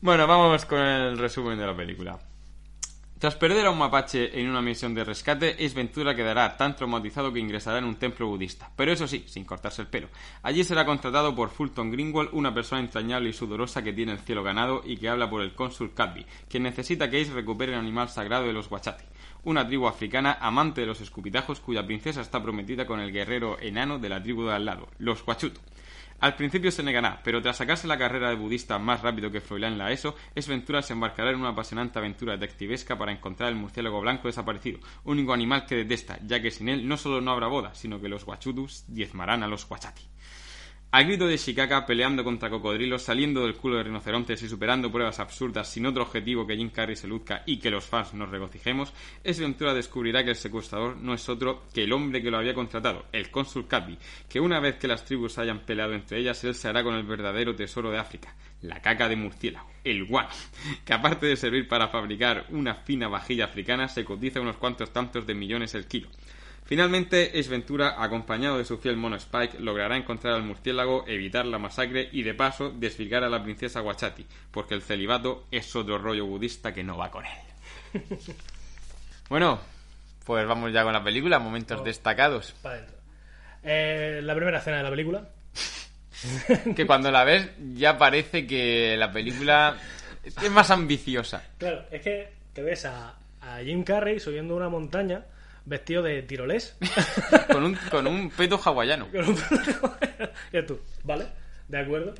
Bueno, vamos con el resumen de la película. Tras perder a un mapache en una misión de rescate, Ace Ventura quedará tan traumatizado que ingresará en un templo budista. Pero eso sí, sin cortarse el pelo. Allí será contratado por Fulton Greenwald, una persona entrañable y sudorosa que tiene el cielo ganado y que habla por el cónsul Cadby, quien necesita que Ace recupere el animal sagrado de los Wachati, una tribu africana amante de los escupitajos cuya princesa está prometida con el guerrero enano de la tribu de al lado, los Huachutu. Al principio se negará, pero tras sacarse la carrera de budista más rápido que Froilán la ESO, es Ventura se embarcará en una apasionante aventura detectivesca para encontrar el murciélago blanco desaparecido, único animal que detesta, ya que sin él no solo no habrá boda, sino que los guachutus diezmarán a los guachati. Al grito de Shikaka peleando contra cocodrilos, saliendo del culo de rinocerontes y superando pruebas absurdas sin otro objetivo que Jim Carrey se luzca y que los fans nos regocijemos, es Ventura descubrirá que el secuestrador no es otro que el hombre que lo había contratado, el cónsul Cadby, que una vez que las tribus hayan peleado entre ellas, él se hará con el verdadero tesoro de África, la caca de murciélago, el guano, que aparte de servir para fabricar una fina vajilla africana, se cotiza unos cuantos tantos de millones el kilo. Finalmente, Ace Ventura, acompañado de su fiel mono Spike, logrará encontrar al murciélago, evitar la masacre y, de paso, desvirgar a la princesa Wachati, porque el celibato es otro rollo budista que no va con él. bueno, pues vamos ya con la película, momentos destacados. Para adentro. Eh, la primera escena de la película. que cuando la ves ya parece que la película es más ambiciosa. Claro, es que te ves a, a Jim Carrey subiendo una montaña vestido de tirolés. con, un, con un peto hawaiano. Con un- y tú, ¿vale? ¿De acuerdo?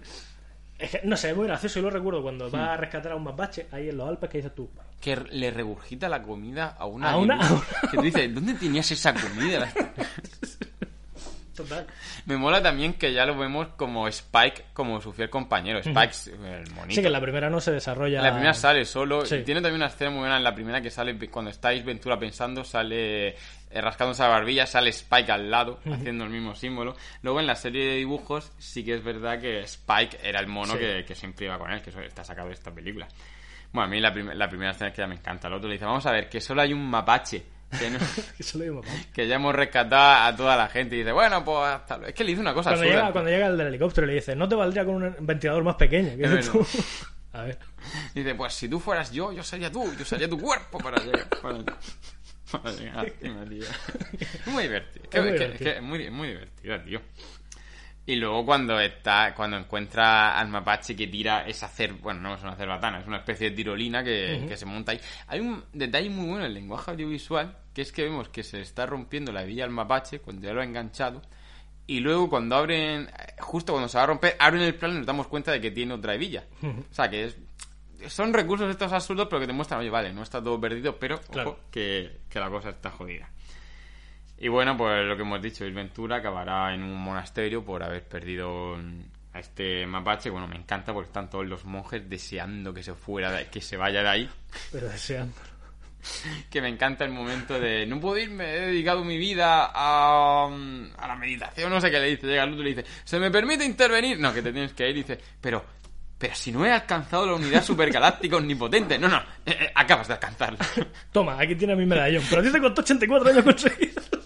Es que, no sé, es muy gracioso. Yo lo recuerdo cuando va a rescatar a un mapache ahí en los Alpes que dices tú. Que le regurgita la comida a una... A una- Lili, Que tú dices, ¿dónde tenías esa comida? Total. Me mola también que ya lo vemos como Spike, como su fiel compañero. Spike, el monito. Sí, que en la primera no se desarrolla. La primera sale solo. Sí. y Tiene también una escena muy buena en la primera que sale cuando estáis Ventura pensando, sale eh, rascándose la barbilla, sale Spike al lado, haciendo el mismo símbolo. Luego en la serie de dibujos sí que es verdad que Spike era el mono Sí. que, que siempre iba con él, que eso está sacado de esta película. Bueno, a mí la, prim- la primera escena es que ya me encanta. El otro le dice, vamos a ver, que solo hay un mapache. Que, no- Que solo que ya hemos rescatado a toda la gente. Y dice, bueno, pues hasta luego". Es que le dice una cosa Cuando absurda. llega, cuando llega el del helicóptero le dice, no te valdría con un ventilador más pequeño. ¿Qué Es dices tú? A ver. Dice, pues si tú fueras yo, yo sería tú, yo sería tu cuerpo para llegar. Para, para llegar muy divertido. Es muy que- que- divertido. que es muy, muy divertido, tío. Y luego cuando está, cuando encuentra al mapache que tira esa cer, bueno, no es una cerbatana, es una especie de tirolina que, que se monta ahí. Hay un detalle muy bueno en el lenguaje audiovisual, que es que vemos que se está rompiendo la hebilla al mapache cuando ya lo ha enganchado. Y luego cuando abren, justo cuando se va a romper, abren el plano y nos damos cuenta de que tiene otra hebilla. O sea, que es, son recursos estos absurdos, pero que te muestran, oye, vale, no está todo perdido, pero ojo, que, que la cosa está jodida. Y bueno, pues lo que hemos dicho, Ventura acabará en un monasterio por haber perdido a este mapache. Bueno, me encanta porque están todos los monjes deseando que se fuera, de- que se vaya de ahí. Pero deseando. Que me encanta el momento de no puedo irme, he dedicado mi vida a, a la meditación, no sé qué le dice. Llega el otro y le dice, ¿se me permite intervenir? No, que te tienes que ir. Y dice, pero, pero si no he alcanzado la unidad supergaláctica omnipotente. No, no, eh, eh, acabas de alcanzarla. Toma, aquí tienes mi medallón. Pero a ti te costó 84 años conseguir.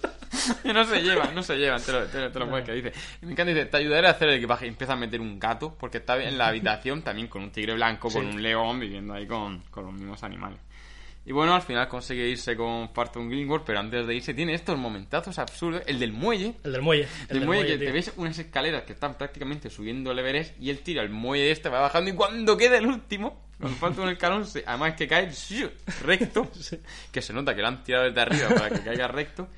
no se llevan, no se llevan, te lo, te lo, te lo puedes que dice. Me encanta, dice, te ayudaré a hacer el equipaje. Y empieza a meter un gato, porque está en la habitación también con un tigre blanco, con Sí. un león, viviendo ahí con, con los mismos animales. Y bueno, al final consigue irse con Farton Greenwood, pero antes de irse tiene estos momentazos absurdos. El del muelle, El del muelle. El el del muelle, que tío. te ves unas escaleras que están prácticamente subiendo el Everest y él tira el muelle este, va bajando y cuando queda el último, cuando falta un escalón, además que cae recto, que se nota que lo han tirado desde arriba para que caiga recto.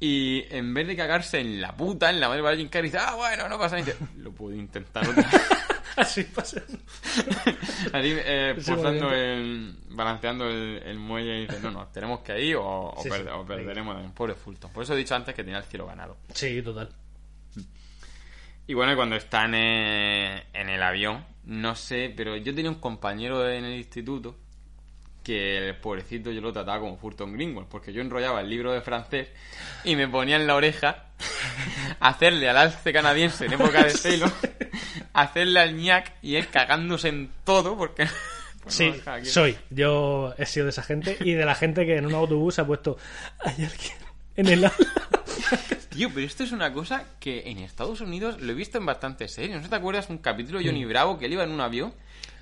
Y en vez de cagarse en la puta, en la madre de Jim Carrey, dice, ah, bueno, no pasa nada. Lo puedo intentar otra vez. Así pasa. Así, eh, el, balanceando el, el muelle y dice, no, no, tenemos que ir o, o Sí, perde- sí, o perderemos también. Pobre Fulton. Por eso he dicho antes que tenía el cielo ganado. Sí, total. Y bueno, cuando están eh, en el avión, no sé, pero yo tenía un compañero en el instituto que el pobrecito yo lo trataba como Fulton Greenwald, porque yo enrollaba el libro de francés y me ponía en la oreja hacerle al alce canadiense en época de celo, hacerle al ñac y él cagándose en todo, porque... pues Sí, no, soy. Yo he sido de esa gente y de la gente que en un autobús se ha puesto. Hay alguien en el. Tío, pero esto es una cosa que en Estados Unidos lo he visto en bastantes series. ¿No te acuerdas un capítulo de Johnny Bravo que él iba en un avión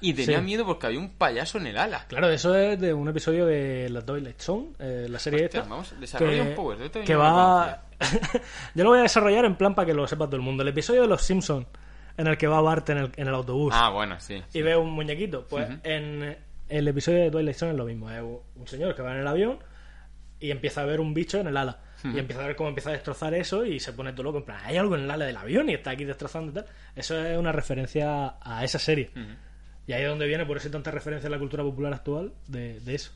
y tenía Mm. Sí. miedo porque había un payaso en el ala? Claro, eso es de un episodio de La Twilight Zone, eh, la serie Hostia, esta. vamos, desarrolla un poco, esto que va. Yo lo voy a desarrollar en plan para que lo sepa todo el mundo. El episodio de Los Simpsons, en el que va Bart en el, en el autobús Ah, bueno, sí. y ve un muñequito. Pues en el episodio de Twilight Zone es lo mismo. Es un señor que va en el avión y empieza a ver un bicho en el ala. Y empieza a ver cómo empieza a destrozar eso y se pone todo loco. En plan, hay algo en el ala del avión y está aquí destrozando y tal. Eso es una referencia a esa serie. Y ahí es donde viene, por eso hay tanta referencia en la cultura popular actual de, de eso.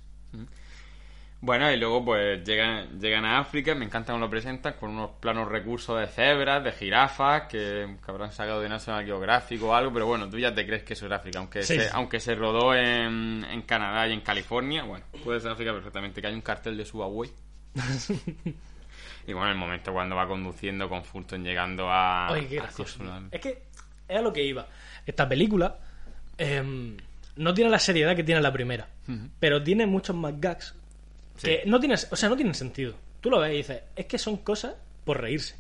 Bueno, y luego pues llegan, llegan a África, me encanta cómo lo presentan, con unos planos recursos de cebras, de jirafas, que, que habrán sacado de National Geographic o algo, pero bueno, tú ya te crees que eso es África, aunque, Sí, se, sí. aunque se rodó en, en Canadá y en California, bueno, puede ser África perfectamente, que hay un cartel de Subway. y bueno, el momento cuando va conduciendo con Fulton llegando a... Oye, qué a. Es que es a lo que iba. Esta película em, no tiene la seriedad que tiene la primera, pero tiene muchos más gags que no tienen, o sea, no tienen sentido. Tú lo ves y dices, es que son cosas por reírse.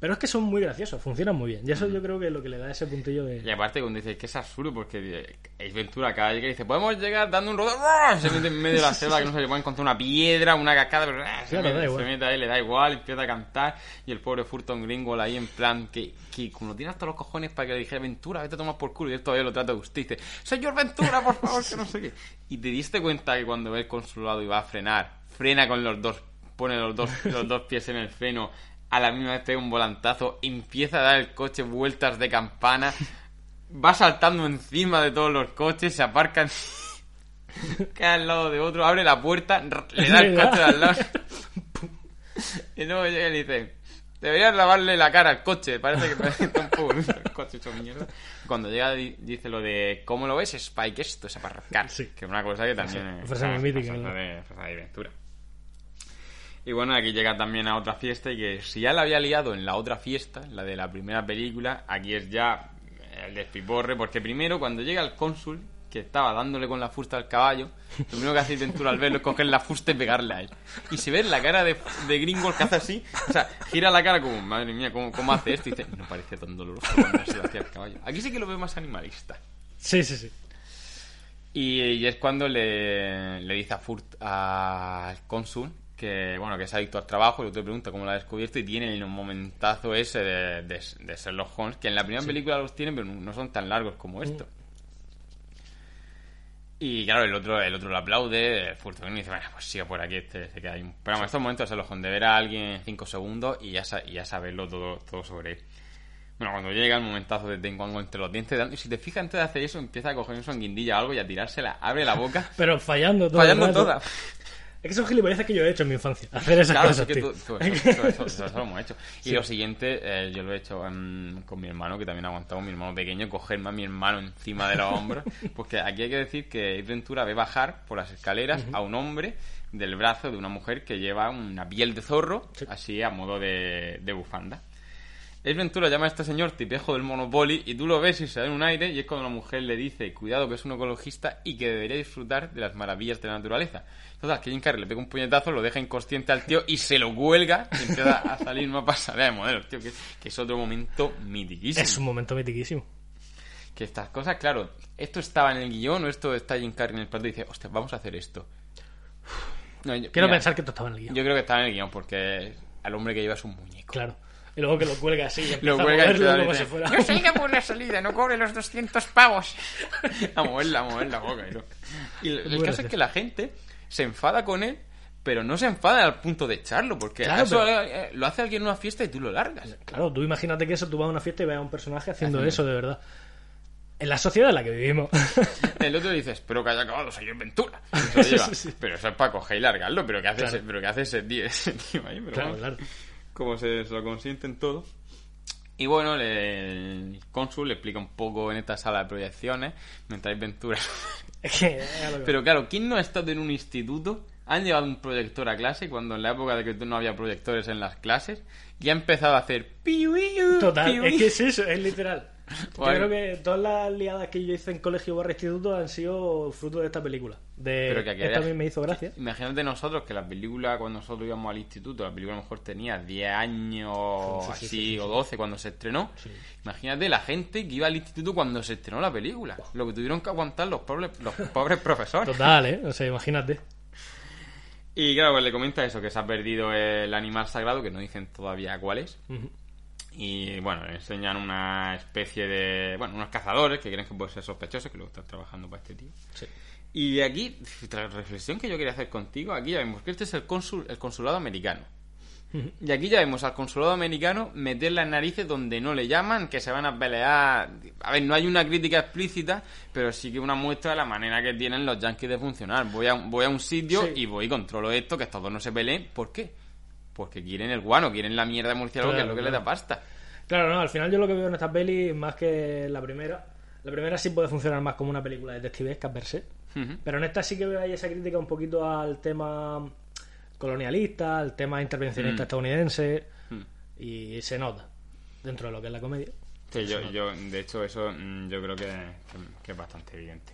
Pero es que son muy graciosos, funcionan muy bien. Y eso yo creo que es lo que le da ese puntillo de. Y aparte, cuando dices que es absurdo, porque es Ventura cada vez que dice, podemos llegar dando un rodeo, se mete en medio de la selva que no se le puede encontrar una piedra, una cascada, pero ¡ah! se, Claro, mete, se mete ahí, le da igual, empieza a cantar. Y el pobre Furton Gringo ahí en plan, que, que como tiene hasta los cojones para que le dijera Ventura, vete a tomar por culo. Y él todavía lo trata de Dice, señor Ventura, por favor, que no sé qué. Y te diste cuenta que cuando ve el consulado y va a frenar, frena con los dos, pone los dos, los dos pies en el freno a la misma vez pega un volantazo, empieza a dar el coche vueltas de campana, va saltando encima de todos los coches, se aparca, queda al lado de otro, abre la puerta, le da el coche de al lado. y luego llega y le dice, deberías lavarle la cara al coche, parece que parece un poco el coche hecho mierda. Cuando llega di- dice lo de, ¿cómo lo ves? Spike, esto es aparcar. Sí. Que es una cosa que también es frase una- mítica, ¿no? de, frase de aventura. Y bueno, aquí llega también a otra fiesta y que si ya la había liado en la otra fiesta, la de la primera película, aquí es ya el despiporre, porque primero cuando llega el cónsul, que estaba dándole con la fusta al caballo, lo primero que hace Ventura al verlo es coger la fusta y pegarle a él. Y se ve la cara de, de Gringo que hace así, o sea, gira la cara como, madre mía, ¿cómo, cómo hace esto? Y dice, no parece tan doloroso cuando se lo hacía al caballo. Aquí sí que lo veo más animalista. Sí, sí, sí. Y, y es cuando le, le dice a Furt al cónsul que bueno que es adicto al trabajo y el otro le pregunta cómo lo ha descubierto y tiene un momentazo ese de, de, de Sherlock Holmes que en la primera película los tienen pero no son tan largos como esto. Y claro el otro el otro lo aplaude Furtón dice bueno pues siga por aquí este se queda ahí pero en estos momentos de Sherlock Holmes de ver a alguien en 5 segundos y ya, y ya saberlo todo, todo sobre él. Bueno, cuando llega el momentazo de tengo algo entre los dientes, y si te fijas antes de hacer eso, empieza a coger su anguindilla o algo y a tirársela, abre la boca, Pero fallando todo. el fallando toda. Es que son gilipolleces que yo he hecho en mi infancia. Hacer esas Claro, cosas, sí que tú- tú- eso, eso- eso- eso- eso lo hemos hecho. Y lo siguiente, eh, yo lo he hecho em, con mi hermano, que también ha aguantado mi hermano pequeño, cogerme a mi hermano encima de los hombros. Porque aquí hay que decir que Ace Ventura ve bajar por las escaleras a un hombre del brazo de una mujer que lleva una piel de zorro, Sí. así a modo de, de bufanda. Ace Ventura llama a este señor tipejo del Monopoly y tú lo ves y se da en un aire y es cuando la mujer le dice cuidado que es un ecologista y que debería disfrutar de las maravillas de la naturaleza. Entonces que Jim Carrey le pega un puñetazo, lo deja inconsciente al tío y se lo cuelga y empieza a salir más pasarela de modelos, tío, que, que es otro momento mitiquísimo. Es un momento mitiquísimo. Que estas cosas, claro, esto estaba en el guion o esto está Jim Carrey en el plato y dice, hostia, vamos a hacer esto. No, yo- Quiero mira, pensar que esto estaba en el guion. Yo creo que estaba en el guion porque al hombre que lleva es un muñeco. Claro. Y luego que lo cuelga así y Lo cuelga a y moverlo como si fuera... Yo salga por la salida, no cobre los 200 pavos. a moverla, a mover la boca. Y, todo. Y el, es que la gente se enfada con él, pero no se enfada al punto de echarlo, porque Claro, eso pero- eh, lo hace alguien en una fiesta y tú lo largas. Claro, tú imagínate que eso, tú vas a una fiesta y ves a un personaje haciendo eso de verdad. En la sociedad en la que vivimos. El otro dice, espero que haya acabado señor Ventura. Lo lleva. Sí, sí. Pero eso es para coger y largarlo, pero ¿qué hace, Claro. ese, pero ¿qué hace ese tío, ese tío ahí? Pero claro, bueno. claro. Como se, se lo consienten todo. Y bueno, le- el cónsul le explica un poco en esta sala de proyecciones, mientras hay Ventura. Pero claro, ¿quién no ha estado en un instituto? Han llevado un proyector a clase cuando en la época de que no había proyectores en las clases y ha empezado a hacer piu, piu, Total, piu, es que es eso, es literal. Yo creo que todas las liadas que yo hice en colegio barra instituto han sido fruto de esta película. De... Pero que aquí Esta había- a mí me hizo gracia. Imagínate nosotros que la película, cuando nosotros íbamos al instituto, la película a lo mejor tenía 10 años Sí, sí, así sí, sí, sí. o 12 cuando se estrenó. Imagínate la gente que iba al instituto cuando se estrenó la película. Lo que tuvieron que aguantar los pobres, los pobres profesores. Total, ¿eh? O sea, imagínate. Y claro, pues le comenta eso, que se ha perdido el animal sagrado, que no dicen todavía cuál es. Ujú. Y bueno, le enseñan una especie de. Bueno, unos cazadores que creen que pueden ser sospechosos, que luego están trabajando para este tío. Sí. Y aquí, la reflexión que yo quería hacer contigo, aquí ya vemos que este es el, cónsul, el consulado americano. Y aquí ya vemos al consulado americano meter las narices donde no le llaman, que se van a pelear. A ver, no hay una crítica explícita, pero sí que una muestra de la manera que tienen los yankees de funcionar. Voy a, voy a un sitio Sí. y voy y controlo esto, que estos dos no se peleen. ¿Por qué? Porque quieren el guano, quieren la mierda de murciélago, que es Claro, lo que les claro. da pasta. Claro, no, al final yo lo que veo en esta peli, más que la primera, la primera sí puede funcionar más como una película detectivesca per se, pero en esta sí que veo ahí esa crítica un poquito al tema colonialista, al tema intervencionista Mm. estadounidense, Mm. y se nota dentro de lo que es la comedia. Sí, yo, yo, de hecho, eso mm, yo creo que, que es bastante evidente.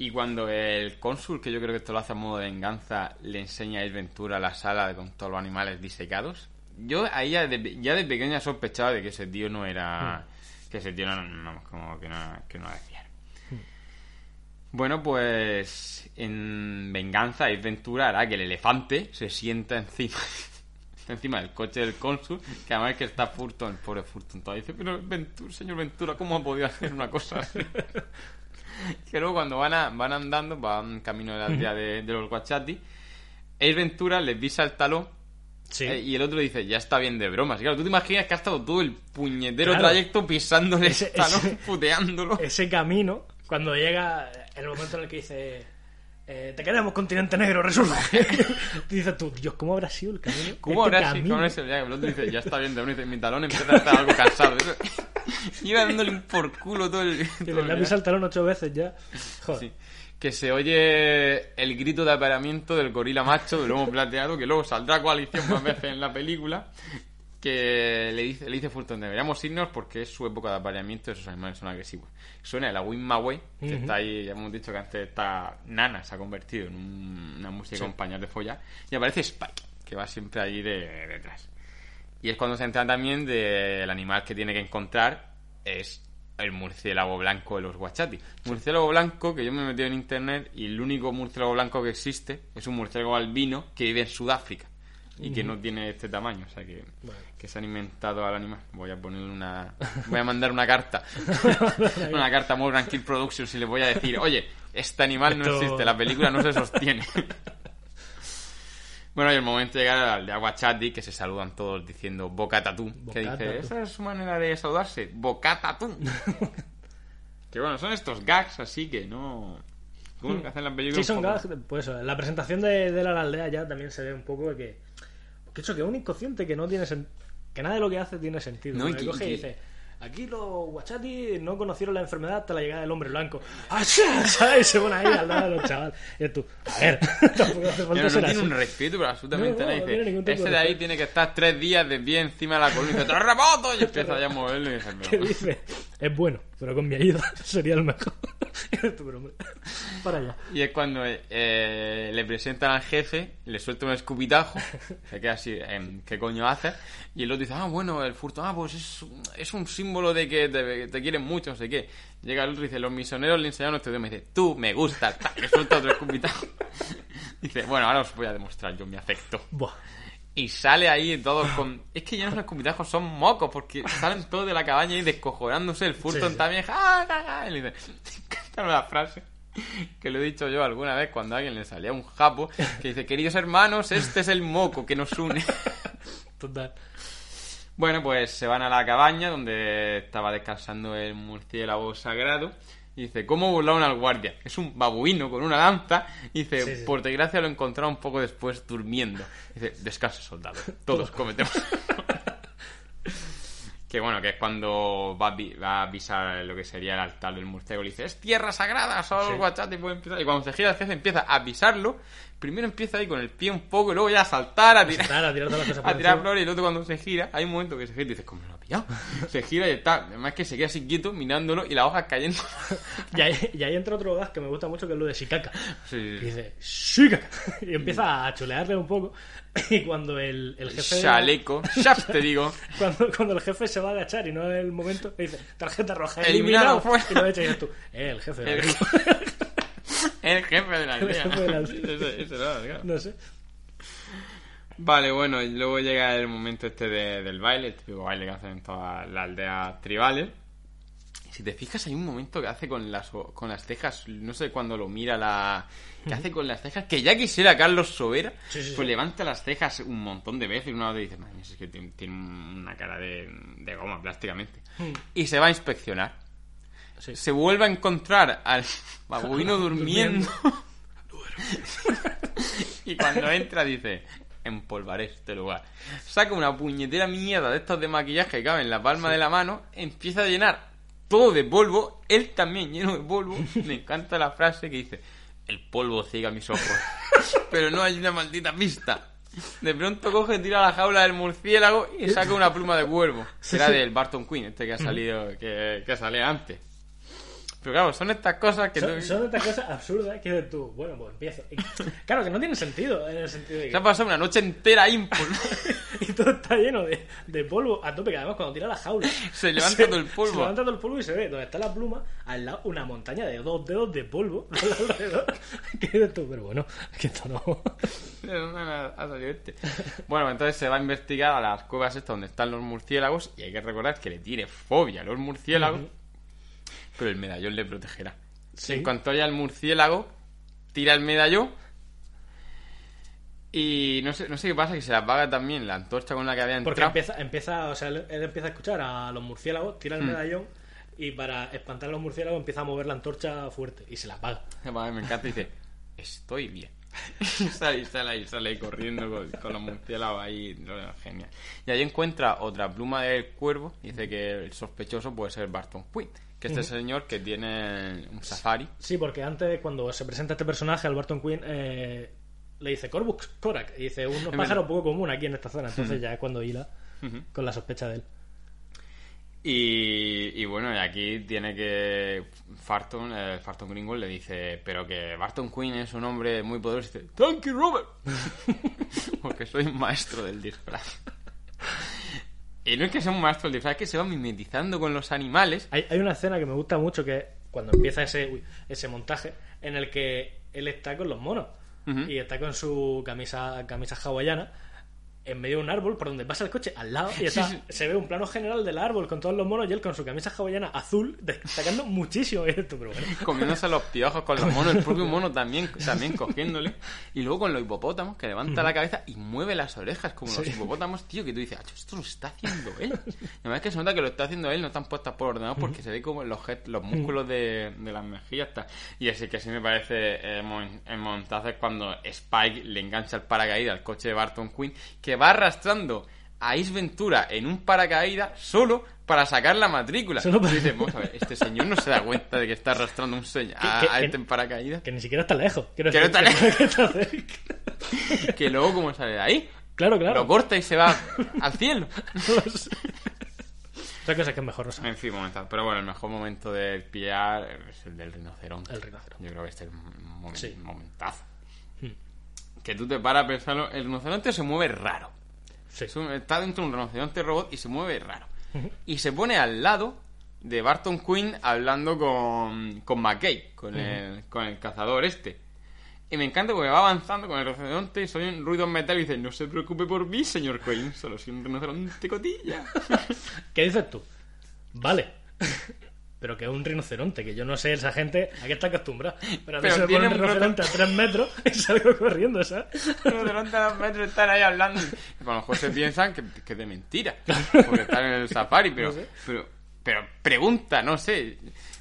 Y cuando el cónsul, que yo creo que esto lo hace a modo de venganza, le enseña a Ace Ventura la sala con todos los animales disecados, yo ahí ya de, ya de pequeña sospechaba de que ese tío no era... Que ese tío no, no, como que no, que no era de fiar. Bueno, pues en venganza, Ace Ventura hará que el elefante se sienta encima encima del coche del cónsul, que además es que está Furton, el pobre Furton, todavía dice, pero Ventura, señor Ventura, ¿cómo ha podido hacer una cosa así? que luego cuando van, a, van andando, van camino de la aldea de, de los Guachati, Ace Ventura les visa el talón Sí. eh, y el otro dice, ya está bien de bromas. Y claro, tú te imaginas que ha estado todo el puñetero Claro. trayecto pisándole Ese- el talón, ese- puteándolo. Ese camino, cuando llega el momento en el que dice, eh, te queremos, continente negro, resurge. Tú dices tú, Dios, ¿cómo habrá sido el camino? ¿Cómo Este habrá sido? El otro dice, ya está bien de bromas. Dice, mi talón empieza a estar algo cansado. Iba dándole un por culo todo el... Que todo le el el talón ocho veces ya. Joder. Sí. Que se oye el grito de apareamiento del gorila macho de lomo plateado, que luego saldrá coalición más veces en la película. Que le dice, le dice Fulton, deberíamos irnos porque es su época de apareamiento esos animales son agresivos. Suena Awin Maway, que está ahí, ya hemos dicho que antes está Nana, se ha convertido en un- una música con pañal de follar. Y aparece Spike, que va siempre ahí de, detrás. Y es cuando se entera también del animal que tiene que encontrar, es el murciélago blanco de los guachati. Murciélago blanco, que yo me he metido en internet, y el único murciélago blanco que existe es un murciélago albino que vive en Sudáfrica y que no tiene este tamaño, o sea que, que se han inventado al animal. Voy a ponerle una. Voy a mandar una carta. una carta a Morgan Kill Productions y le voy a decir, oye, este animal no existe, la película no se sostiene. Bueno, y el momento de llegar al de Aguachati, que se saludan todos diciendo Bocatatú. Que dice, esa es su manera de saludarse, Bocatatú. que bueno, son estos gags así que no... Como lo que hacen las películas. Sí, son gags, pues eso, en la presentación de, de la aldea ya también se ve un poco de que. Que eso, que es un inconsciente que no tiene sen- que nada de lo que hace tiene sentido. No, y que- coge y que- dice. Aquí los guachati no conocieron la enfermedad hasta la llegada del hombre blanco. ¡Ah, sí! ¿Sabes? Se pone ahí al lado de los chavales. Y tú, a ver, tampoco hace falta no, no ser tiene así. un respeto, pero absolutamente No, no, nada. no ese de de ahí respeto". tiene que estar tres días de pie encima de la columna. Y dice, ¡terremoto! Y empieza ya a moverlo y dice, pero... dice, es bueno, pero con mi ayuda sería el mejor. Para allá. Y es cuando eh, le presentan al jefe, le suelta un escupitajo, se queda así, em, ¿qué coño haces? Y el otro dice, ah, bueno, el furto, ah, pues es, un- es un símbolo de que te, te quieren mucho, no sé qué. Llega el otro y dice, los misioneros le enseñaron este tema y dice, tú me gustas, ta, le suelta otro escupitajo. dice, bueno, ahora os voy a demostrar yo mi afecto. Buah. Y sale ahí todos con... Es que ya no son escupitajos, son mocos, porque salen todos de la cabaña y descojonándose. El Fulton Sí, sí. también... ¡Ja, ja, ja! Y le dice... La frase que lo he dicho yo alguna vez cuando a alguien le salía un japo que dice, queridos hermanos, este es el moco que nos une. Total. Bueno, pues se van a la cabaña donde estaba descansando el murciélago sagrado. Y dice, ¿cómo burlaron al guardia? Es un babuino con una lanza. Y dice, Sí, sí. por desgracia lo encontraron un poco después durmiendo. Dice, descanse, soldado. Todos cometemos. que bueno, que es cuando va a, va a pisar lo que sería el altar del murciélago. Le dice, es tierra sagrada, solo Sí. el guachate puede empezar. Y cuando se gira el jefe empieza a pisarlo. Primero empieza ahí con el pie un poco y luego ya a saltar, a tirar Nada, a tirar todas las cosas a tirar flores y el otro cuando se gira, hay un momento que se gira y dices, ¿cómo lo ha pillado? Se gira y está, además que se queda así quieto mirándolo y las hojas cayendo. Y ahí, y ahí entra otro gas que me gusta mucho, que es lo de Shikaka. Sí, Y dice, Shikaka. Y empieza a chulearle un poco. Y cuando el, el jefe... Chaleco, shaft te digo. Cuando, cuando el jefe se va a agachar y no es el momento, le dice, tarjeta roja, Eliminado, eliminado. fuera. Y lo echa y dices tú, eh, el jefe. El. El jefe de la El aldea. jefe de la aldea. era, claro. No sé. Vale, bueno, y luego llega el momento este de- del baile, el típico baile que hacen en todas las aldeas tribales. Y si te fijas, hay un momento que hace con las, con las cejas, no sé cuándo lo mira la... que hace con las cejas, que ya quisiera Carlos Sobera, Sí, sí, pues sí. levanta las cejas un montón de veces y una vez dice, madre mía, es que tiene, tiene una cara de, de goma prácticamente. Y se va a inspeccionar. Sí. Se vuelve a encontrar al babuino durmiendo. y cuando entra dice, empolvaré este lugar. Saca una puñetera mierda de estos de maquillaje que cabe en la palma de la mano, empieza a llenar todo de polvo, él también lleno de polvo. Me encanta la frase que dice, el polvo ciega mis ojos, pero no hay una maldita pista. De pronto coge, tira la jaula del murciélago y saca una pluma de cuervo. Será del Barton Quinn, este que ha salido, que, que sale antes. Pero claro, son estas cosas que... Son, tú- son estas cosas absurdas que dices tú, bueno, pues empiezo. Y, claro, que no tiene sentido, en el sentido de Se que... ha pasado una noche entera ahí en polvo. y todo está lleno de, de polvo a tope, que además cuando tira la jaula... Se levanta todo el polvo. Se levanta todo el polvo y se ve donde está la pluma, al lado una montaña de dos dedos de polvo alrededor. ¿Qué dices tú? Pero bueno, que esto no... ¿De ha salido este? Bueno, entonces se va a investigar a las cuevas estas donde están los murciélagos y hay que recordar que le tiene fobia a los murciélagos. Pero el medallón le protegerá. Sí. En cuanto haya el murciélago, tira el medallón y no sé, no sé qué pasa, que se le apaga también la antorcha con la que había Porque entrado. empieza, empieza, o sea, él, él empieza a escuchar a los murciélagos, tira el Hmm. medallón y para espantar a los murciélagos empieza a mover la antorcha fuerte y se la apaga. Me encanta y dice, estoy bien. y sale, sale ahí, sale corriendo con, con los murciélagos ahí, genial. Y ahí encuentra otra pluma del cuervo, dice que el sospechoso puede ser Barton Quinn, que este señor que tiene un safari. Sí, porque antes, cuando se presenta este personaje, al Barton Quinn, eh, le dice Corbux Korak. Y dice, un pájaro poco común aquí en esta zona. Entonces ya es cuando hila con la sospecha de él. Y, y bueno, y aquí tiene que Farton, eh, Farton Gringold le dice, pero que Barton Quinn es un hombre muy poderoso. Y dice, Thank you, Robert. Porque soy un maestro del disfraz. Y no es que sea un maestro del disfraz, es que se va mimetizando con los animales. Hay, hay una escena que me gusta mucho que es cuando empieza ese, uy, ese montaje en el que él está con los monos y está con su camisa, camisa hawaiana en medio de un árbol por donde pasa el coche al lado y está- Sí, sí. se ve un plano general del árbol con todos los monos y él con su camisa hawaiana azul destacando muchísimo esto, pero bueno. comiéndose los piojos con los monos, el propio mono también, también cogiéndole. Y luego con los hipopótamos, que levanta la cabeza y mueve las orejas como los Sí. hipopótamos, tío, que tú dices, "Acho, esto lo está haciendo él. Además es que se nota que lo está haciendo él, no están puestas por ordenador porque se ve como los, los músculos de, de las mejillas. tal. Y así que así me parece eh, en montaje cuando Spike le engancha el paracaídas al coche de Barton Quinn, que va arrastrando a Ace Ventura en un paracaídas solo para sacar la matrícula. Solo para- Y dices, vamos a ver, este señor no se da cuenta de que está arrastrando un señor a, este en paracaídas. Que ni siquiera está lejos. Que no está está luego, como sale de ahí? Claro, claro. Lo corta y se va al cielo. Otra cosa que es mejor, no sé. En fin, momento. Pero bueno, el mejor momento de pillar es el del rinoceronte. El rinoceronte. Yo creo que este es un momen- Sí. momentazo. Que tú te paras a pensarlo. El rinoceronte se mueve raro. Sí. Es un- está dentro de un rinoceronte robot y se mueve raro. Y se pone al lado de Barton Quinn hablando con, con McKay, con, el, con el cazador este. Y me encanta porque va avanzando con el rinoceronte y soy un ruido metal y dice, no se preocupe por mí, señor Quinn, solo soy un rinoceronte cotilla. ¿Qué dices tú? Vale. Pero que es un rinoceronte, que yo no sé, esa gente a qué está acostumbrada. Pero a me tiene un rinoceronte a tres metros y salgo corriendo, ¿sabes? Los rinocerontes a dos metros están ahí hablando. Y a lo mejor se piensan que, que es de mentira. Porque están en el safari, pero, No sé. pero, pero pregunta, no sé.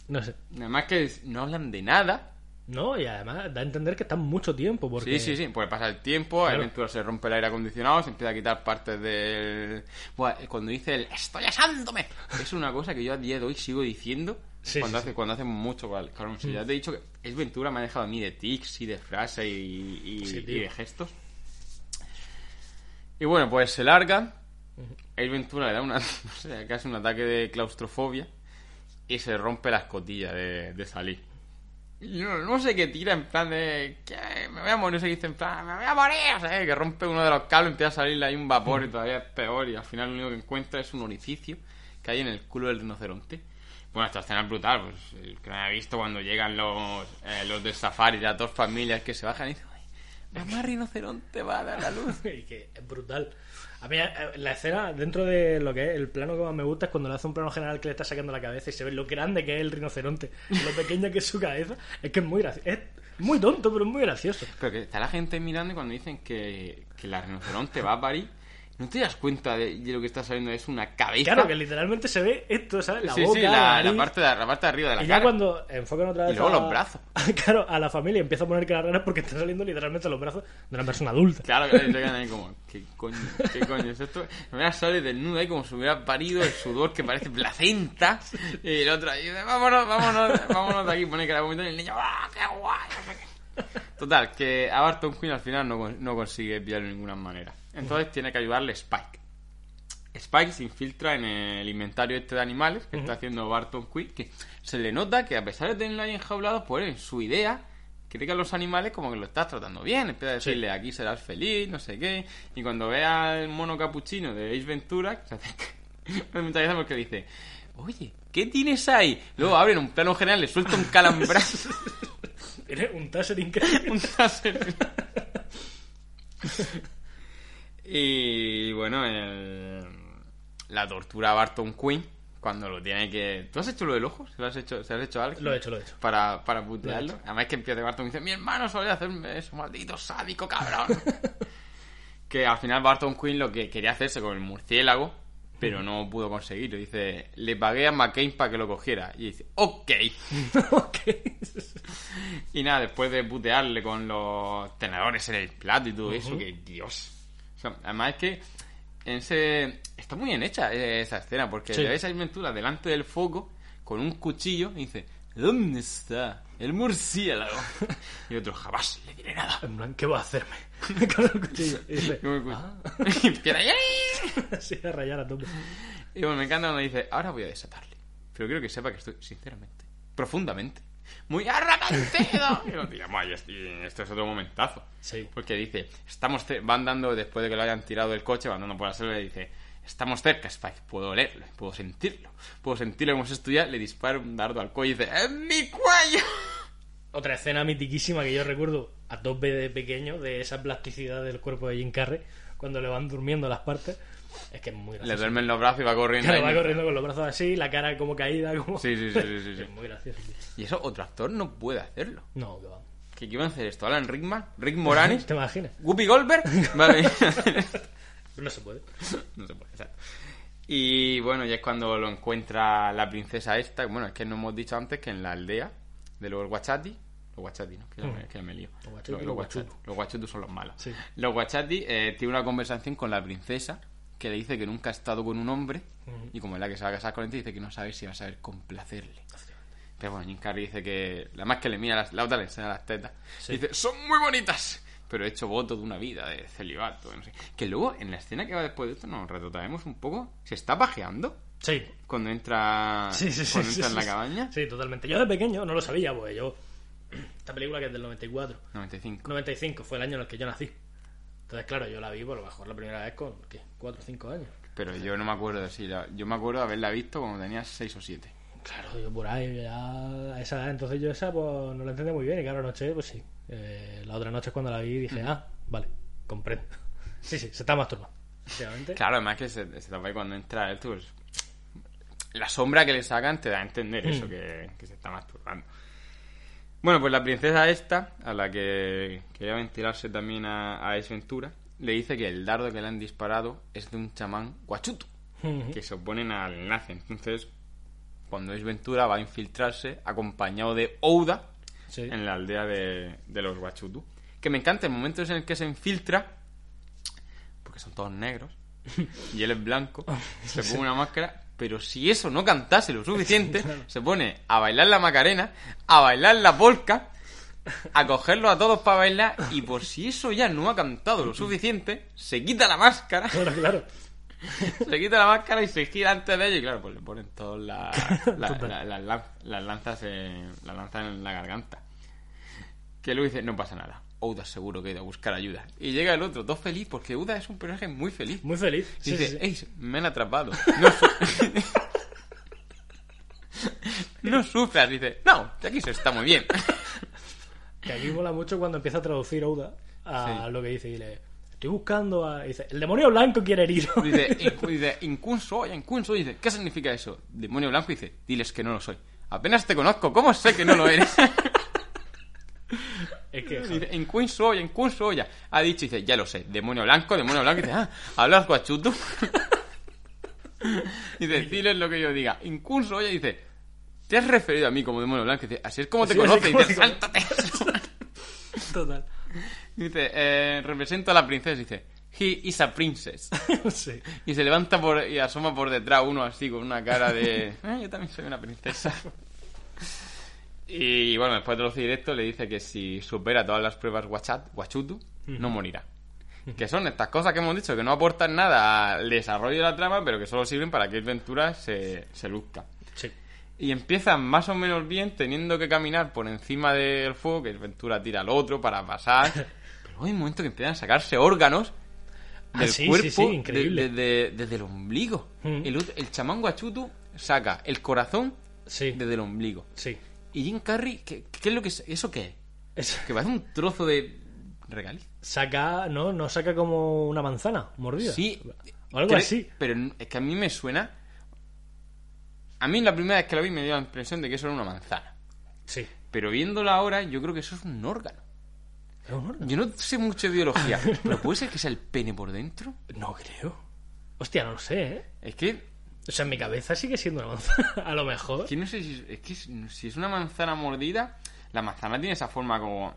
No sé. Además que no hablan de nada. No, y además da a entender que están mucho tiempo. Porque... Sí, sí, sí. Pues pasa el tiempo, a Claro. Aventura se rompe el aire acondicionado, se empieza a quitar partes del... Buah, cuando dice el estoy asándome, es una cosa que yo a día de hoy sigo diciendo Sí, cuando, sí, hace, cuando hace mucho. Si ya te he dicho que es Ventura me ha dejado a mí de tics y de frases y, de gestos. Y bueno, pues se larga. El Ventura le da una, no sé, casi un ataque de claustrofobia y se rompe la escotilla de, de salir. No, no sé qué tira en plan de que me voy a morir, se dice en plan, me voy a morir, sea, que rompe uno de los cables, empieza a salirle ahí un vapor y todavía es peor y al final lo único que encuentra es un orificio que hay en el culo del rinoceronte. Bueno, esta escena es brutal, pues el que no haya visto cuando llegan los, eh, los del safari, las dos familias que se bajan y dicen, "Ay, mamá rinoceronte va a dar la luz. y que es brutal. A mí, eh, la escena, dentro de lo que es el plano que más me gusta, es cuando le hace un plano general que le está sacando la cabeza y se ve lo grande que es el rinoceronte lo pequeña que es su cabeza. Es que es muy gracioso. Es muy tonto, pero es muy gracioso. Pero que está la gente mirando y cuando dicen que, que la rinoceronte va a parir, ¿no te das cuenta de, de lo que está saliendo? Es una cabeza. Claro, que literalmente se ve esto, ¿sabes? La sí, boca, sí, la, la la nariz. parte de, la parte de arriba de la Y ya cara. cuando enfocan otra vez Y luego a- los brazos. Claro, a la familia empieza a poner caras raras porque están saliendo literalmente los brazos de una persona adulta. Claro que se quedan ahí como, ¿qué coño? ¿Qué coño es esto? Verdad sale desnuda ahí como si hubiera parido el sudor que parece placenta. Y el otro ahí dice, vámonos, vámonos, vámonos de aquí. Pone que la y el niño, ¡ah, qué guay! Total, que a Barton Quinn al final no, no consigue pillarlo de ninguna manera. Entonces tiene que ayudarle Spike. Spike se infiltra en el inventario este de animales que está haciendo Barton Quick, que se le nota que a pesar de tenerlo ahí enjaulado, pues en su idea que a los animales como que lo estás tratando bien, empieza a decirle aquí serás feliz, no sé qué, y cuando ve al mono capuchino de Ace Ventura, se acerca, me gracia porque dice, oye, ¿qué tienes ahí? Luego abre en un plano general, le suelta un calambrazo, un taser increíble. un taser. Y bueno, el- la tortura a Barton Quinn cuando lo tiene que... ¿Tú has hecho lo del ojo? ¿Se lo has hecho, ¿se lo has hecho a alguien? Lo he hecho, lo he hecho. Para, para putearlo. He. Además que empieza Barton y dice, mi hermano solía hacerme eso, maldito sádico, cabrón. que al final Barton Quinn lo que quería hacerse con el murciélago, pero no pudo conseguirlo. Dice, le pagué a McCain para que lo cogiera. Y dice, ok. ok. Y nada, después de putearle con los tenedores en el plato y todo eso, que Dios. O sea, además es que en ese está muy bien hecha eh, esa escena, porque Sí. le ves a Ventura delante del foco con un cuchillo y dice, ¿dónde está el murciélago? y otro, jamás le diré nada. En plan, ¿qué va a hacerme? Con el cuchillo. Y dice, ah, y empieza así a rayar a tope. Y bueno, me encanta cuando dice, ahora voy a desatarle. Pero quiero que sepa que estoy, sinceramente, profundamente, muy arrepentido. y nos tiramos ahí, y esto es otro momentazo. Sí. Porque dice, estamos van dando, después de que lo hayan tirado del coche, van dando por la selva y dice, estamos cerca, Spike, puedo olerlo, puedo sentirlo. Puedo sentirlo como si estuviera, le dispara un dardo al cuello y dice, ¡en mi cuello! Otra escena mitiquísima que yo recuerdo a tope de pequeño, de esa plasticidad del cuerpo de Jim Carrey, cuando le van durmiendo las partes. Es que es muy Le gracioso. duermen los brazos y va corriendo. Claro, va corriendo con los brazos así, la cara como caída, como... Sí, sí, sí, sí, sí, sí. Es muy gracioso, tío. Y eso otro actor no puede hacerlo. No, que va. ¿Qué iban a hacer esto? ¿Alan Rickman? ¿Rick Moranis? ¿Te imaginas? ¿Whoopi Goldberg? Vale. No se puede. no se puede, exacto. Y bueno, ya es cuando lo encuentra la princesa esta. Bueno, es que no hemos dicho antes que en la aldea de los Guachati. Los Guachati, ¿no? Que, me- me lío. Los Guachati, Los, los Guachati. Son los malos. Sí. Los Guachati eh, tiene una conversación con la princesa que le dice que nunca ha estado con un hombre. Y como es la que se va a casar con él, dice que no sabe si va a saber complacerle. Pero bueno, Jim Carrey dice que. La más que le mira las, la otra le enseña las tetas. Sí. Dice, son muy bonitas. Pero he hecho voto de una vida de celibato. No sé. Que luego, en la escena que va después de esto, nos retrotraemos un poco. Se está pajeando Sí. cuando entra, Sí, cuando entra en la cabaña. Sí, totalmente. Yo de pequeño no lo sabía, pues yo... Esta película que es del 94. 95. 95 fue el año en el que yo nací. Entonces, claro, yo la vi por lo mejor la primera vez con, ¿qué? 4 o 5 años. Pero yo no me acuerdo de si la- Yo me acuerdo de haberla visto cuando tenía 6 o 7. Claro, yo por ahí, ya a esa edad, entonces yo esa pues no la entendí muy bien y claro, anoche, pues sí. Eh, la otra noche cuando la vi dije, ah, vale, comprendo. Sí, sí, se está masturbando. Claro, además que se, se tapa ahí cuando entra él, tú, pues, la sombra que le sacan te da a entender eso, Mm. que, que se está masturbando. Bueno, pues la princesa esta, a la que quería ventilarse también a, a Ace Ventura, le dice que el dardo que le han disparado es de un chamán guachuto, Ujú. que se oponen al enlace. Entonces, cuando Ace Ventura va a infiltrarse, acompañado de Ouda, Sí. en la aldea de, de los Guachutu. Que me encanta el momento en el que se infiltra, porque son todos negros, y él es blanco, se pone una máscara, pero si eso no cantase lo suficiente, se pone a bailar la macarena, a bailar la polka, a cogerlos a todos para bailar, y por si eso ya no ha cantado lo suficiente, se quita la máscara, Claro, claro. se quita la máscara y se gira antes de ellos, y claro, pues le ponen todas la- la- las lanzas, en, las lanzas en la garganta. Que luego dice, no pasa nada. Ouda seguro que ha ido a buscar ayuda. Y llega el otro, todo feliz, porque Ouda es un personaje muy feliz. Muy feliz. Sí, dice, sí, sí. "Ey, me han atrapado. No, su- no sufras, dice, no, de aquí se está muy bien. Que aquí mola mucho cuando empieza a traducir Ouda a lo que dice y le estoy buscando a... Dice, el demonio blanco quiere herir. Dice, "Incu- dice, incunso, incunso, dice, ¿qué significa eso? Demonio blanco dice, diles que no lo soy. Apenas te conozco, ¿cómo sé que no lo eres? Es que... Dice, en Queen soy, en Queen soy. ya. Ha dicho, dice, ya lo sé, demonio blanco, demonio blanco. Dice, ah, hablas guachuto. dice, diles lo que yo diga. En Queen soy, dice, te has referido a mí como demonio blanco. Dice, así es como te Sí, así conoce. como Dice, sáltate. eso". Total. dice, eh, represento a la princesa. Dice, he is a princess. sí. Y se levanta por, y asoma por detrás uno así con una cara de, "Ah, yo también soy una princesa. Y bueno, después de traducir esto, le dice que si supera todas las pruebas Wachat, Wachutu, no morirá. Que son estas cosas que hemos dicho que no aportan nada al desarrollo de la trama, pero que solo sirven para que Ventura se, se luzca. Sí. Y empiezan más o menos bien teniendo que caminar por encima del fuego, que Ventura tira al otro para pasar. Pero hay un momento que empiezan a sacarse órganos Ah, del sí, cuerpo sí, de- increíble. de- de- desde el ombligo. Mm. El, el chamán guachutu saca el corazón Sí. desde el ombligo. Sí. Y Jim Carrey, ¿qué, qué es lo que es? ¿Eso qué es? Que parece un trozo de regaliz. saca, no, no saca como una manzana mordida. Sí. O algo así. Pero es que a mí me suena. A mí la primera vez que lo vi me dio la impresión de que eso era una manzana. Sí. Pero viéndolo ahora, yo creo que eso es un órgano. ¿Es un órgano? Yo no sé mucho de biología, pero puede ser que sea el pene por dentro. No creo. Hostia, no lo sé, ¿eh? Es que, O sea, en mi cabeza sigue siendo una manzana. A lo mejor. que no sé si es que si es una manzana mordida, la manzana tiene esa forma como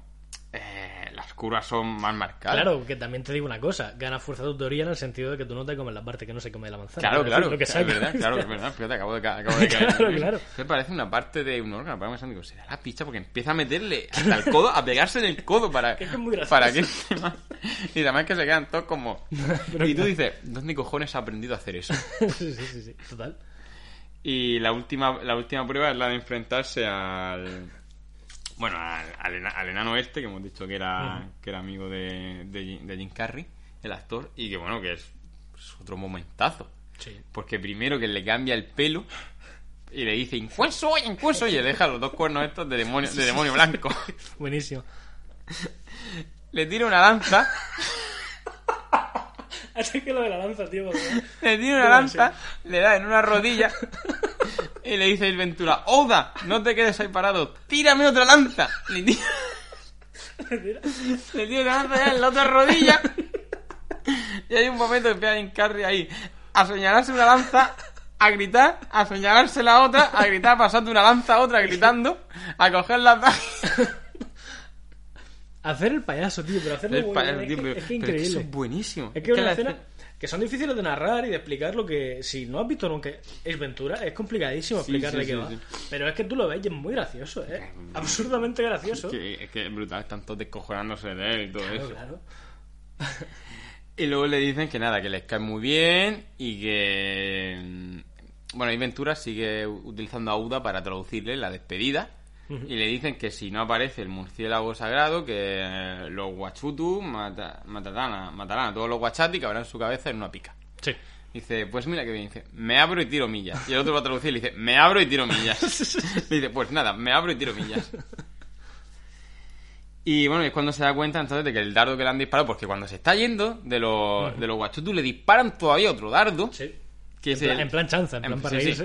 eh, las curvas son más marcadas. Claro, que también te digo una cosa. Gana fuerza tu teoría en el sentido de que tú no te comes la parte que no se come de la manzana. Claro, claro, lo que es verdad, claro, es verdad. Fíjate, acabo de, ca- acabo de caer. Claro, claro. Me parece una parte de un órgano. Para digo, será la picha porque empieza a meterle hasta el codo, a pegarse en el codo para, Que es muy para que Y además que se quedan todos como... Y tú claro. dices, ¿dónde cojones ha aprendido a hacer eso? sí, sí, sí, sí, total. Y la última, la última prueba es la de enfrentarse al... Bueno, al, al ena- al enano este, que hemos dicho que era, que era amigo de, de, Jim- de Jim Carrey, el actor, y que bueno, que es, es otro momentazo. Sí. Porque primero que le cambia el pelo y le dice, ¿cuál soy? ¿Cuál soy? Y le deja los dos cuernos estos de demonio, de demonio blanco. Buenísimo. Le tira una lanza, Así que lo de la lanza, tío. le tira una lanza, le da en una rodilla y le dice el Ventura, Oda, no te quedes ahí parado, tírame otra lanza. Le tira, le tira una lanza ya en la otra rodilla y hay un momento que empieza Jim Carrey ahí a señalarse una lanza, a gritar, a señalarse la otra, a gritar pasando una lanza a otra gritando, a coger las. Hacer el payaso, tío, pero hacerlo El muy pa- bien, es, tío, que, pero- es que pero increíble. eso es buenísimo. Es que es una escena- que son difíciles de narrar y de explicar lo que... Si no has visto nunca Es Ventura, es complicadísimo Sí, explicar sí, de qué sí, va. Pero es que tú lo ves y es muy gracioso, ¿eh? Absurdamente gracioso. Que, es que es brutal, están todos descojonándose de él y todo Claro, eso. claro. Y luego le dicen que nada, que les cae muy bien y que... mm, Bueno, y Ventura sigue utilizando a Uda para traducirle la despedida. Y le dicen que si no aparece el murciélago sagrado, que los guachutu mata- matarán, a, matarán a todos los guachati que habrán su cabeza en una pica. Sí. Dice, pues mira que bien, dice, me abro y tiro millas. Y el otro va a traducir y le dice, me abro y tiro millas. Le dice, pues nada, me abro y tiro millas. Y bueno, es cuando se da cuenta entonces de que el dardo que le han disparado, porque cuando se está yendo de los, de los guachutus le disparan todavía otro dardo, Sí. que En, es plan, el- en plan chanza, en plan en- para sí, sí.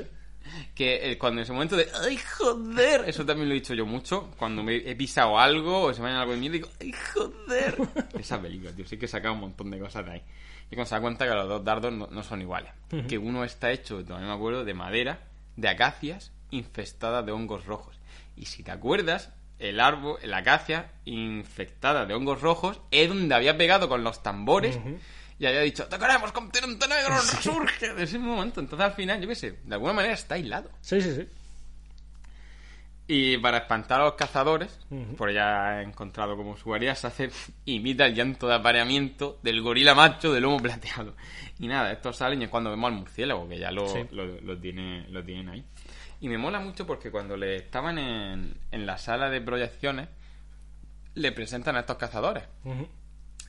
Que eh, cuando en ese momento de ¡ay, joder! Eso también lo he dicho yo mucho. Cuando me he pisado algo o se me ha algo de miedo, digo ¡ay, joder! Esa película, tío, sí que he sacado un montón de cosas de ahí. Y cuando se da cuenta que los dos dardos no, no son iguales. Que uno está hecho, todavía me acuerdo, de madera, de acacias infestadas de hongos rojos. Y si te acuerdas, el árbol, la acacia infectada de hongos rojos es donde había pegado con los tambores y había dicho, ¡te queremos, continente negro, resurge! De ese momento. Entonces al final, yo qué sé, de alguna manera está aislado. Sí, sí, sí. Y para espantar a los cazadores, Ujú. por ya he encontrado como su área, se hace, imita el llanto de apareamiento del gorila macho de lomo plateado. Y nada, estos salen y es cuando vemos al murciélago, que ya lo, Sí. lo, lo tiene, lo tienen ahí. Y me mola mucho porque cuando le estaban en, en la sala de proyecciones, le presentan a estos cazadores. Ujú.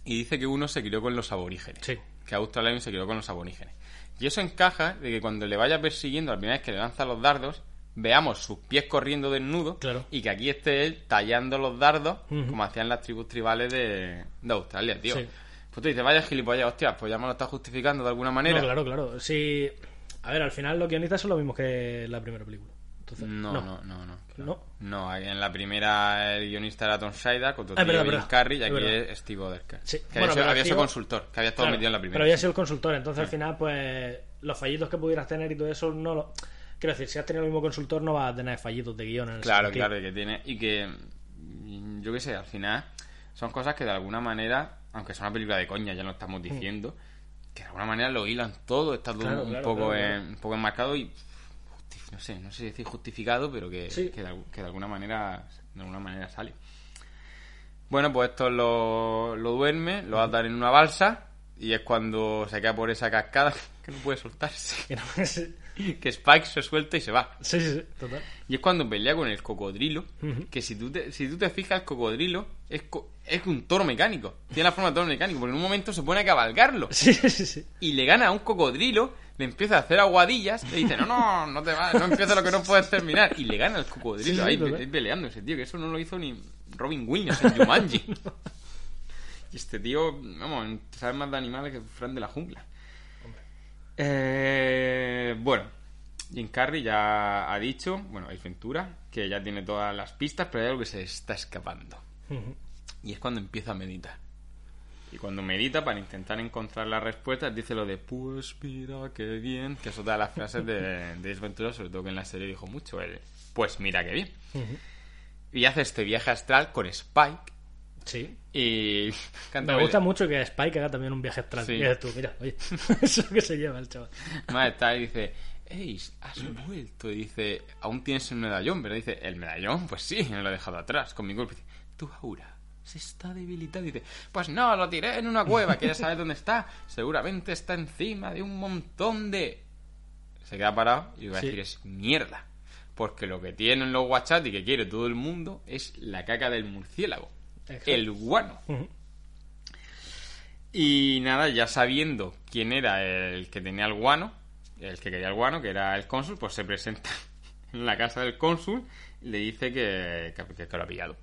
Y dice que uno se crió con los aborígenes. Sí. Que Australian se crió con los aborígenes. Y eso encaja de que cuando le vaya persiguiendo la primera vez que le lanza los dardos, veamos sus pies corriendo desnudos Claro. y que aquí esté él tallando los dardos como hacían las tribus tribales de, de Australia, tío. Sí. Pues tú dices, vaya gilipollas, hostia, pues ya me lo está justificando de alguna manera. No, claro, claro. Sí. A ver, al final los guionistas son los mismos que la primera película. Entonces, No, no, no, no. No. No, en la primera el guionista era Tom Scheider, con tu Ah. Carrey, y aquí es Steve Oderker. Sí. Que Bueno, había, sido, había consultor, que había estado Claro, metido en la primera. Pero había sido el consultor, entonces al final, pues, los fallitos que pudieras tener y todo eso, no lo. Quiero decir, si has tenido el mismo consultor, no vas a tener fallitos de guion. En ese Claro, claro, y que tiene. Y que. mm, Yo qué sé, al final. Son cosas que de alguna manera. Aunque sea una película de coña, ya lo estamos diciendo. Que de alguna manera lo hilan todo. Está todo Claro, un, claro, poco claro, en- claro. un poco enmarcado y. No sé, no sé si decir justificado, pero que, Sí. que, de, algu- que de alguna manera. De alguna manera sale. Bueno, pues esto lo, lo duerme, lo atan en una balsa y es cuando se cae por esa cascada que no puede soltarse. Que no- sí, que Spike se suelta y se va. sí, sí, total. Y es cuando pelea con el cocodrilo, que si tú te, si tú te fijas, el cocodrilo es, co- es un toro mecánico. Tiene la forma de toro mecánico, porque en un momento se pone a cabalgarlo. Sí, sí, sí. Y le gana a un cocodrilo, le empieza a hacer aguadillas, le dice, no, no, no te va, no empieza lo que no puedes terminar. Y le gana al cocodrilo ahí, ahí peleando ese tío, que eso no lo hizo ni Robin Williams en Jumanji. Y este tío, vamos, sabe más de animales que Fran de la jungla. Eh, bueno, Jim Carrey ya ha dicho, bueno, es Ventura, que ya tiene todas las pistas, pero hay algo que se está escapando. Y es cuando empieza a meditar. Y cuando medita, para intentar encontrar las respuestas, dice lo de, pues mira qué bien, que es otra de las frases de, de Ventura, sobre todo que en la serie dijo mucho, el, pues mira qué bien. Y hace este viaje astral con Spike Sí. y... canta Me el- gusta mucho que Spike haga también un viaje astral. Sí. Mira tú, mira, oye, eso que se lleva el chaval. Además está y dice, Ace, has vuelto. Y dice, aún tienes el medallón, ¿verdad? Dice, ¿el medallón? Pues sí, me lo he dejado atrás, con mi golpe. Dice, tu aura se está debilitando. Dice, pues no, lo tiré en una cueva, ¿quieres saber dónde está? Seguramente está encima de un montón de... Se queda parado y va a Sí. decir, es mierda. Porque lo que tienen los WhatsApp y que quiere todo el mundo es la caca del murciélago. Exacto. El guano. Y nada, ya sabiendo quién era el que tenía el guano, el que quería el guano, que era el cónsul, pues se presenta en la casa del cónsul y le dice que, que, que lo ha pillado.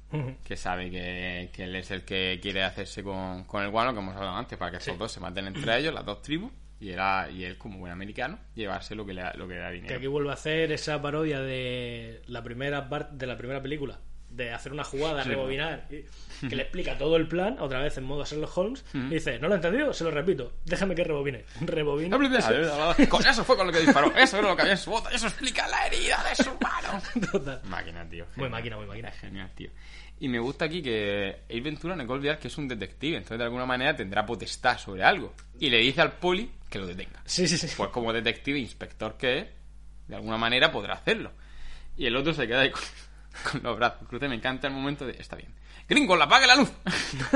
Que sabe que, que él es el que quiere hacerse con, con el guano, que hemos hablado antes, para que estos Sí. dos se maten entre ellos, las dos tribus, y, era, y él, como buen americano, llevarse lo que le, lo que le da Que dinero. aquí vuelve a hacer esa parodia de la primera parte de la primera película. De hacer una jugada, Sí. rebobinar, y- que le explica todo el plan, otra vez en modo Sherlock Holmes, y dice, ¿no lo he entendido? Se lo repito, déjame que rebobine. Rebobina. Con eso fue con lo que disparó, eso era lo que había en su bota, eso explica la herida de su mano. Total. Máquina, tío. Muy genial. máquina, muy máquina. Genial, tío. Y me gusta aquí que Ace Ventura no hay que olvidar que es un detective, entonces de alguna manera tendrá potestad sobre algo. Y le dice al poli que lo detenga. Sí, sí, sí. Pues como detective, inspector que es, de alguna manera podrá hacerlo. Y el otro se queda ahí con, con los brazos cruzados. Me encanta el momento de, está bien. Gringol, apague la luz.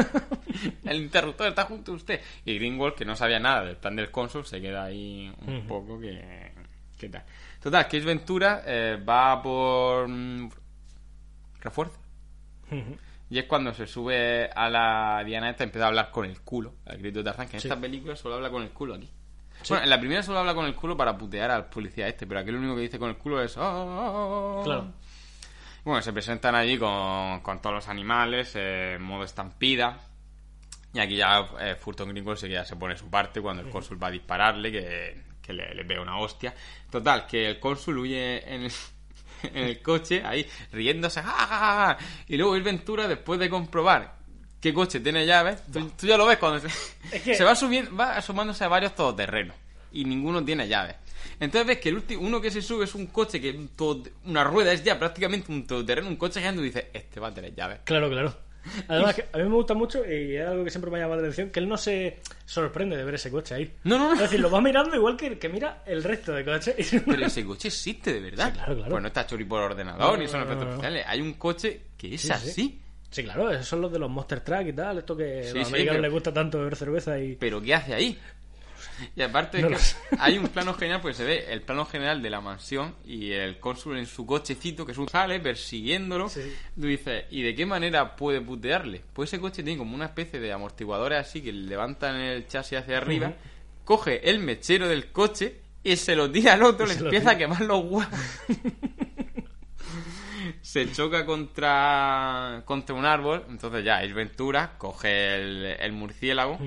el interruptor está junto a usted. Y Gringol, que no sabía nada del plan del cónsul, se queda ahí un poco que... ¿Qué tal? Total, que Ventura eh, va por... mm, refuerzo. Y es cuando se sube a la Diana esta y empieza a hablar con el culo. El grito de Tarzán, que en Sí. esta película solo habla con el culo aquí. Sí. Bueno, en la primera solo habla con el culo para putear al policía este, pero aquí lo único que dice con el culo es... "Ah, ah, ah". Claro. Bueno, se presentan allí con, con todos los animales, eh, en modo estampida. Y aquí ya eh, Fulton Gringold que ya se pone su parte cuando el cónsul va a dispararle, que, que le, le pega una hostia. Total, que el cónsul huye en el, en el coche, ahí riéndose. ¡ja, ja, ja, ja! Y luego el Ventura, después de comprobar qué coche tiene llaves, tú, tú ya lo ves cuando se, Es que- se va subiendo, va asomándose a varios todoterrenos. Y ninguno tiene llaves. Entonces ves que el último, uno que se sube es un coche que un todo- una rueda es ya prácticamente un todoterreno, un coche gigante y dices, este va a tener llaves. Claro, claro. Además, que a mí me gusta mucho y es algo que siempre me ha llamado la atención, que él no se sorprende de ver ese coche ahí. No, no, Es no. decir, lo va mirando igual que, que mira el resto de coches. Pero ese coche existe de verdad. Sí, claro, claro. Pues no está chori por ordenador No, ni son no, efectos no. especiales. Hay un coche que es Sí, sí. así. Sí, claro, esos son los de los Monster Truck y tal, esto que Sí, a los sí, americanos pero- les gusta tanto beber cerveza y... Pero ¿qué hace ahí? Y aparte No que hay un plano genial, pues se ve el plano general de la mansión y el cónsul en su cochecito que es un sale persiguiéndolo. Sí. Tú dices, ¿y de qué manera puede putearle? Pues ese coche tiene como una especie de amortiguadores así que levantan el chasis hacia arriba, coge el mechero del coche y se lo tira al otro, Y le empieza a quemar los huevos. se choca contra contra un árbol, entonces ya es Ventura, coge el, el murciélago.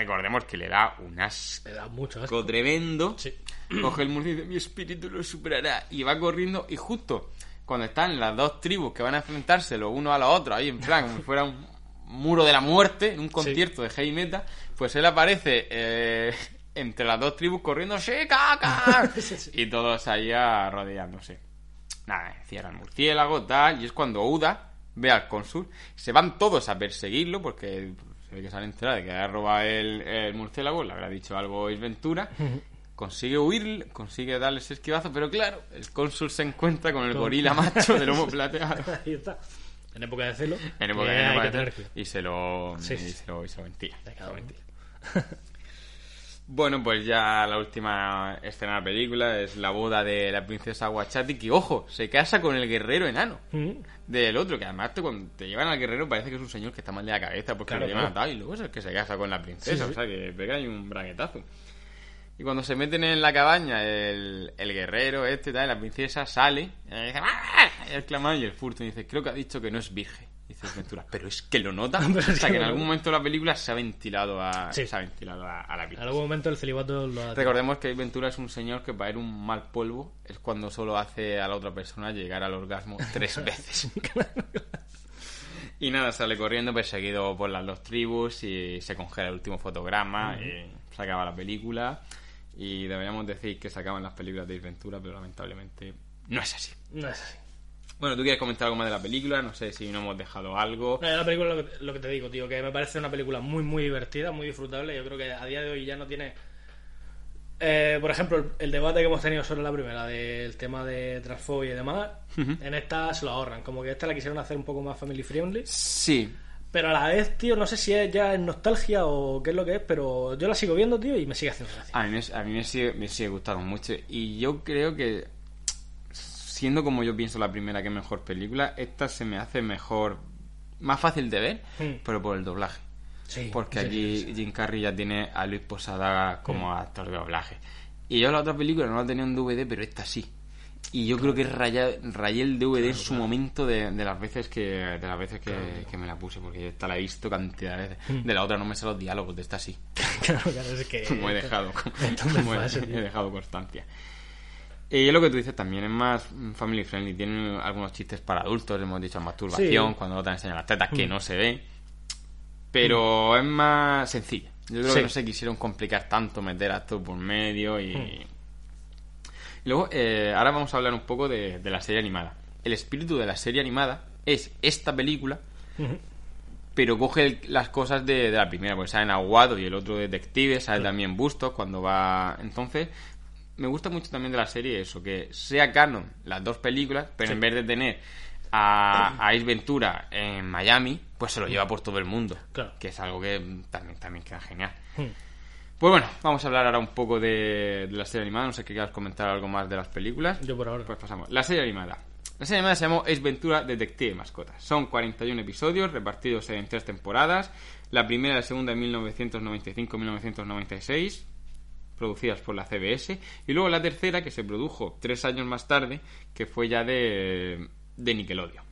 Recordemos que le da un asco Le da mucho asco. tremendo. Sí. Coge el murciélago y dice, mi espíritu lo superará. Y va corriendo y justo cuando están las dos tribus que van a enfrentarse los unos a los otros, ahí en plan, como si fuera un muro de la muerte, en un concierto de heavy metal, pues él aparece eh, entre las dos tribus corriendo, ¡Sí, caca! Y todos ahí arrodillándose. Nada, cierra el murciélago, tal, y es cuando Uda ve al cónsul, se van todos a perseguirlo, porque se ve que se han enterado de que ha robado el, el murciélago, le habrá dicho algo Ace Ventura, consigue huir, consigue darle ese esquivazo, pero claro, el cónsul se encuentra con el gorila macho del lomo plateado. Ahí está. En época de celo. En época, eh, de- tener cuidado. y se lo, Sí, y se lo, y se lo mentía. De Se cada lo uno. mentía. Bueno, pues ya la última escena de la película es la boda de la princesa Guachati, que, ojo, se casa con el guerrero enano Mm. del otro, que además te, cuando te llevan al guerrero parece que es un señor que está mal de la cabeza porque Claro, lo llevan claro. atado y luego es el que se casa con la princesa, Sí, sí. o sea que pega ahí un braguetazo. Y cuando se meten en la cabaña, el, el guerrero este, tal, la princesa sale y dice, ¡Ah! Y el clamado y el furto y dice, creo que ha dicho que no es virgen. Dice Ventura, pero es que lo nota. O sea, que en algún momento de la película se ha ventilado a, Sí. se ha ventilado a, a la En princesa. algún momento el celibato lo ha... Recordemos que Ventura es un señor que para ir un mal polvo es cuando solo hace a la otra persona llegar al orgasmo tres veces. y nada, sale corriendo perseguido por las dos tribus y se congela el último fotograma y se acaba la película. Y deberíamos decir que se acaban las películas de Ventura, pero lamentablemente no es así. No es así. Bueno, ¿tú quieres comentar algo más de la película? No sé si no hemos dejado algo. No, la película lo que, lo que te digo, tío, que me parece una película muy, muy divertida, muy disfrutable. Yo creo que a día de hoy ya no tiene. Eh, por ejemplo, el, el debate que hemos tenido sobre la primera, del tema de transfobia y demás, en esta se lo ahorran. Como que esta la quisieron hacer un poco más family friendly. Sí, Pero a la vez, tío, no sé si es ya en nostalgia o qué es lo que es, pero yo la sigo viendo, tío, y me sigue haciendo gracia. A mí, me, a mí me, sigue, me sigue gustando mucho. Y yo creo que, siendo como yo pienso la primera que es mejor película, esta se me hace mejor, más fácil de ver, Hmm. pero por el doblaje. Sí, Porque sí, sí. Jim Carrey ya tiene a Luis Posada como actor de doblaje. Y yo la otra película no la tenía en DVD, pero esta sí. Y yo creo que raya- rayé el DVD en su momento de, de las veces que de las veces que, que me la puse, porque esta la he visto cantidad de veces. Hmm. De la otra no me sé los diálogos, de esta sí. claro, claro, es que. como he dejado, como he dejado constancia. Y es lo que tú dices también, es más family friendly. Tiene algunos chistes para adultos, hemos dicho masturbación, Sí. cuando no te enseñan las tetas, que Mm. no se ve. Pero es más sencilla. Yo creo Sí. que no se quisieron complicar tanto, meter actos por medio y... Mm. y luego, eh, ahora vamos a hablar un poco de, de la serie animada. El espíritu de la serie animada es esta película, pero coge el- las cosas de, de la primera, porque salen Aguado y el otro detective, sale también Bustos cuando va... Entonces, me gusta mucho también de la serie eso, que sea canon las dos películas, pero en vez de tener a, a Ace Ventura en Miami, pues se lo lleva por todo el mundo, Claro. que es algo que también, también queda genial. Hmm. Pues bueno, vamos a hablar ahora un poco de, de la serie animada, no sé si quieras comentar algo más de las películas. Yo por ahora. Pues pasamos. La serie animada. La serie animada se llamó Ace Ventura Detective Mascotas. Son 41 episodios repartidos en tres temporadas. La primera y la segunda en 1995-1996, producidas por la CBS. Y luego la tercera, que se produjo tres años más tarde, que fue ya de, de Nickelodeon.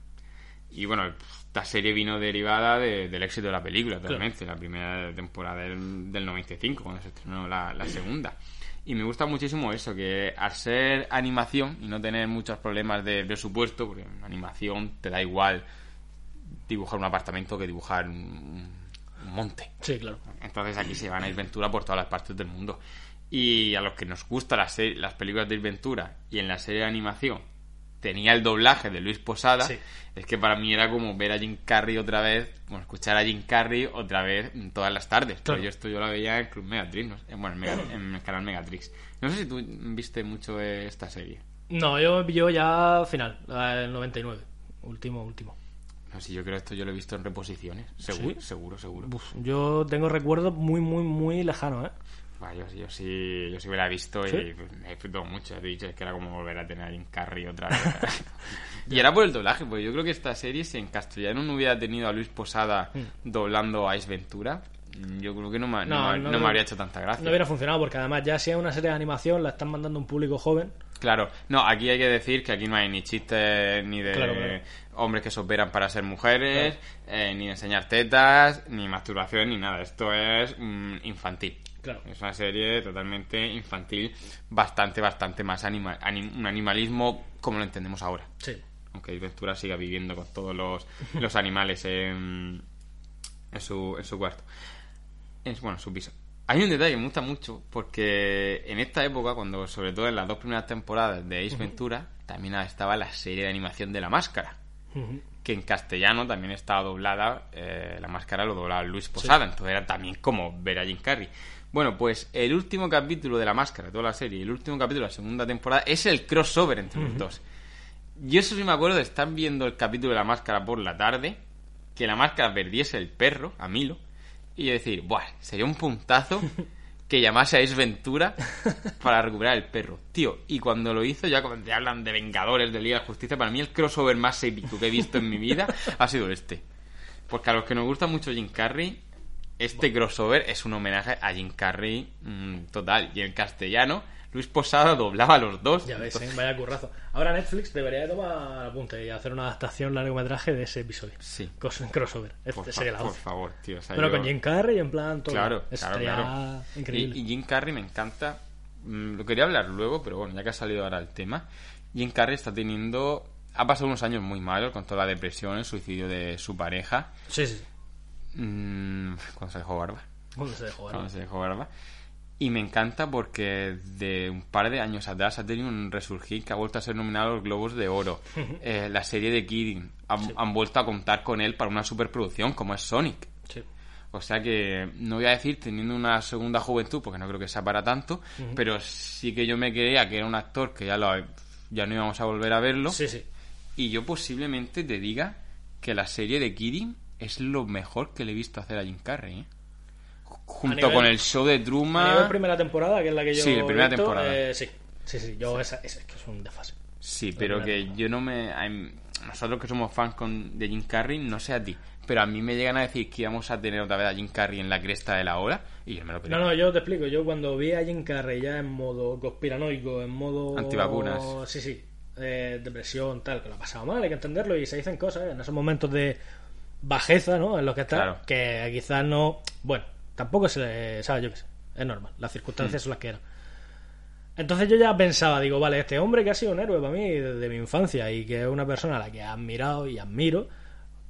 Y bueno, esta serie vino derivada de- del éxito de la película, totalmente. La primera temporada del, del 95, cuando se estrenó la, la segunda. Y me gusta muchísimo eso, que al ser animación y no tener muchos problemas de presupuesto, porque en animación te da igual dibujar un apartamento que dibujar un, un monte. Sí, claro. Entonces aquí se van a ir Ventura por todas las partes del mundo. Y a los que nos gustan las, las películas de Ace Ventura y en la serie de animación tenía el doblaje de Luis Posada, Sí. es que para mí era como ver a Jim Carrey otra vez, bueno, escuchar a Jim Carrey otra vez todas las tardes. Claro. Pero yo esto yo la veía en Club Megatrix, no sé, bueno, en, Mega- en el canal Megatrix. No sé si tú viste mucho de esta serie. No, yo, yo ya final, del 99. Último, último. No sé, yo creo que esto yo lo he visto en reposiciones. Seguro, ¿Sí? seguro, seguro. Uf, yo tengo recuerdos muy, muy, muy lejanos, ¿eh? Va, yo, yo sí, yo sí me la he visto ¿Sí? y pues, me he disfrutado mucho. Te he dicho, es que era como volver a tener a Jim Carrey otra vez. y era por el doblaje, porque yo creo que esta serie, si en castellano no hubiera tenido a Luis Posada doblando a Ace Ventura, mm, yo creo que no me, no, No, me- no no me creo- habría hecho tanta gracia. No hubiera funcionado porque además ya si es una serie de animación la están mandando a un público joven. Claro, no, aquí hay que decir que aquí no hay ni chistes ni de Claro, claro. hombres que se operan para ser mujeres, eh, ni de enseñar tetas, ni masturbación, ni nada. Esto es mm, infantil. Claro. Es una serie totalmente infantil, bastante, bastante más anima anim- un animalismo como lo entendemos ahora. Sí. Aunque Ventura siga viviendo con todos los, los animales en, en, su, en su cuarto. En, bueno, en su piso. Hay un detalle que me gusta mucho porque en esta época, cuando sobre todo en las dos primeras temporadas de Ace Ventura, también estaba la serie de animación de La Máscara que en castellano también estaba doblada, eh, la máscara lo doblaba Luis Posada, entonces era también como ver a Jim Carrey. Bueno, pues el último capítulo de la máscara, de toda la serie, y el último capítulo de la segunda temporada es el crossover entre los dos. Yo eso sí me acuerdo de estar viendo el capítulo de la máscara por la tarde, que la máscara perdiese el perro, a Milo, y decir, Buah, sería un puntazo que llamase a Ace Ventura para recuperar el perro. Tío, y cuando lo hizo, ya cuando te hablan de Vengadores, de Liga de Justicia, para mí el crossover más épico que he visto en mi vida ha sido este. Porque a los que nos gusta mucho Jim Carrey, este crossover es un homenaje a Jim Carrey mm, total. Y en castellano, Luis Posada doblaba a los dos. Ya ves, ¿eh? vaya currazo. Ahora Netflix debería de tomar apunte y hacer una adaptación largometraje de ese episodio. Sí. Cos- crossover. Este Por, sería la por favor, tío. o sea, Pero yo- con Jim Carrey en plan todo. Claro, claro, claro. increíble. Y, y Jim Carrey me encanta. Mm, Lo quería hablar luego, pero bueno, ya que ha salido ahora el tema. Jim Carrey está teniendo. Ha pasado unos años muy malos con toda la depresión, el suicidio de su pareja. Sí, sí. Mm, cuando se dejó barba. ¿Dónde se dejó? Cuando se dejó barba. Y me encanta porque de un par de años atrás ha tenido un resurgir que ha vuelto a ser nominado a los Globos de Oro. Eh, la serie de Kidding han, han vuelto a contar con él para una superproducción como es Sonic. Sí. O sea que no voy a decir teniendo una segunda juventud, porque no creo que sea para tanto, pero sí que yo me creía que era un actor que ya lo ya no íbamos a volver a verlo. Sí, sí. Y yo posiblemente te diga que la serie de Kidding es lo mejor que le he visto hacer a Jim Carrey. ¿eh? Junto nivel- con el show de Truman. primera temporada, que es la que yo Sí, la primera visto, temporada. eh, sí. Sí, sí. Yo esa, esa es que es un desfase. Sí, la pero que temporada. yo no me. Nosotros que somos fans con, de Jim Carrey, no sé a ti, pero a mí me llegan a decir que íbamos a tener otra vez a Jim Carrey en la cresta de la ola y yo me lo creo. No, no, yo te explico. Yo cuando vi a Jim Carrey ya en modo conspiranoico, en modo. Antivacunas. Sí, sí. eh, depresión, tal, que lo ha pasado mal, hay que entenderlo y se dicen cosas ¿eh? en esos momentos de bajeza, ¿no? En los que está, Claro. que quizás no. Bueno, tampoco se le. ¿Sabes? Yo qué sé. Es normal. Las circunstancias son las que eran. Entonces yo ya pensaba, digo, vale, este hombre que ha sido un héroe para mí desde mi infancia y que es una persona a la que he admirado y admiro,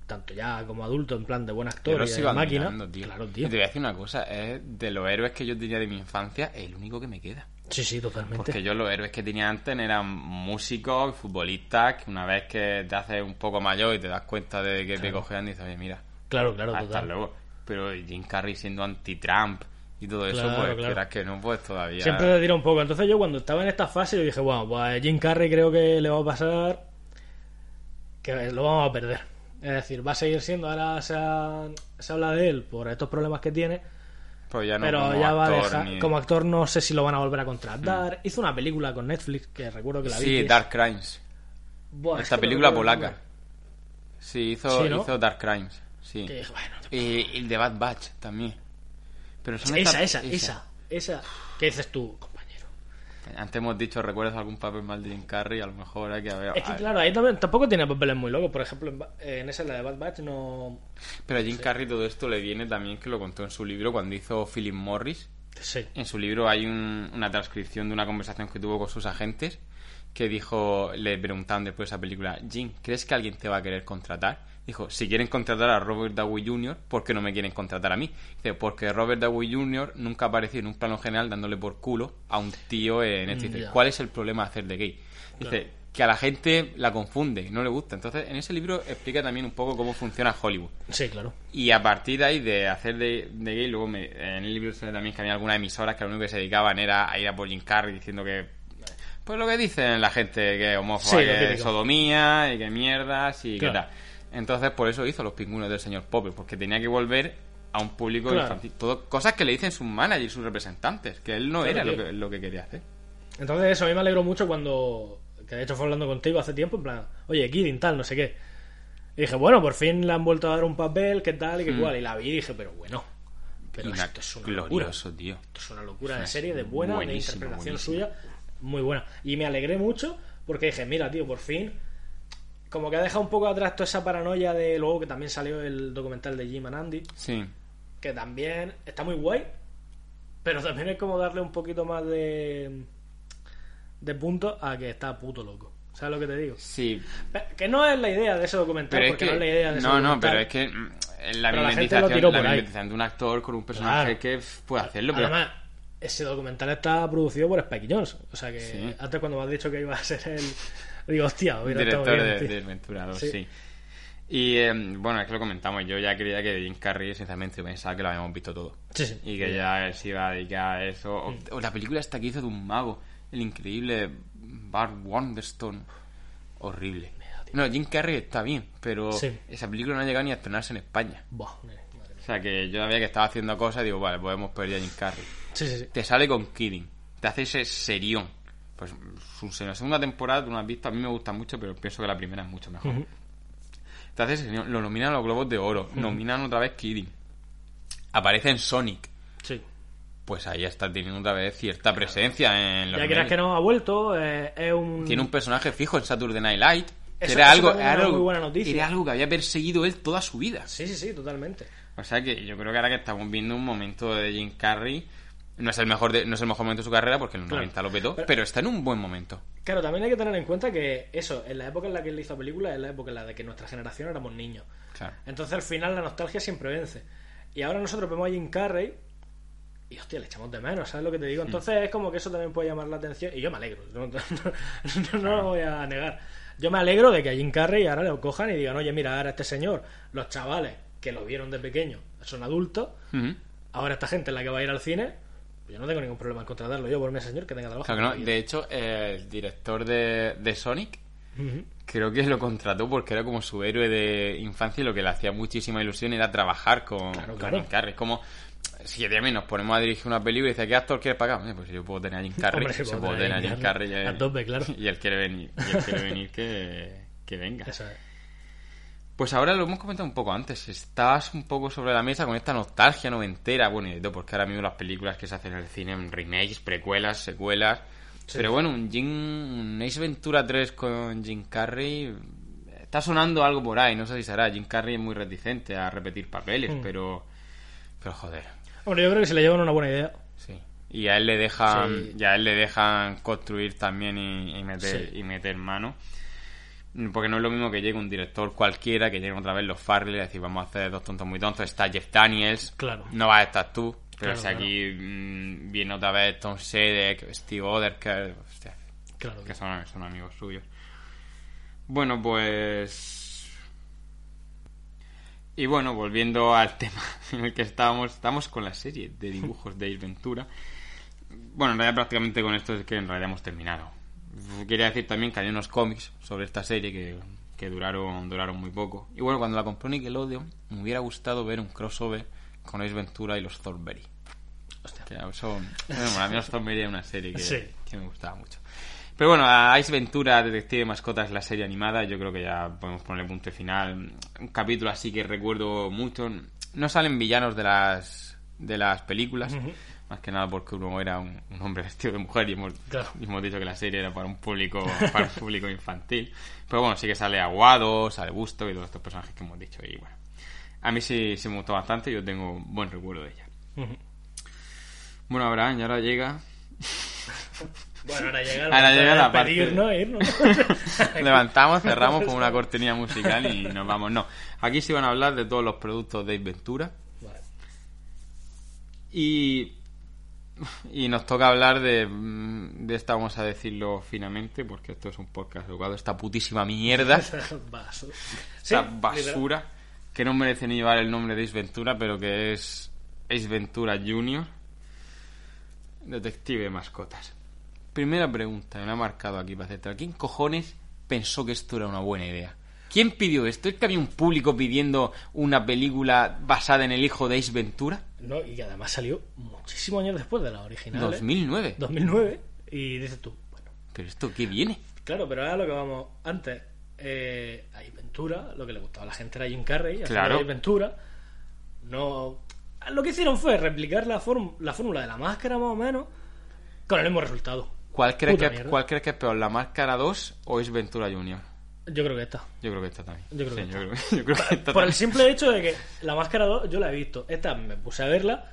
tanto ya como adulto, en plan de buen actor y de máquina. tío. Claro, Y tío. te voy a decir una cosa, es de los héroes que yo tenía de mi infancia, el único que me queda. Sí, sí, totalmente. Porque yo los héroes que tenía antes eran músicos, futbolistas, que una vez que te haces un poco mayor y te das cuenta de que te cojean, dices, oye, mira, Claro, claro, hasta total. luego. Pero Jim Carrey siendo anti-Trump y todo eso, Claro, pues claro. que no, pues todavía... Siempre te tira un poco. Entonces yo cuando estaba en esta fase yo dije, bueno, pues Jim Carrey creo que le va a pasar que lo vamos a perder. Es decir, va a seguir siendo, ahora se, ha- se habla de él por estos problemas que tiene, Pues ya no pero como ya va a dejar, ni- como actor no sé si lo van a volver a contratar. Hizo una película con Netflix que recuerdo que la vi. Sí, Dark Crimes. Buah, es Esta que película polaca. Sí, hizo, Sí, ¿no? hizo Dark Crimes. Sí. Que Y, y el de Bad Batch también. Pero son esa, estas- esa, esa, esa. ¿Qué dices tú? Antes hemos dicho, ¿recuerdas algún papel mal de Jim Carrey? A lo mejor hay que ver. Es que claro, ahí también, tampoco tiene papeles muy locos. Por ejemplo, en, en esa, la de Bad Batch, no... Pero a Jim Carrey todo esto le viene también que lo contó en su libro cuando hizo Philip Morris. Sí. En su libro hay un- una transcripción de una conversación que tuvo con sus agentes que dijo, le preguntaban después de esa película, Jim, ¿crees que alguien te va a querer contratar? Dijo, si quieren contratar a Robert Downey Jr., ¿por qué no me quieren contratar a mí? Dice, porque Robert Downey Jr. nunca apareció en un plano general dándole por culo a un tío en este. Mm, Dice, ya. ¿cuál es el problema de hacer de gay? Dice, Claro. que a la gente la confunde, no le gusta. Entonces, en ese libro explica también un poco cómo funciona Hollywood. Sí, claro. Y a partir de ahí, de hacer de, de gay, luego me- en el libro también que había algunas emisoras que lo único que se dedicaban era a ir a por Jim Carrey diciendo que. Pues lo que dicen la gente, que es homófoba, Sí, que es sodomía y que mierdas y Claro. que tal. Entonces, por eso hizo los pingüinos del señor Popper, porque tenía que volver a un público Claro. infantil. Todo, cosas que le dicen sus managers, sus representantes, que él no Claro, era lo que, lo que quería hacer. Entonces eso, a mí me alegró mucho cuando... Que de hecho fue hablando contigo hace tiempo, en plan... Oye, Kidding, tal, no sé qué. Y dije, bueno, por fin le han vuelto a dar un papel, qué tal y qué Mm. cual. Y la vi y dije, pero bueno... Pero esto es una locura. glorioso, tío. Esto es una locura de serie, de buena, de interpretación buenísimo. suya. Muy buena. Y me alegré mucho porque dije, mira, tío, por fin... Como que ha dejado un poco atrás toda esa paranoia de... Luego que también salió el documental de Jim and Andy. Sí. que también está muy guay, pero también es como darle un poquito más de de punto a que está puto loco. ¿Sabes lo que te digo? Sí, Que no es la idea de ese documental, Pero es porque que. no es la idea de ese no, no, documental. pero es que mm, la la mimetización, la mimetización de un actor con un personaje Claro. que puede hacerlo, pero. Además, ese documental está producido por Spike Jones. O sea que Sí. antes cuando me has dicho que iba a ser el... Digo, hostia, hubiera estado director bien, de, de Ventura 2, Sí. sí. Y eh, bueno, es que lo comentamos. Yo ya creía que Jim Carrey, sinceramente, pensaba que lo habíamos visto todo. Sí, sí. Y que ya se iba a dedicar a eso. O, Mm. o la película esta que hizo de un mago, el increíble Bart Wonderstone. horrible. No, Jim Carrey está bien, pero Sí. esa película no ha llegado ni a estrenarse en España. Buah, madre. O sea que yo sabía que estaba haciendo cosas y digo, vale, podemos perder a Jim Carrey. Sí, sí, sí. Te sale con Kidding, te hace ese serión. Pues su la segunda temporada, tú no has visto, a mí me gusta mucho, pero pienso que la primera es mucho mejor. Ujú. Te hace ese serión, lo nominan a los Globos de Oro, nominan otra vez Kidding. Aparece en Sonic. Sí. Pues ahí está teniendo otra vez cierta presencia en los Ya que no ha vuelto, eh, es un... Tiene un personaje fijo en Saturday Night que Eso- era eso algo, también es era una algo- muy buena noticia. era algo que había perseguido él toda su vida. Sí, sí, sí, totalmente. O sea que yo creo que ahora que estamos viendo un momento de Jim Carrey, no es el mejor de- no es el mejor momento de su carrera porque en los Claro. 90 lo petó, Pero- pero está en un buen momento. Claro, también hay que tener en cuenta que eso, en la época en la que él hizo películas, es la época en la de que nuestra generación éramos niños. Claro. Entonces al final la nostalgia siempre vence. Y ahora nosotros vemos a Jim Carrey y hostia, le echamos de menos, ¿sabes lo que te digo? Entonces es como que eso también puede llamar la atención y yo me alegro, no, no- no- no lo voy a negar. Yo me alegro de que a Jim Carrey ahora le cojan y digan, oye, mira, ahora este señor, los chavales que lo vieron de pequeño son adultos, Ujú. ahora esta gente en la que va a ir al cine, yo no tengo ningún problema en contratarlo yo por mi señor que tenga trabajo. Claro que no. De hecho, eh, el director de, de Sonic creo que lo contrató porque era como su héroe de infancia y lo que le hacía muchísima ilusión era trabajar con, Claro, con claro. Jim Carrey. Como si también nos ponemos a dirigir una película y dice, ¿qué actor quieres pagar? Pues yo puedo tener a Jim Carrey, Hombre, se puedo tener a Jim Carrey. a tope, claro. Y él quiere venir, y él quiere venir que, que venga. Eso es. Pues ahora lo hemos comentado un poco antes. Estás un poco sobre la mesa con esta nostalgia noventera. Bueno, y todo, porque ahora mismo las películas que se hacen en el cine, en remakes, precuelas, secuelas. Pero bueno, un, Jim, un Ace Ventura 3 con Jim Carrey. Está sonando algo por ahí, no sé si será. Jim Carrey es muy reticente a repetir papeles, Mm. pero. Pero joder, Hombre, yo creo que si le llevan una buena idea. sí. Y a él le dejan, Sí. y a él le dejan construir también y, y meter, Sí. y meter mano. Porque no es lo mismo que llegue un director cualquiera, que llegue otra vez los Farley y decir, vamos a hacer dos tontos muy tontos. Está Jeff Daniels, Claro. no vas a estar tú. Pero Claro, si aquí mm, viene otra vez Tom Selleck, Steve Oderker, hostia, Claro. que son, son amigos suyos. Bueno, pues... Y bueno, volviendo al tema en el que estábamos, estamos con la serie de dibujos de Ace Ventura. Bueno, en realidad prácticamente con esto es que en realidad hemos terminado. Quería decir también que hay unos cómics sobre esta serie que, que duraron, duraron muy poco. Y bueno, cuando la compró Nickelodeon, me hubiera gustado ver un crossover con Ace Ventura y los Thornberry. Hostia. Que eso, bueno, a mí los Thornberry era una serie que, Sí. que me gustaba mucho. Pero bueno, a Ice Ventura, Detective de Mascotas, la serie animada, yo creo que ya podemos ponerle punto final. Un capítulo así que recuerdo mucho. No salen villanos de las de las películas, Ujú. Más que nada porque uno era un, un hombre vestido de mujer y hemos, Claro. y hemos dicho que la serie era para un público para un público infantil. Pero bueno, sí que sale Aguado, sale Busto y todos estos personajes que hemos dicho. Y bueno, a mí sí, sí me gustó bastante y yo tengo un buen recuerdo de ella. Bueno, Abraham, y ahora llega Bueno, ahora llega Ahora la parte- despedirnos e irnos. Levantamos, cerramos con una cortinilla musical y nos vamos. No, aquí sí van a hablar de todos los productos de Ventura Vale. y, y nos toca hablar de, mm, de esta, vamos a decirlo finamente, porque esto es un podcast educado, esta putísima mierda, esta basura que no merece ni llevar el nombre de Ace Ventura, pero que es Ace Ventura Junior, detective de mascotas. Primera pregunta, me la ha marcado aquí para hacerte. ¿Quién cojones pensó que esto era una buena idea? ¿Quién pidió esto? ¿Es que había un público pidiendo una película basada en el hijo de Ace Ventura? No, y que además salió muchísimos años después de la original. ¿eh? 2009. 2009. Y dices tú, bueno, ¿Pero esto qué viene? claro, pero ahora lo que vamos antes. Eh, hay Ventura, lo que le gustaba a la gente era Jim Carrey, Claro. Ventura. No. Lo que hicieron fue replicar la, fórmula de la máscara más o menos con el mismo resultado. ¿Cuál crees, que. ¿Cuál crees que es peor, la Máscara 2 o Ace Ventura Junior? Yo creo que está. Yo creo que esta también. Yo creo Sí, que yo esta. creo, yo creo que esta Por el también. simple hecho de que la máscara 2 yo la he visto. Esta me puse a verla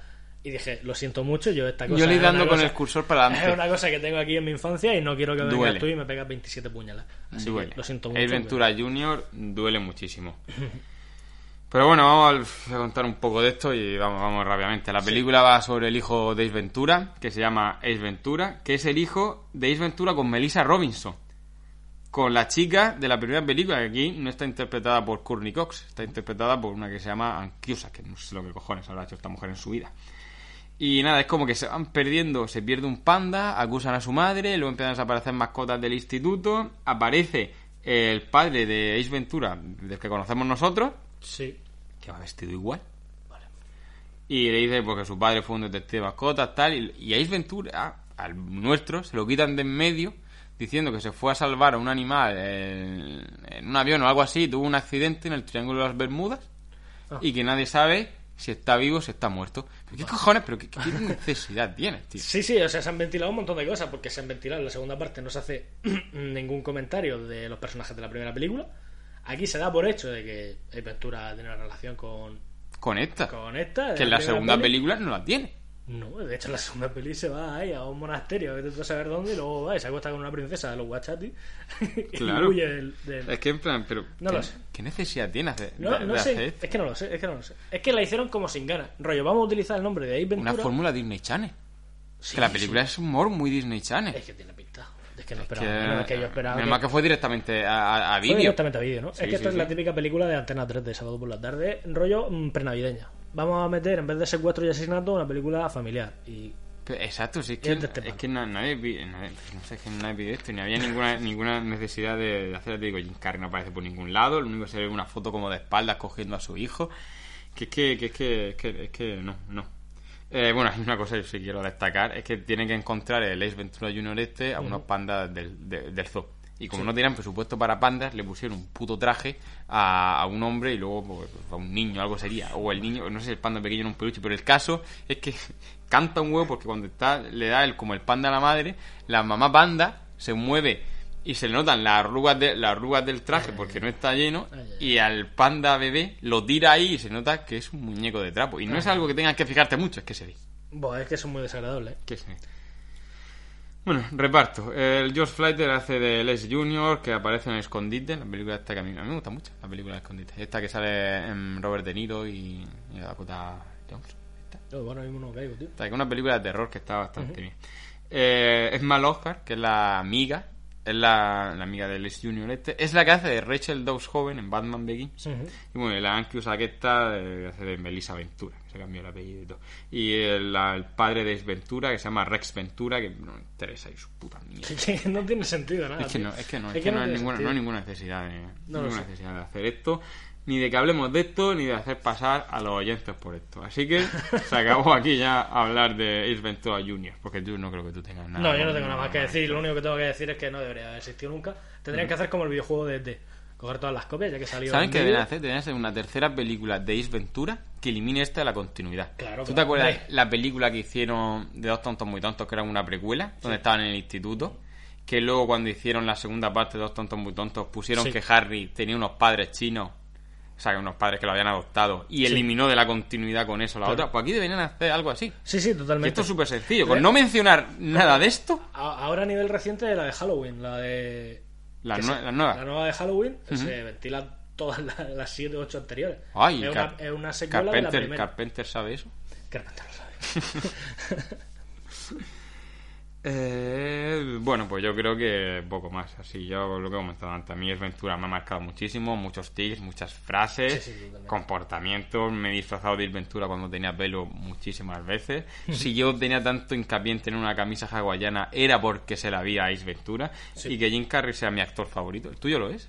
y dije, lo siento mucho, yo esta cosa. Yo le es dando con cosa- el cursor para Es adelante. una cosa que tengo aquí en mi infancia y no quiero que vengas Duele. tú y me pegas 27 puñalas. Así duele. que lo siento mucho. Ace Ventura Junior duele muchísimo. Pero bueno, vamos a contar un poco de esto y vamos, vamos rápidamente. La película va sobre el hijo de Ace Ventura, que se llama Ace Ventura, que es el hijo de Ace Ventura con Melissa Robinson. Con la chica de la primera película, que aquí no está interpretada por Courtney Cox, está interpretada por una que se llama Cusack, que no sé lo que cojones habrá hecho esta mujer en su vida. Y nada, es como que se van perdiendo, se pierde un panda, acusan a su madre, luego empiezan a desaparecer mascotas del instituto, aparece el padre de Ace Ventura, del que conocemos nosotros, Sí. que va vestido igual. Vale. Y le dice porque su padre fue un detective de mascotas, tal. Y, y Ace Ventura, al nuestro, se lo quitan de en medio diciendo que se fue a salvar a un animal en, en un avión o algo así, tuvo un accidente en el Triángulo de las Bermudas Ah. y que nadie sabe si está vivo o si está muerto. ¿Pero qué cojones? ¿Pero qué, qué necesidad tienes, tío? Sí, sí, o sea, se han ventilado un montón de cosas, porque se han ventilado en la segunda parte, no se hace ningún comentario de los personajes de la primera película. Aquí se da por hecho de que Ventura tiene una relación con, Con esta. con esta. de que en la segunda película no la tiene. No, de hecho la segunda peli se va ahí a un monasterio, que tú a saber dónde, y luego va y se acuesta con una princesa de los Guachati y Claro. huye del... del- Es que en plan, pero. No ¿qué, lo sé. ¿Qué necesidad tienes de, No, de- no de sé, hacer esto? es que no lo sé, es que no lo sé. Es que la hicieron como sin ganas. Rollo, vamos a utilizar el nombre de Ace Ventura. Una fórmula Disney Channel. Sí, que la sí. película es humor muy Disney Channel. Es que tiene pinta. Es que no Que, esperaba menos que yo esperaba. menos que- que fue directamente a, a- a Fue vídeo. directamente a vídeo, ¿no? Sí, es que esta sí, es la sí. típica película de Antena 3 de sábado por la tarde, rollo mm, prenavideña. Vamos a meter, en vez de secuestro y asesinato, una película familiar. Y Exacto, sí, es que, es que vi- nadie- no sé, es que nadie pide esto, ni había ninguna ninguna necesidad de, de hacer, te digo, Jim Carrey no aparece por ningún lado, lo único que se ve una foto como de espaldas cogiendo a su hijo, que es que, que es que, es que, es que no, no. Eh, bueno, hay una cosa que sí quiero destacar, es que tienen que encontrar el Ace Ventura Junior este a unos pandas del, de- del zoo. Y como no tenían presupuesto para pandas, le pusieron un puto traje a, a un hombre y luego pues, a un niño, algo sería. O el niño, no sé si el panda pequeño era un peluche, pero el caso es que canta un huevo porque cuando está le da el, como el panda a la madre, la mamá panda se mueve y se le notan las arrugas, de, las arrugas del traje porque no está lleno y al panda bebé lo tira ahí y se nota que es un muñeco de trapo. Y no es algo que tengas que fijarte mucho, es que se ve. Buah, es que son muy desagradables. ¿eh? Que se ve. Bueno, reparto. El George Flighter hace de Les Junior, que aparece en Escondite, la película esta que a mí, a mí me gusta mucho, la película de Escondite. Esta que sale en Robert De Niro y, y Dakota Johnson. Esta. Yo, bueno, mismo no caigo, tío. Esta, que es una película de terror que está bastante bien. Eh, es Mal Oscar, que es la amiga, es la, la amiga de Les Junior este. Es la que hace de Rachel Dawes joven en Batman Begins. Ujú. Y bueno, la está eh, hace de Melissa Ventura, se cambió el apellido y todo. Y el, la- el padre de Ventura, que se llama Rex Ventura, que no me interesa y su puta mierda. Que no tiene sentido nada. Es que no, es que no, es que no hay ninguna, no hay ninguna necesidad de, No ninguna necesidad de hacer esto, ni de que hablemos de esto, ni de hacer pasar a los oyentes por esto. Así que se acabó aquí ya hablar de Ace Ventura Jr., porque tú no creo que tú tengas nada. No, yo no tengo nada más que decir. Lo único que tengo que decir es que no debería haber existido nunca. Tendrían que hacer como el videojuego de ET. Coger todas las copias, ya que salió. ¿Saben en qué deben hacer? Deben hacer una tercera película de Ace Ventura que elimine esta de la continuidad. Claro, ¿Tú te acuerdas hombre. la película que hicieron de Dos Tontos Muy Tontos, que era una precuela, donde estaban en el instituto? Que luego cuando hicieron la segunda parte de Dos Tontos Muy Tontos pusieron Sí. que Harry tenía unos padres chinos, o sea, que unos padres que lo habían adoptado, y eliminó de la continuidad con eso la otra. Pues aquí deberían hacer algo así. Sí, sí, totalmente. esto es súper sencillo. Con no mencionar nada de esto, Ahora a nivel reciente la de Halloween, la de... la, nue- la nueva. La nueva de Halloween se ventilan todas las, las 7 o 8 anteriores. Ay, es, una, es una secuela de la Carpenter, primera. Carpenter sabe eso. Carpenter lo sabe. Eh, bueno, pues yo creo que poco más. Así yo lo que he comentado antes. A mí Ventura me ha marcado muchísimo. Muchos tics, muchas frases, Sí, comportamientos. Me he disfrazado de Ventura cuando tenía pelo muchísimas veces. si yo tenía tanto hincapié en tener una camisa hawaiana, era porque se la vi a Ace Ventura. Sí. Y que Jim Carrey sea mi actor favorito. ¿El tuyo lo es?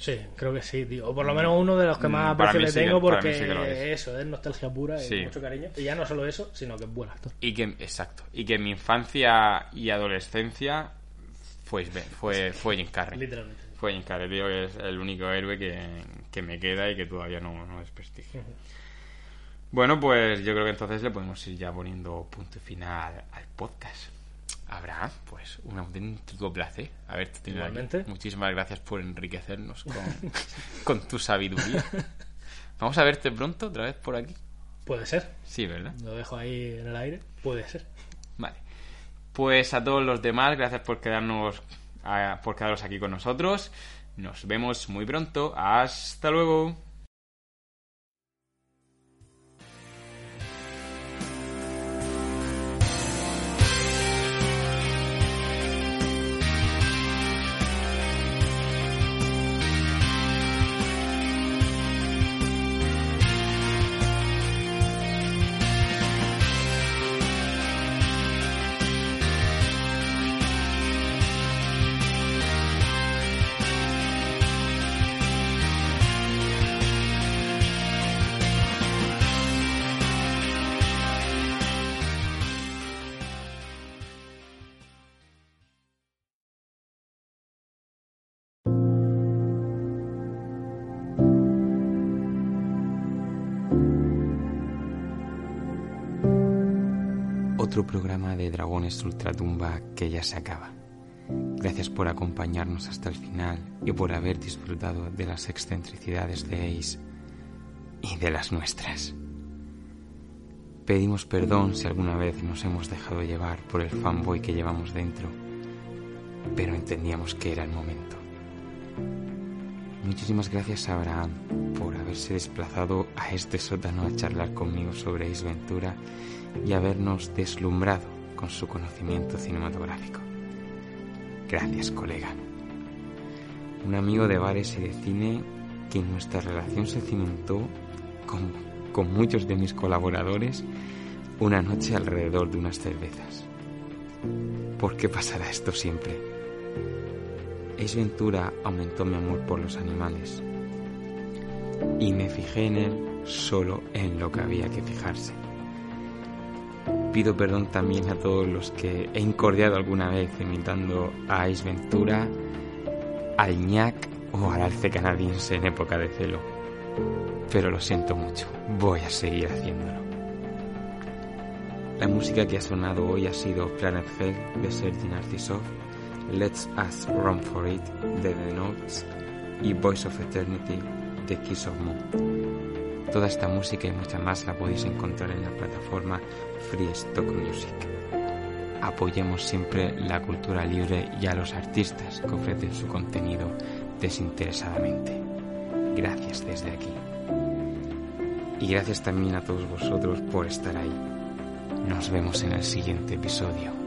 Sí, creo que sí, tío. O por lo menos uno de los que más Mm, para aprecio le sí tengo porque sí es. eso, es nostalgia pura y Sí. mucho cariño. Y ya no solo eso, sino que es buen actor. Y que, exacto. Y que en mi infancia y adolescencia fue, fue, fue Jim Carrey. Literalmente. Fue Jim Carrey, tío, que es el único héroe que, que me queda y que todavía no, no desprestigio. Bueno, pues yo creo que entonces le podemos ir ya poniendo punto final al podcast. Abraham, pues un auténtico placer haberte tenido aquí. Igualmente. Muchísimas gracias por enriquecernos con, con tu sabiduría. Vamos a verte pronto otra vez por aquí. Puede ser. Sí, ¿verdad? Lo dejo ahí en el aire. Puede ser. Vale. Pues a todos los demás, gracias por quedarnos a- por quedaros aquí con nosotros. Nos vemos muy pronto. Hasta luego. Programa de Dragones Ultratumba que ya se acaba. Gracias por acompañarnos hasta el final y por haber disfrutado de las excentricidades de Ace y de las nuestras. Pedimos perdón si alguna vez nos hemos dejado llevar por el fanboy que llevamos dentro, pero entendíamos que era el momento. Muchísimas gracias a Abraham por haberse desplazado a este sótano a charlar conmigo sobre Ace Ventura y habernos deslumbrado con su conocimiento cinematográfico. Gracias, colega. Un amigo de bares y de cine que nuestra relación se cimentó con, con muchos de mis colaboradores una noche alrededor de unas cervezas. ¿Por qué pasará esto siempre? Es Ventura aumentó mi amor por los animales y me fijé en él solo en lo que había que fijarse. Pido perdón también a todos los que he incordiado alguna vez imitando a Ace Ventura, al ñac o al alce canadiense en época de celo. Pero lo siento mucho, voy a seguir haciéndolo. La música que ha sonado hoy ha sido Planet Hell de Sergei Narcisov Let's Us Run For It de The Notes y Voice of Eternity de Kiss of Moon. Toda esta música y mucha más la podéis encontrar en la plataforma Free Stock Music. Apoyemos siempre la cultura libre y a los artistas que ofrecen su contenido desinteresadamente. Gracias desde aquí. Y gracias también a todos vosotros por estar ahí. Nos vemos en el siguiente episodio.